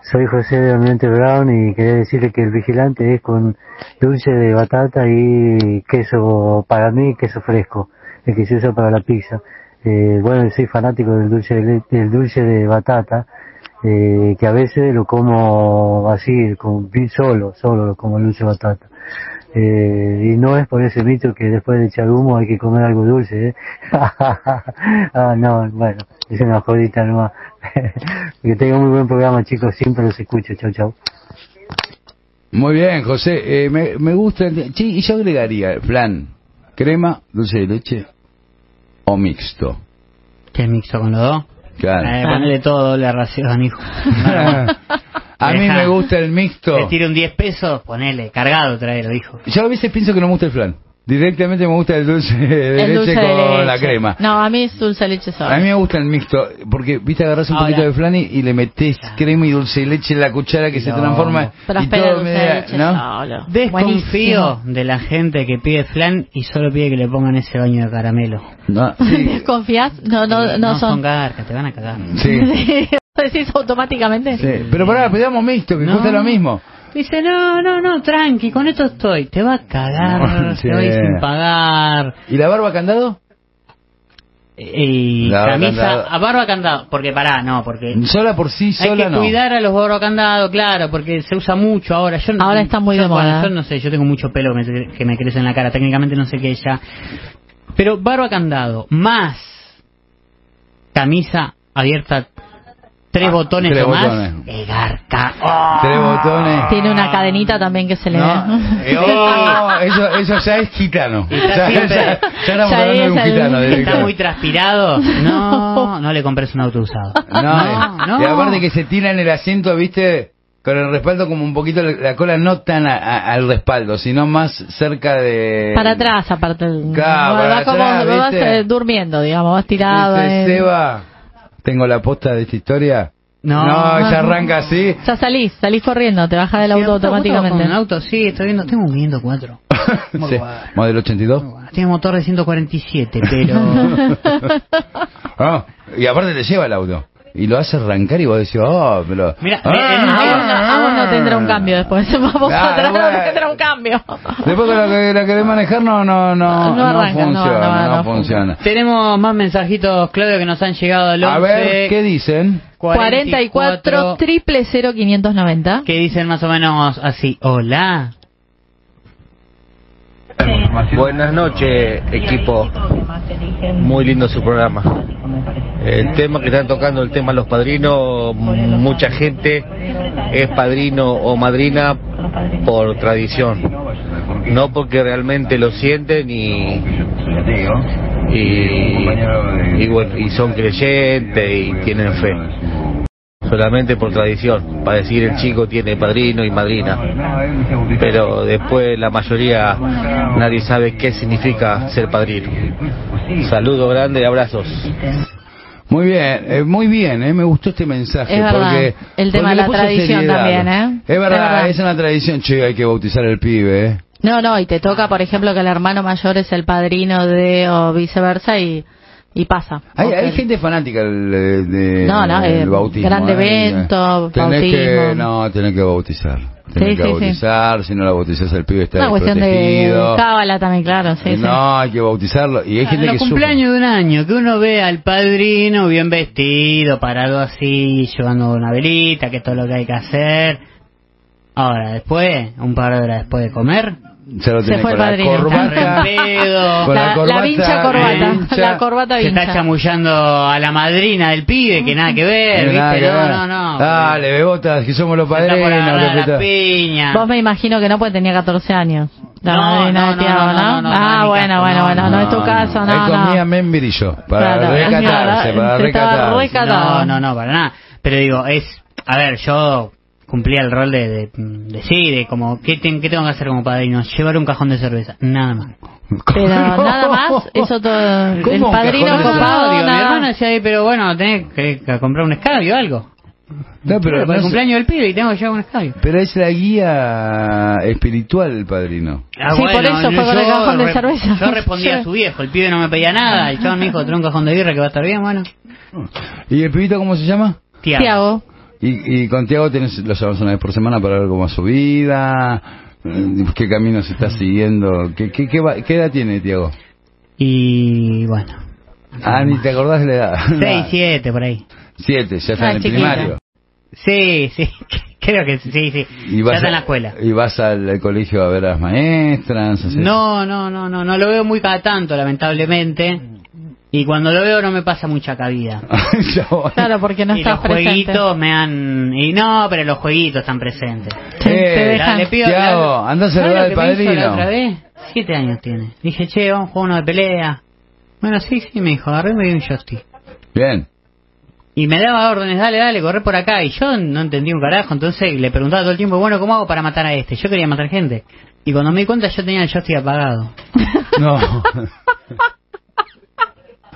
Soy José de Almirante Brown y quería decirle que el vigilante es con dulce de batata y queso, para mí, queso fresco, el que se usa para la pizza. Eh, bueno, soy fanático del dulce de, del dulce de batata, eh, que a veces lo como así, como solo, solo lo como dulce de batata. Eh, y no es por ese mito que después de echar humo hay que comer algo dulce, ¿eh? ah, no, bueno, es una jodita nomás. que tengan muy buen programa, chicos, siempre los escucho, chau, chau. Muy bien, José. Eh, me, me gusta. el- Sí, y yo agregaría, plan, crema, dulce de leche o mixto. ¿Qué mixto con los dos? Claro. Eh, ponele todo la ración, hijo. A mí me gusta el mixto. Te tiro un 10 pesos, ponele, cargado, traelo, hijo. Yo a veces pienso que no me gusta el flan. Directamente me gusta el dulce de el leche dulce de con leche. la crema. No, a mí es dulce de leche solo. A mí me gusta el mixto, porque, viste, agarras un Ahora. poquito de flan y, y le metes crema y dulce de leche en la cuchara que se transforma Pero y espera, todo dulce me de da- leche ¿no? solo. Desconfío Buenísimo. de la gente que pide flan y solo pide que le pongan ese baño de caramelo. No, sí, ¿Desconfías? No, no, no, no son. garcas, te van a cagar. sí, ¿Decís automáticamente? sí. Pero pará, pedamos mixto, que No. cuesta lo mismo. Dice, no, no, no, tranqui, con esto estoy. Te va a cagar, te voy sin pagar. ¿Y la barba candado? Y La barba camisa, candado. a barba candado. Porque pará, no, porque Sola por sí, hay sola que no. cuidar a los barba candado, claro, porque se usa mucho ahora. Yo, no- Ahora está muy yo, de bueno, moda. yo no sé, yo tengo mucho pelo que me, que me crece en la cara. Técnicamente no sé qué ya. Pero barba candado, más camisa abierta, tres Ah, botones tres o botones. eh. ¡Oh! Tres botones. Tiene una cadenita también que se le No, ve. eh, oh, eso, eso ya es gitano. Ya, ya- ya estamos Ya hablando de un gitano. Está muy transpirado. No, no le compres un auto usado. No, No, no. y aparte que se tira en el asiento, viste, con el respaldo como un poquito, la la cola no tan a- a- al respaldo, sino más cerca de... Para atrás, aparte. Claro, vas para como, atrás, vas ¿viste? eh, durmiendo, digamos, vas tirado. Dice, eh. Seba, tengo la posta de esta historia. No. ella arranca así. Ya salís, salís corriendo, te bajas del Sí, auto ¿vos- vos automáticamente. un auto, sí, estoy viendo, tengo un 504. Muy Sí. Modelo 82. Tiene motor de 147, pero... Ah, y aparte te lleva el auto. Y lo hace arrancar y vos decís, oh, pero... Mira, Ah, en- en- vos, no, a vos vos no tendrá un cambio después. Vos Claro, atrás bueno. no tendrá un cambio. Después que la, que la querés manejar no, no, no, No no, arranca, no, funciona, no, no, no funciona. Tenemos más mensajitos, Claudio, que nos han llegado al 11. A ver, ¿qué dicen? 44 triple 0590. Que dicen más o menos así. Hola. Buenas noches, equipo. Muy lindo su programa. El tema que están tocando, el tema de los padrinos, mucha gente es padrino o madrina por tradición, no porque realmente lo sienten y, y, y bueno, y son creyentes y tienen fe. Solamente por tradición, para decir el chico tiene padrino y madrina. Pero después la mayoría nadie sabe qué significa ser padrino. Saludo grande y abrazos. Muy bien, eh, muy bien, eh, me gustó este mensaje. Es verdad, porque, el tema de la tradición seriedad. también, ¿eh? Es verdad, Es verdad. es una tradición, che, hay que bautizar al pibe, ¿eh? No, no, y te toca, por ejemplo, que el hermano mayor es el padrino de o viceversa y, y pasa. Hay, hay gente fanática del, de, de- No, no, del eh, bautismo. gran ¿eh? evento, Tenés que, no, tenés que bautizar. Tenés Sí, que sí, sí. bautizar, si no la bautizás el pibe está Una cuestión de cábala también, claro, sí, Eh, sí. no, hay que bautizarlo. Y hay gente En que los cumpleaños de un año, que uno ve al padrino bien vestido, parado así, llevando una velita, que es todo lo que hay que hacer. Ahora, después, un par de horas después de comer. Se lo Se fue con el la padrino. corbata. pedo. Con la La, la corbata vincha corbata, vincha. la corbata se está vincha. chamullando a la madrina del pibe, que nada que ver, No, nada ¿viste? que No, ver. no, no. Dale, bebotas, que somos los Se está padrinos. la puta. piña. Vos me imagino que no, porque tenía 14 años. La No, madrina no, de no, Tiago, no, no, no, ah, no, bueno, caso, bueno, no, bueno, no, es tu caso, no, Él comía no. membrillo para Claro, recatarse, para recatarse. No, no, no, para nada. Pero digo, es, a ver, yo cumplía el rol de, de, de sí, de como, ¿qué, ten- ¿qué tengo que hacer como padrino? Llevar un cajón de cerveza, nada más. Pero nada más, eso todo. El ¿Cómo un padrino copado, digo, mi nada. hermano decía, "Ay, pero bueno, tenés que, que comprar un escabio o algo. No, pero, Pero para el no cumpleaños del pibe y tengo que llevar un escabio. pero es la guía espiritual el padrino. Ah, Sí, por eso fue con el yo cajón de cerveza. Yo respondía a su viejo, el pibe no me pedía nada, el chabón me dijo, trae un cajón de birra que va a estar bien, bueno. ¿Y el pibito cómo se llama? Tiago. Y, y con Tiago tenés, lo llamamos una vez por semana para ver cómo es su vida, eh, qué camino se está siguiendo, qué, qué, qué, va- qué edad tiene Tiago. Y bueno, Ah, ni te acordás de la edad. 6, 7 por ahí. Siete, ya está Ah, en el primario. Sí, sí, creo que sí, sí. Y ya está a- en la escuela. Y vas al, al colegio a ver a las maestras. o sea, No, no, no, no, no lo veo muy cada tanto, lamentablemente. Y cuando lo veo no me pasa mucha cabida. Claro, porque no y estás los presente. jueguitos me han... Y no, pero los jueguitos están presentes. Te- Eh, te dejan. Le pido- Tiago, andá a ¿Sabes saludar al la padrino. otra vez? Siete años tiene. Dije, che, vamos a jugar uno de pelea. Bueno, sí, sí, me dijo, agarré y me dio un joystick. Bien. Y me daba órdenes, dale, dale, corre por acá. Y yo no entendí un carajo, entonces le preguntaba todo el tiempo, bueno, ¿cómo hago para matar a este? Yo quería matar gente. Y cuando me di cuenta yo tenía el joystick apagado. No.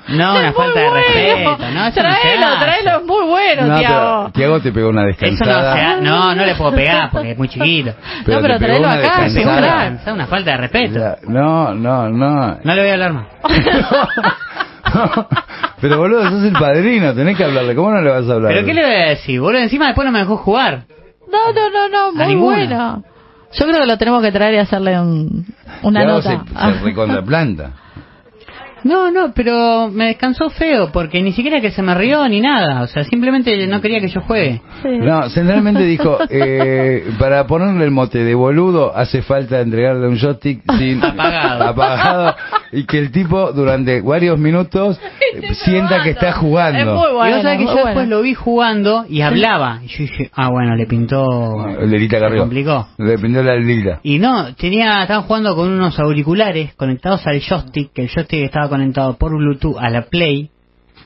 No, una Es falta de bueno. respeto, ¿no? Eso no Traelo, traelo, es muy bueno, No, Tiago. pero Tiago te pegó una Eso no se descansada. no, no le puedo pegar porque es muy chiquito. No, pero te pegó traelo acá, un una, descansada. es una falta de respeto. Ya, No, no, no. No le voy a hablar más. Pero boludo, sos el padrino, tenés que hablarle. ¿Cómo no le vas a hablar? ¿Pero qué le voy a decir? Boludo, encima después no me dejó jugar. No, no, no, no, muy bueno. Yo creo que lo tenemos que traer y hacerle un, una Tiago nota. se, se recontraplanta. No, no, pero me descansó feo porque ni siquiera que se me rió ni nada. O sea, simplemente no quería que yo juegue. No, centralmente dijo, eh, para ponerle el mote de boludo hace falta entregarle un joystick sin Apagado. apagado y que el tipo durante varios minutos sienta que está jugando. Es muy y bueno. vos sabés que yo bueno. después lo vi jugando y hablaba. Y yo dije, ah, bueno, le pintó... Lelita Carrió. complicó. Le prendió la lila. Y no, tenía, estaban jugando con unos auriculares conectados al joystick, que el joystick estaba conectado por Bluetooth a la Play.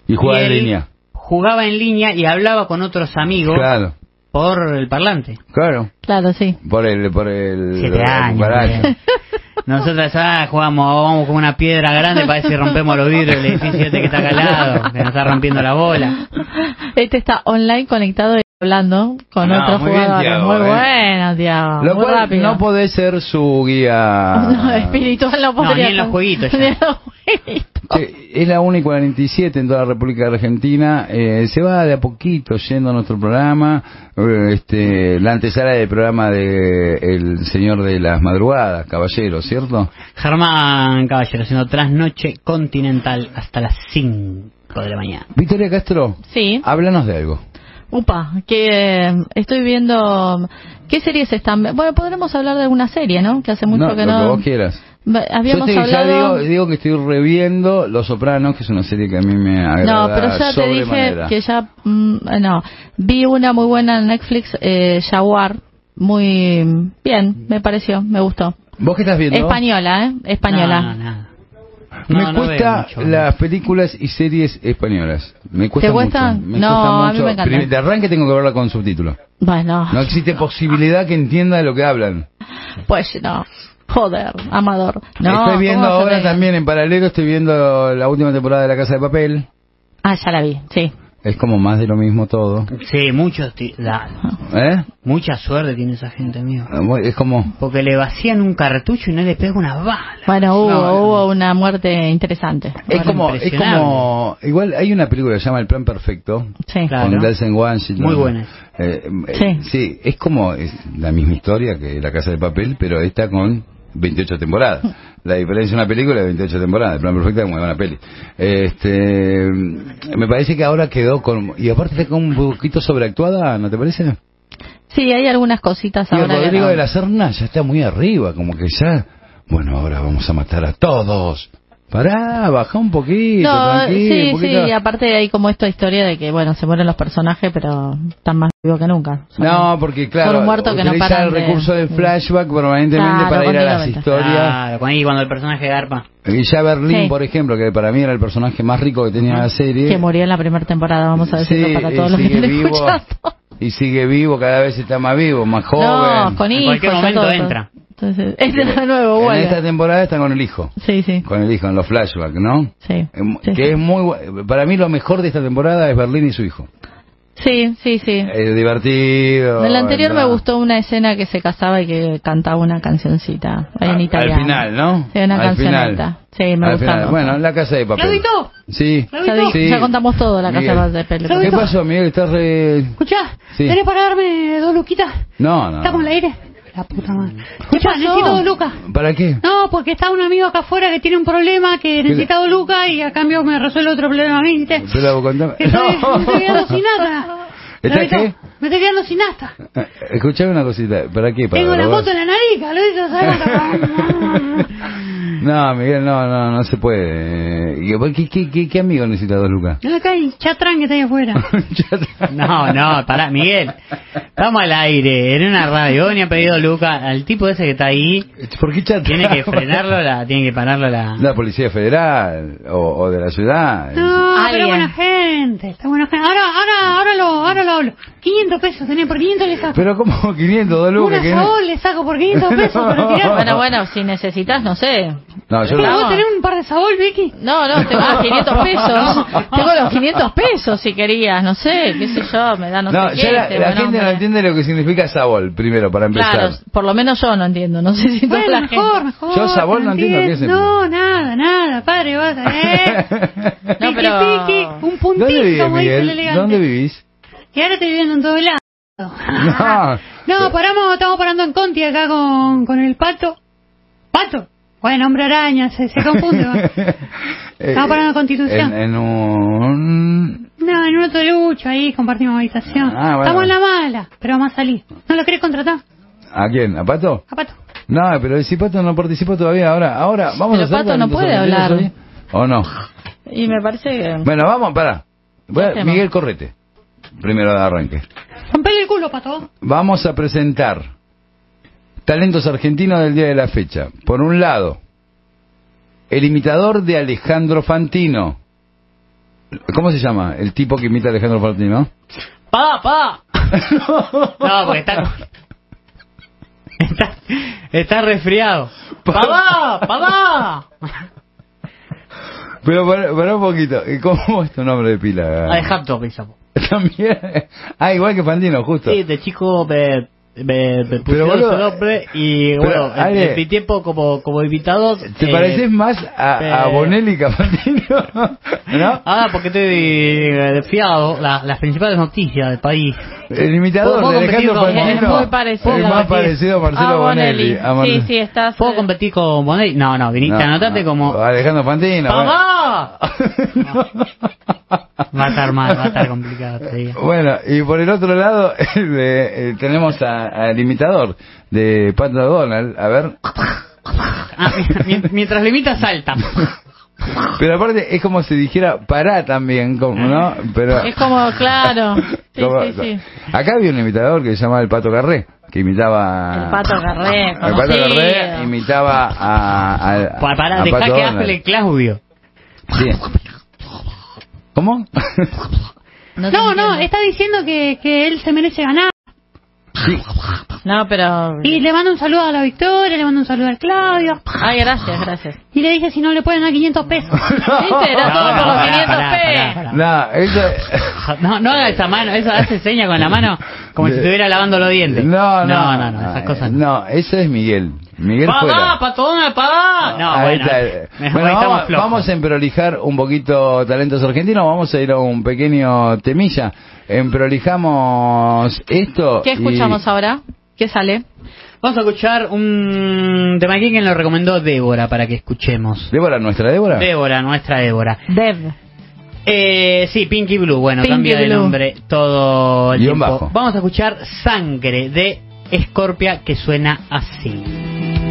Y juega Y en línea. Jugaba en línea y hablaba con otros amigos Claro, por el parlante. claro. Claro, sí. Por el, por el, Siete el años. Nosotros ah, jugamos, vamos con una piedra grande para ver si rompemos los vidrios del edificio este que está acá al lado, que nos está rompiendo la bola. Este está online conectado hablando con No, otros muy bien, jugadores. Muy eh. bueno, Tiago. Lo muy cual rápido. no podés ser su guía. No, espiritual no No, podría ni en los ser. jueguitos ya. Ni en los jueguitos. Che, es la 1 y 47 en toda la República Argentina. Eh, se va de a poquito yendo a nuestro programa. eh, este, la antesala del programa de El Señor de las Madrugadas, Caballero, ¿cierto? Germán Caballero haciendo trasnoche continental hasta las 5 de la mañana. Victoria Castro, Sí. háblanos de algo. Upa, que eh, estoy viendo. ¿Ququé series están? Bueno, podremos hablar de alguna serie, ¿no? Que hace mucho no, que lo no. que vos quieras. Habíamos Yo te- ya hablado. digo, digo que estoy reviendo Los Sopranos, que es una serie que a mí me agrada No, pero ya te dije que ya. mm, no. Vi una muy buena en Netflix, eh, Jaguar. Muy bien, me pareció, me gustó. ¿Vos qué estás viendo? Española, ¿eh? Española. No, me No, cuesta mucho. las películas y series españolas. Me cuesta ¿Te cuesta? mucho. Me No, cuesta a mí me encanta. Prim- De arranque tengo que verla con subtítulos. Bueno, No existe posibilidad que entienda lo que hablan. pues no. Joder, Amador. No, estoy viendo ¿cómo se ahora también en paralelo, estoy viendo la última temporada de La Casa de Papel. Ah, ya la vi, sí. Es como más de lo mismo todo. Sí, muchos ti- la- ¿Eh? mucha suerte tiene esa gente, amigo. Es como... Porque le vacían un cartucho y no le pega una bala. Bueno, hubo, No, hubo una muerte interesante. Es como, es como, igual hay una película que se llama El Plan Perfecto, Sí. Claro. con Denzel Washington. Muy buena. Eh, eh, Sí. sí, es como es la misma historia que La Casa de Papel, pero esta con 28 temporadas. La diferencia de una película de 28 temporadas. El Plan Perfecto es muy buena peli. Este, me parece que ahora quedó con... Y aparte está un poquito sobreactuada, ¿no te parece? Sí, hay algunas cositas Y el ahora. que Rodrigo no. de la Serna ya está muy arriba, como que ya... Bueno, ahora vamos a matar a todos. Pará, baja un poquito, No, tranquilo, sí, un poquito. sí, y aparte hay como esta historia de que, bueno, se mueren los personajes, pero están más vivos que nunca. Son- No, porque claro, son muertos que no el de- recurso del flashback permanentemente Claro, para ir a las historias. Claro, cuando- y cuando el personaje garpa. Y ya Berlín, Sí. por ejemplo, que para mí era el personaje más rico que tenía la serie. Que murió en la primera temporada, vamos a decirlo Sí, para todos los que vivo. escuchando. Y sigue vivo, cada vez está más vivo, más joven. No, con En hijos. cualquier ya momento todo. entra. Entonces, este de nuevo en vuelve. esta temporada está con el hijo. Sí, sí, Con el hijo, en los flashbacks, ¿no? sí. Em, Sí, que sí. es muy Para mí lo mejor de esta temporada es Berlín y su hijo. Sí, sí, sí. Es divertido. En la anterior me gustó una escena que se casaba y que cantaba una cancioncita ahí en Al italiano. final, ¿no? Sí, una Al. Sí, me Al me Bueno, la casa de papel. ¿Claudito? Sí. ya, di- Sí. ya contamos todo la casa Miguel. de pelo. Claudito. ¿Qué pasó, Miguel? ¿Estás re...? Escuchá, Sí. ¿tenés para darme dos luquitas? No, no. ¿Estamos al aire? La puta madre. Escuchá, pasó? necesito dos lucas. ¿Para qué? No, porque está un amigo acá afuera que tiene un problema que necesita dos lucas y a cambio me resuelve otro problema a mí. Pero contame. Que estoy, me estoy quedando sin nada. ¿Está qué? Me estoy quedando sin nasta. Eh, Escuchame una cosita. ¿Para qué? ¿Para Tengo la moto en la nariz, Claudito, ¿sabes? No, Miguel, no, no, no se puede. Eh, ¿y ¿Qué, qué, qué, qué amigo necesita dos lucas? Acá hay chatrán que está ahí afuera. No, no, pará, Miguel. Estamos al aire, en una radio. Ni ha pedido Luca al tipo ese que está ahí. ¿Por qué chatrán? Tiene que frenarlo, la, tiene que pararlo la. La Policía Federal o, o de la ciudad. No, pero buena gente, está buena gente. Ahora, ahora, ahora lo, ahora lo hablo. 500 pesos tenés, por 500 le saco. Pero como 500, dos lucas. Una no- sabor le saco por 500 pesos para tirar. Bueno, bueno, si necesitas, no sé. No, yo ¿Pero lo- vos tenés un par de sabor, Vicky? No, no, tengo ah, 500 pesos. Tengo los 500 pesos si querías, no sé, qué sé yo, me da no, No, sé ya qué. la, este la gente no entiende lo que significa sabor, primero, para empezar. Claro, por lo menos yo no entiendo, no sé si toda Bueno, la mejor, gente. mejor. Yo sabor no entiendo qué es el- No, nada, nada, padre, vas a eh. No, Piqui, pero- piqui, un ¿Dónde puntín, vives, como dice el elegante. ¿Dónde vivís? Y ahora estoy viviendo en todo lado. No. No, paramos, estamos parando en Conti acá con, con el pato. ¿Pato? Bueno, hombre araña, se, se confunde. va. Eh, Estamos parando en Constitución. En, en un... No, en un otro lucho, ahí compartimos habitación. Ah, bueno. Estamos en la mala, pero vamos a salir. ¿No lo querés contratar? ¿A quién? ¿A Pato? A Pato. No, pero si Pato no participó todavía, ahora, ahora, vamos Pero a hacer Pato no puede hablar. hoy? ¿O no? Y me parece que... Bueno, vamos, para. hacemos? Miguel, correte. Primero de arranque. Rompele el culo, Pato. Vamos a presentar talentos argentinos del día de la fecha. Por un lado, el imitador de Alejandro Fantino. ¿Cómo se llama? El tipo que imita a Alejandro Fantino. ¡Pa, pa! No, porque está. Está, está resfriado. ¡Papá! ¡Papá! Pero para, para un poquito, ¿cómo es tu nombre de pila? Alejandro Pisapo. También. Ah, igual que Fantino, justo. Sí, de chico, de, me, me pusieron su nombre y bueno, en- Ale, en mi tiempo como, como invitado... ¿Te eh, pareces más a, a Bonelli que a Fantino? ¿No? Ah, porque estoy eh, fiado la- las principales noticias del país. El imitador ¿Puedo de Alejandro Fantino Es muy parecido. es más parecido a Marcelo Ah, Bonelli. a Mar- Sí, sí, estás. ¿Puedo competir con Bonelli? No, no, viniste No, a anotarte no, como... Alejandro Fantino. bueno. ¡Papá! Va a estar mal, va a estar complicado. te digo. Bueno, y por el otro lado de- eh, tenemos a- al imitador de Pato Donald. A ver. Ah, mi- mientras le imitas, salta. Pero aparte es como si dijera pará también, como, ¿no? Pero Es como, claro. Sí, como- sí, sí. acá había un imitador que se llamaba el Pato Carré, que imitaba El Pato Garré, el Pato. Carré imitaba a, a, Pa- Para, a dejá Pato que hable Claudio. Sí. ¿Cómo? No, No, no, está diciendo que, que él se merece ganar. No, pero. Y le manda un saludo a la Victoria, le manda un saludo al Claudio. Ay, gracias, gracias. Y le dice si no le pueden dar 500 pesos. ¿Viste? Era No, todo no, por los pará, 500 pará, p. pará, pará. No, eso No, no haga esa mano, eso hace seña con la mano como si estuviera lavando los dientes. No, no, no, no, no, esas cosas no. No, eso es Miguel. Miguel fuera. ¡Papá, patón, papá! No, bueno, Bueno, vamos, flojos. vamos a emprolijar un poquito talentos argentinos. Vamos a ir a un pequeño temilla. Emprolijamos esto. ¿Qué y- escuchamos ahora? ¿Qué sale? Vamos a escuchar un tema que lo recomendó Débora para que escuchemos. Débora, nuestra Débora. Débora, nuestra Débora. Dev. Eh, sí, Pinky Blue, bueno, Pinky cambia de nombre todo el Guión tiempo. bajo. Vamos a escuchar Sangre de Scorpia que suena así.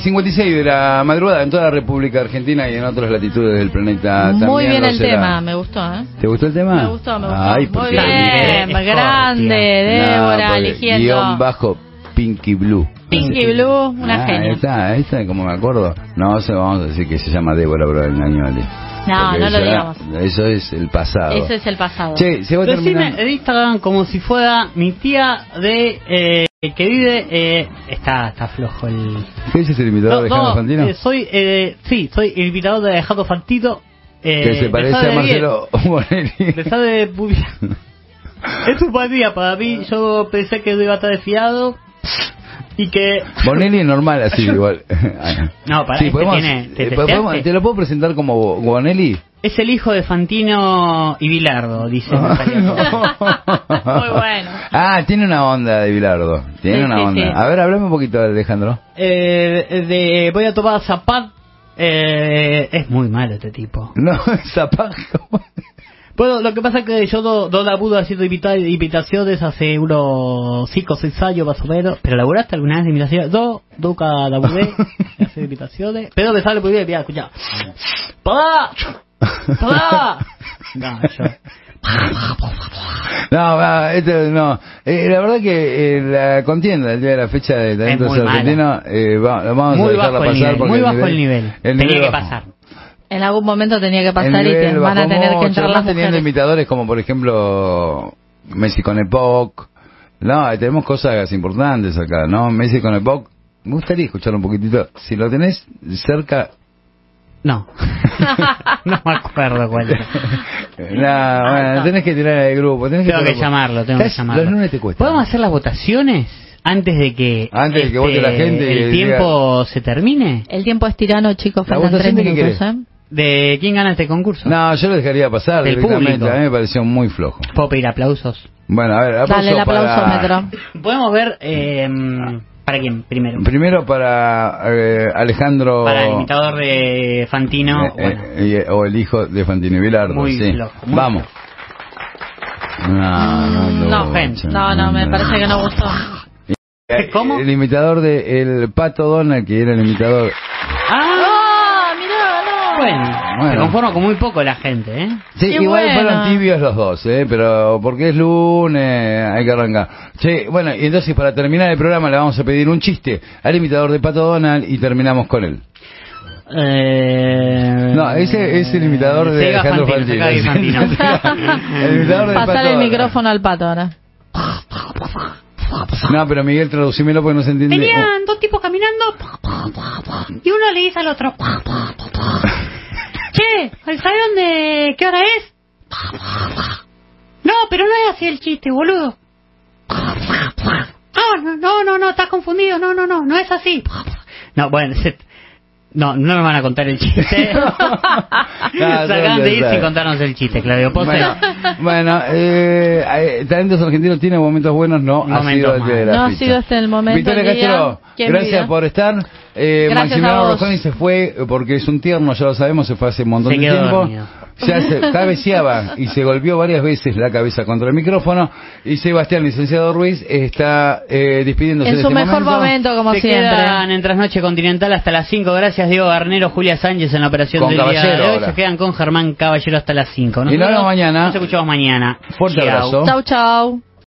Y 56 de la madrugada en toda la República Argentina y en otras latitudes del planeta. Muy también bien lo el será. tema, me gustó, ¿eh? ¿Te gustó el tema? Me gustó, me gustó. Ay, Muy bien, grande, No, Débora, porque eligiendo. Guión bajo Pinky Blue. Pinky Blue, una ah, genia. Esta, esta, como me acuerdo. No, se vamos a decir que se llama Débora Brown Añoli. No, Porque no lo ya- digamos. Eso es el pasado. Eso es el pasado. Che, se va Decime Instagram como si fuera mi tía de... eh, que vive eh, está está flojo el ¿Qué dices el imitador de No, Alejandro no, Fantino? eh, soy eh, sí soy el invitador de Alejandro Fantino eh, que se parece a. Marcelo Bonelli. Sabe muy bien. Es un buen día para mí. Yo pensé que iba a estar desfiado y que. Bonelli es normal así, igual. No, para Sí, este podemos- tiene. ¿te eh, podemos-? ¿Te lo puedo presentar como Bonelli? Es el hijo de Fantino y Bilardo, dice. Muy bueno. Ah, tiene una onda de Bilardo. Tiene Sí, una sí, onda. sí. A ver, hablame un poquito de Alejandro. Eh, de voy a tomar zapat. Eh, es muy malo este tipo. No, zapato. Bueno, lo que pasa es que yo no, no labudo haciendo imitaciones hace unos 5 o 6 años más o menos. ¿Pero laburaste alguna vez de imitaciones? No, nunca laburé hacer imitaciones. Pero me sale muy bien, mira, escucha. ¡Papá! No, yo... No, esto no. Eh, la verdad que eh, la contienda el día de la fecha de talentos argentinos eh, va- vamos Muy a dejarla bajo el pasar nivel, muy bajo el nivel. Tenía nivel que pasar. En algún momento tenía que pasar y te van a tener que entrar las teniendo mujeres. imitadores como por ejemplo Messi con Epoch. No, tenemos cosas importantes acá, ¿no? Messi con Epoch. Me gustaría escuchar un poquitito. Si lo tenés cerca. No. no me acuerdo cuál era. No, bueno, tenés que tirar el grupo. Tenés Tengo que ponerlo. llamarlo, tengo que llamarlo. Los lunes te cuesta. ¿Podemos hacer las votaciones antes de que, este, Antes de que vote la gente y el diga- tiempo se termine? El tiempo es tirano, chicos. ¿La Faltan tres minutos? ¿eh? ¿De quién gana este concurso? No, yo lo dejaría pasar Del directamente. público. A mí me pareció muy flojo. ¿Puedo pedir aplausos? Bueno, a ver, aplauso Dale el aplauso, para... Metro. Podemos ver eh, para quién primero. Primero para eh, Alejandro... Para el imitador de Fantino. Eh, bueno, eh, y- o el hijo de Fantino y Bilardo, Muy sí. flojo, muy Vamos. No, no, No, no, no, me parece que no gustó. Eh, ¿Cómo? El imitador de el Pato Donald, que era el imitador... ¡Ah! Bueno, Bueno. se conforma con muy poco la gente, ¿eh? Sí, Qué igual bueno. fueron tibios los dos, ¿eh? Pero porque es lunes, hay que arrancar. Che, bueno, y entonces para terminar el programa le vamos a pedir un chiste al imitador de Pato Donald y terminamos con él. Eh... No, ese es el imitador de Sega Alejandro Fantino, Fantino. El imitador de Pato Pasar el micrófono al pato ahora. No, pero Miguel, traducímelo porque no se entiende. Venían dos tipos caminando y uno le dice al otro, che, ¿sabes dónde, qué hora es? No, pero no es así el chiste, boludo. No, no, no, no, no, estás confundido, no, no, no, no es así. No, bueno, no, no nos van a contar el chiste. se acaban de ir sin contarnos el chiste, Claudio Pose. Bueno, bueno eh, eh, Talentos Argentinos tiene momentos buenos, no ha sido el día de la No ha fecha. sido este el momento. Victoria. Castro, ¿Quién mi gracias vida? por estar. Eh, Maximiliano vos. Rossoni se fue eh, porque es un tierno, ya lo sabemos, se fue hace un montón Se de quedó tiempo. dormido. Ya se cabeceaba y se golpeó varias veces la cabeza contra el micrófono. Y Sebastián, licenciado Ruiz, está eh, despidiéndose En de su este mejor momento, como Se siempre. quedan en Trasnoche Continental hasta las 5. Gracias, Diego Garnero, Julia Sánchez en la operación Con del día de hoy. ahora. Se quedan con Germán Caballero hasta las 5. Y nos vemos mañana. Nos escuchamos mañana. Fuerte Chau. abrazo. Chau, chau.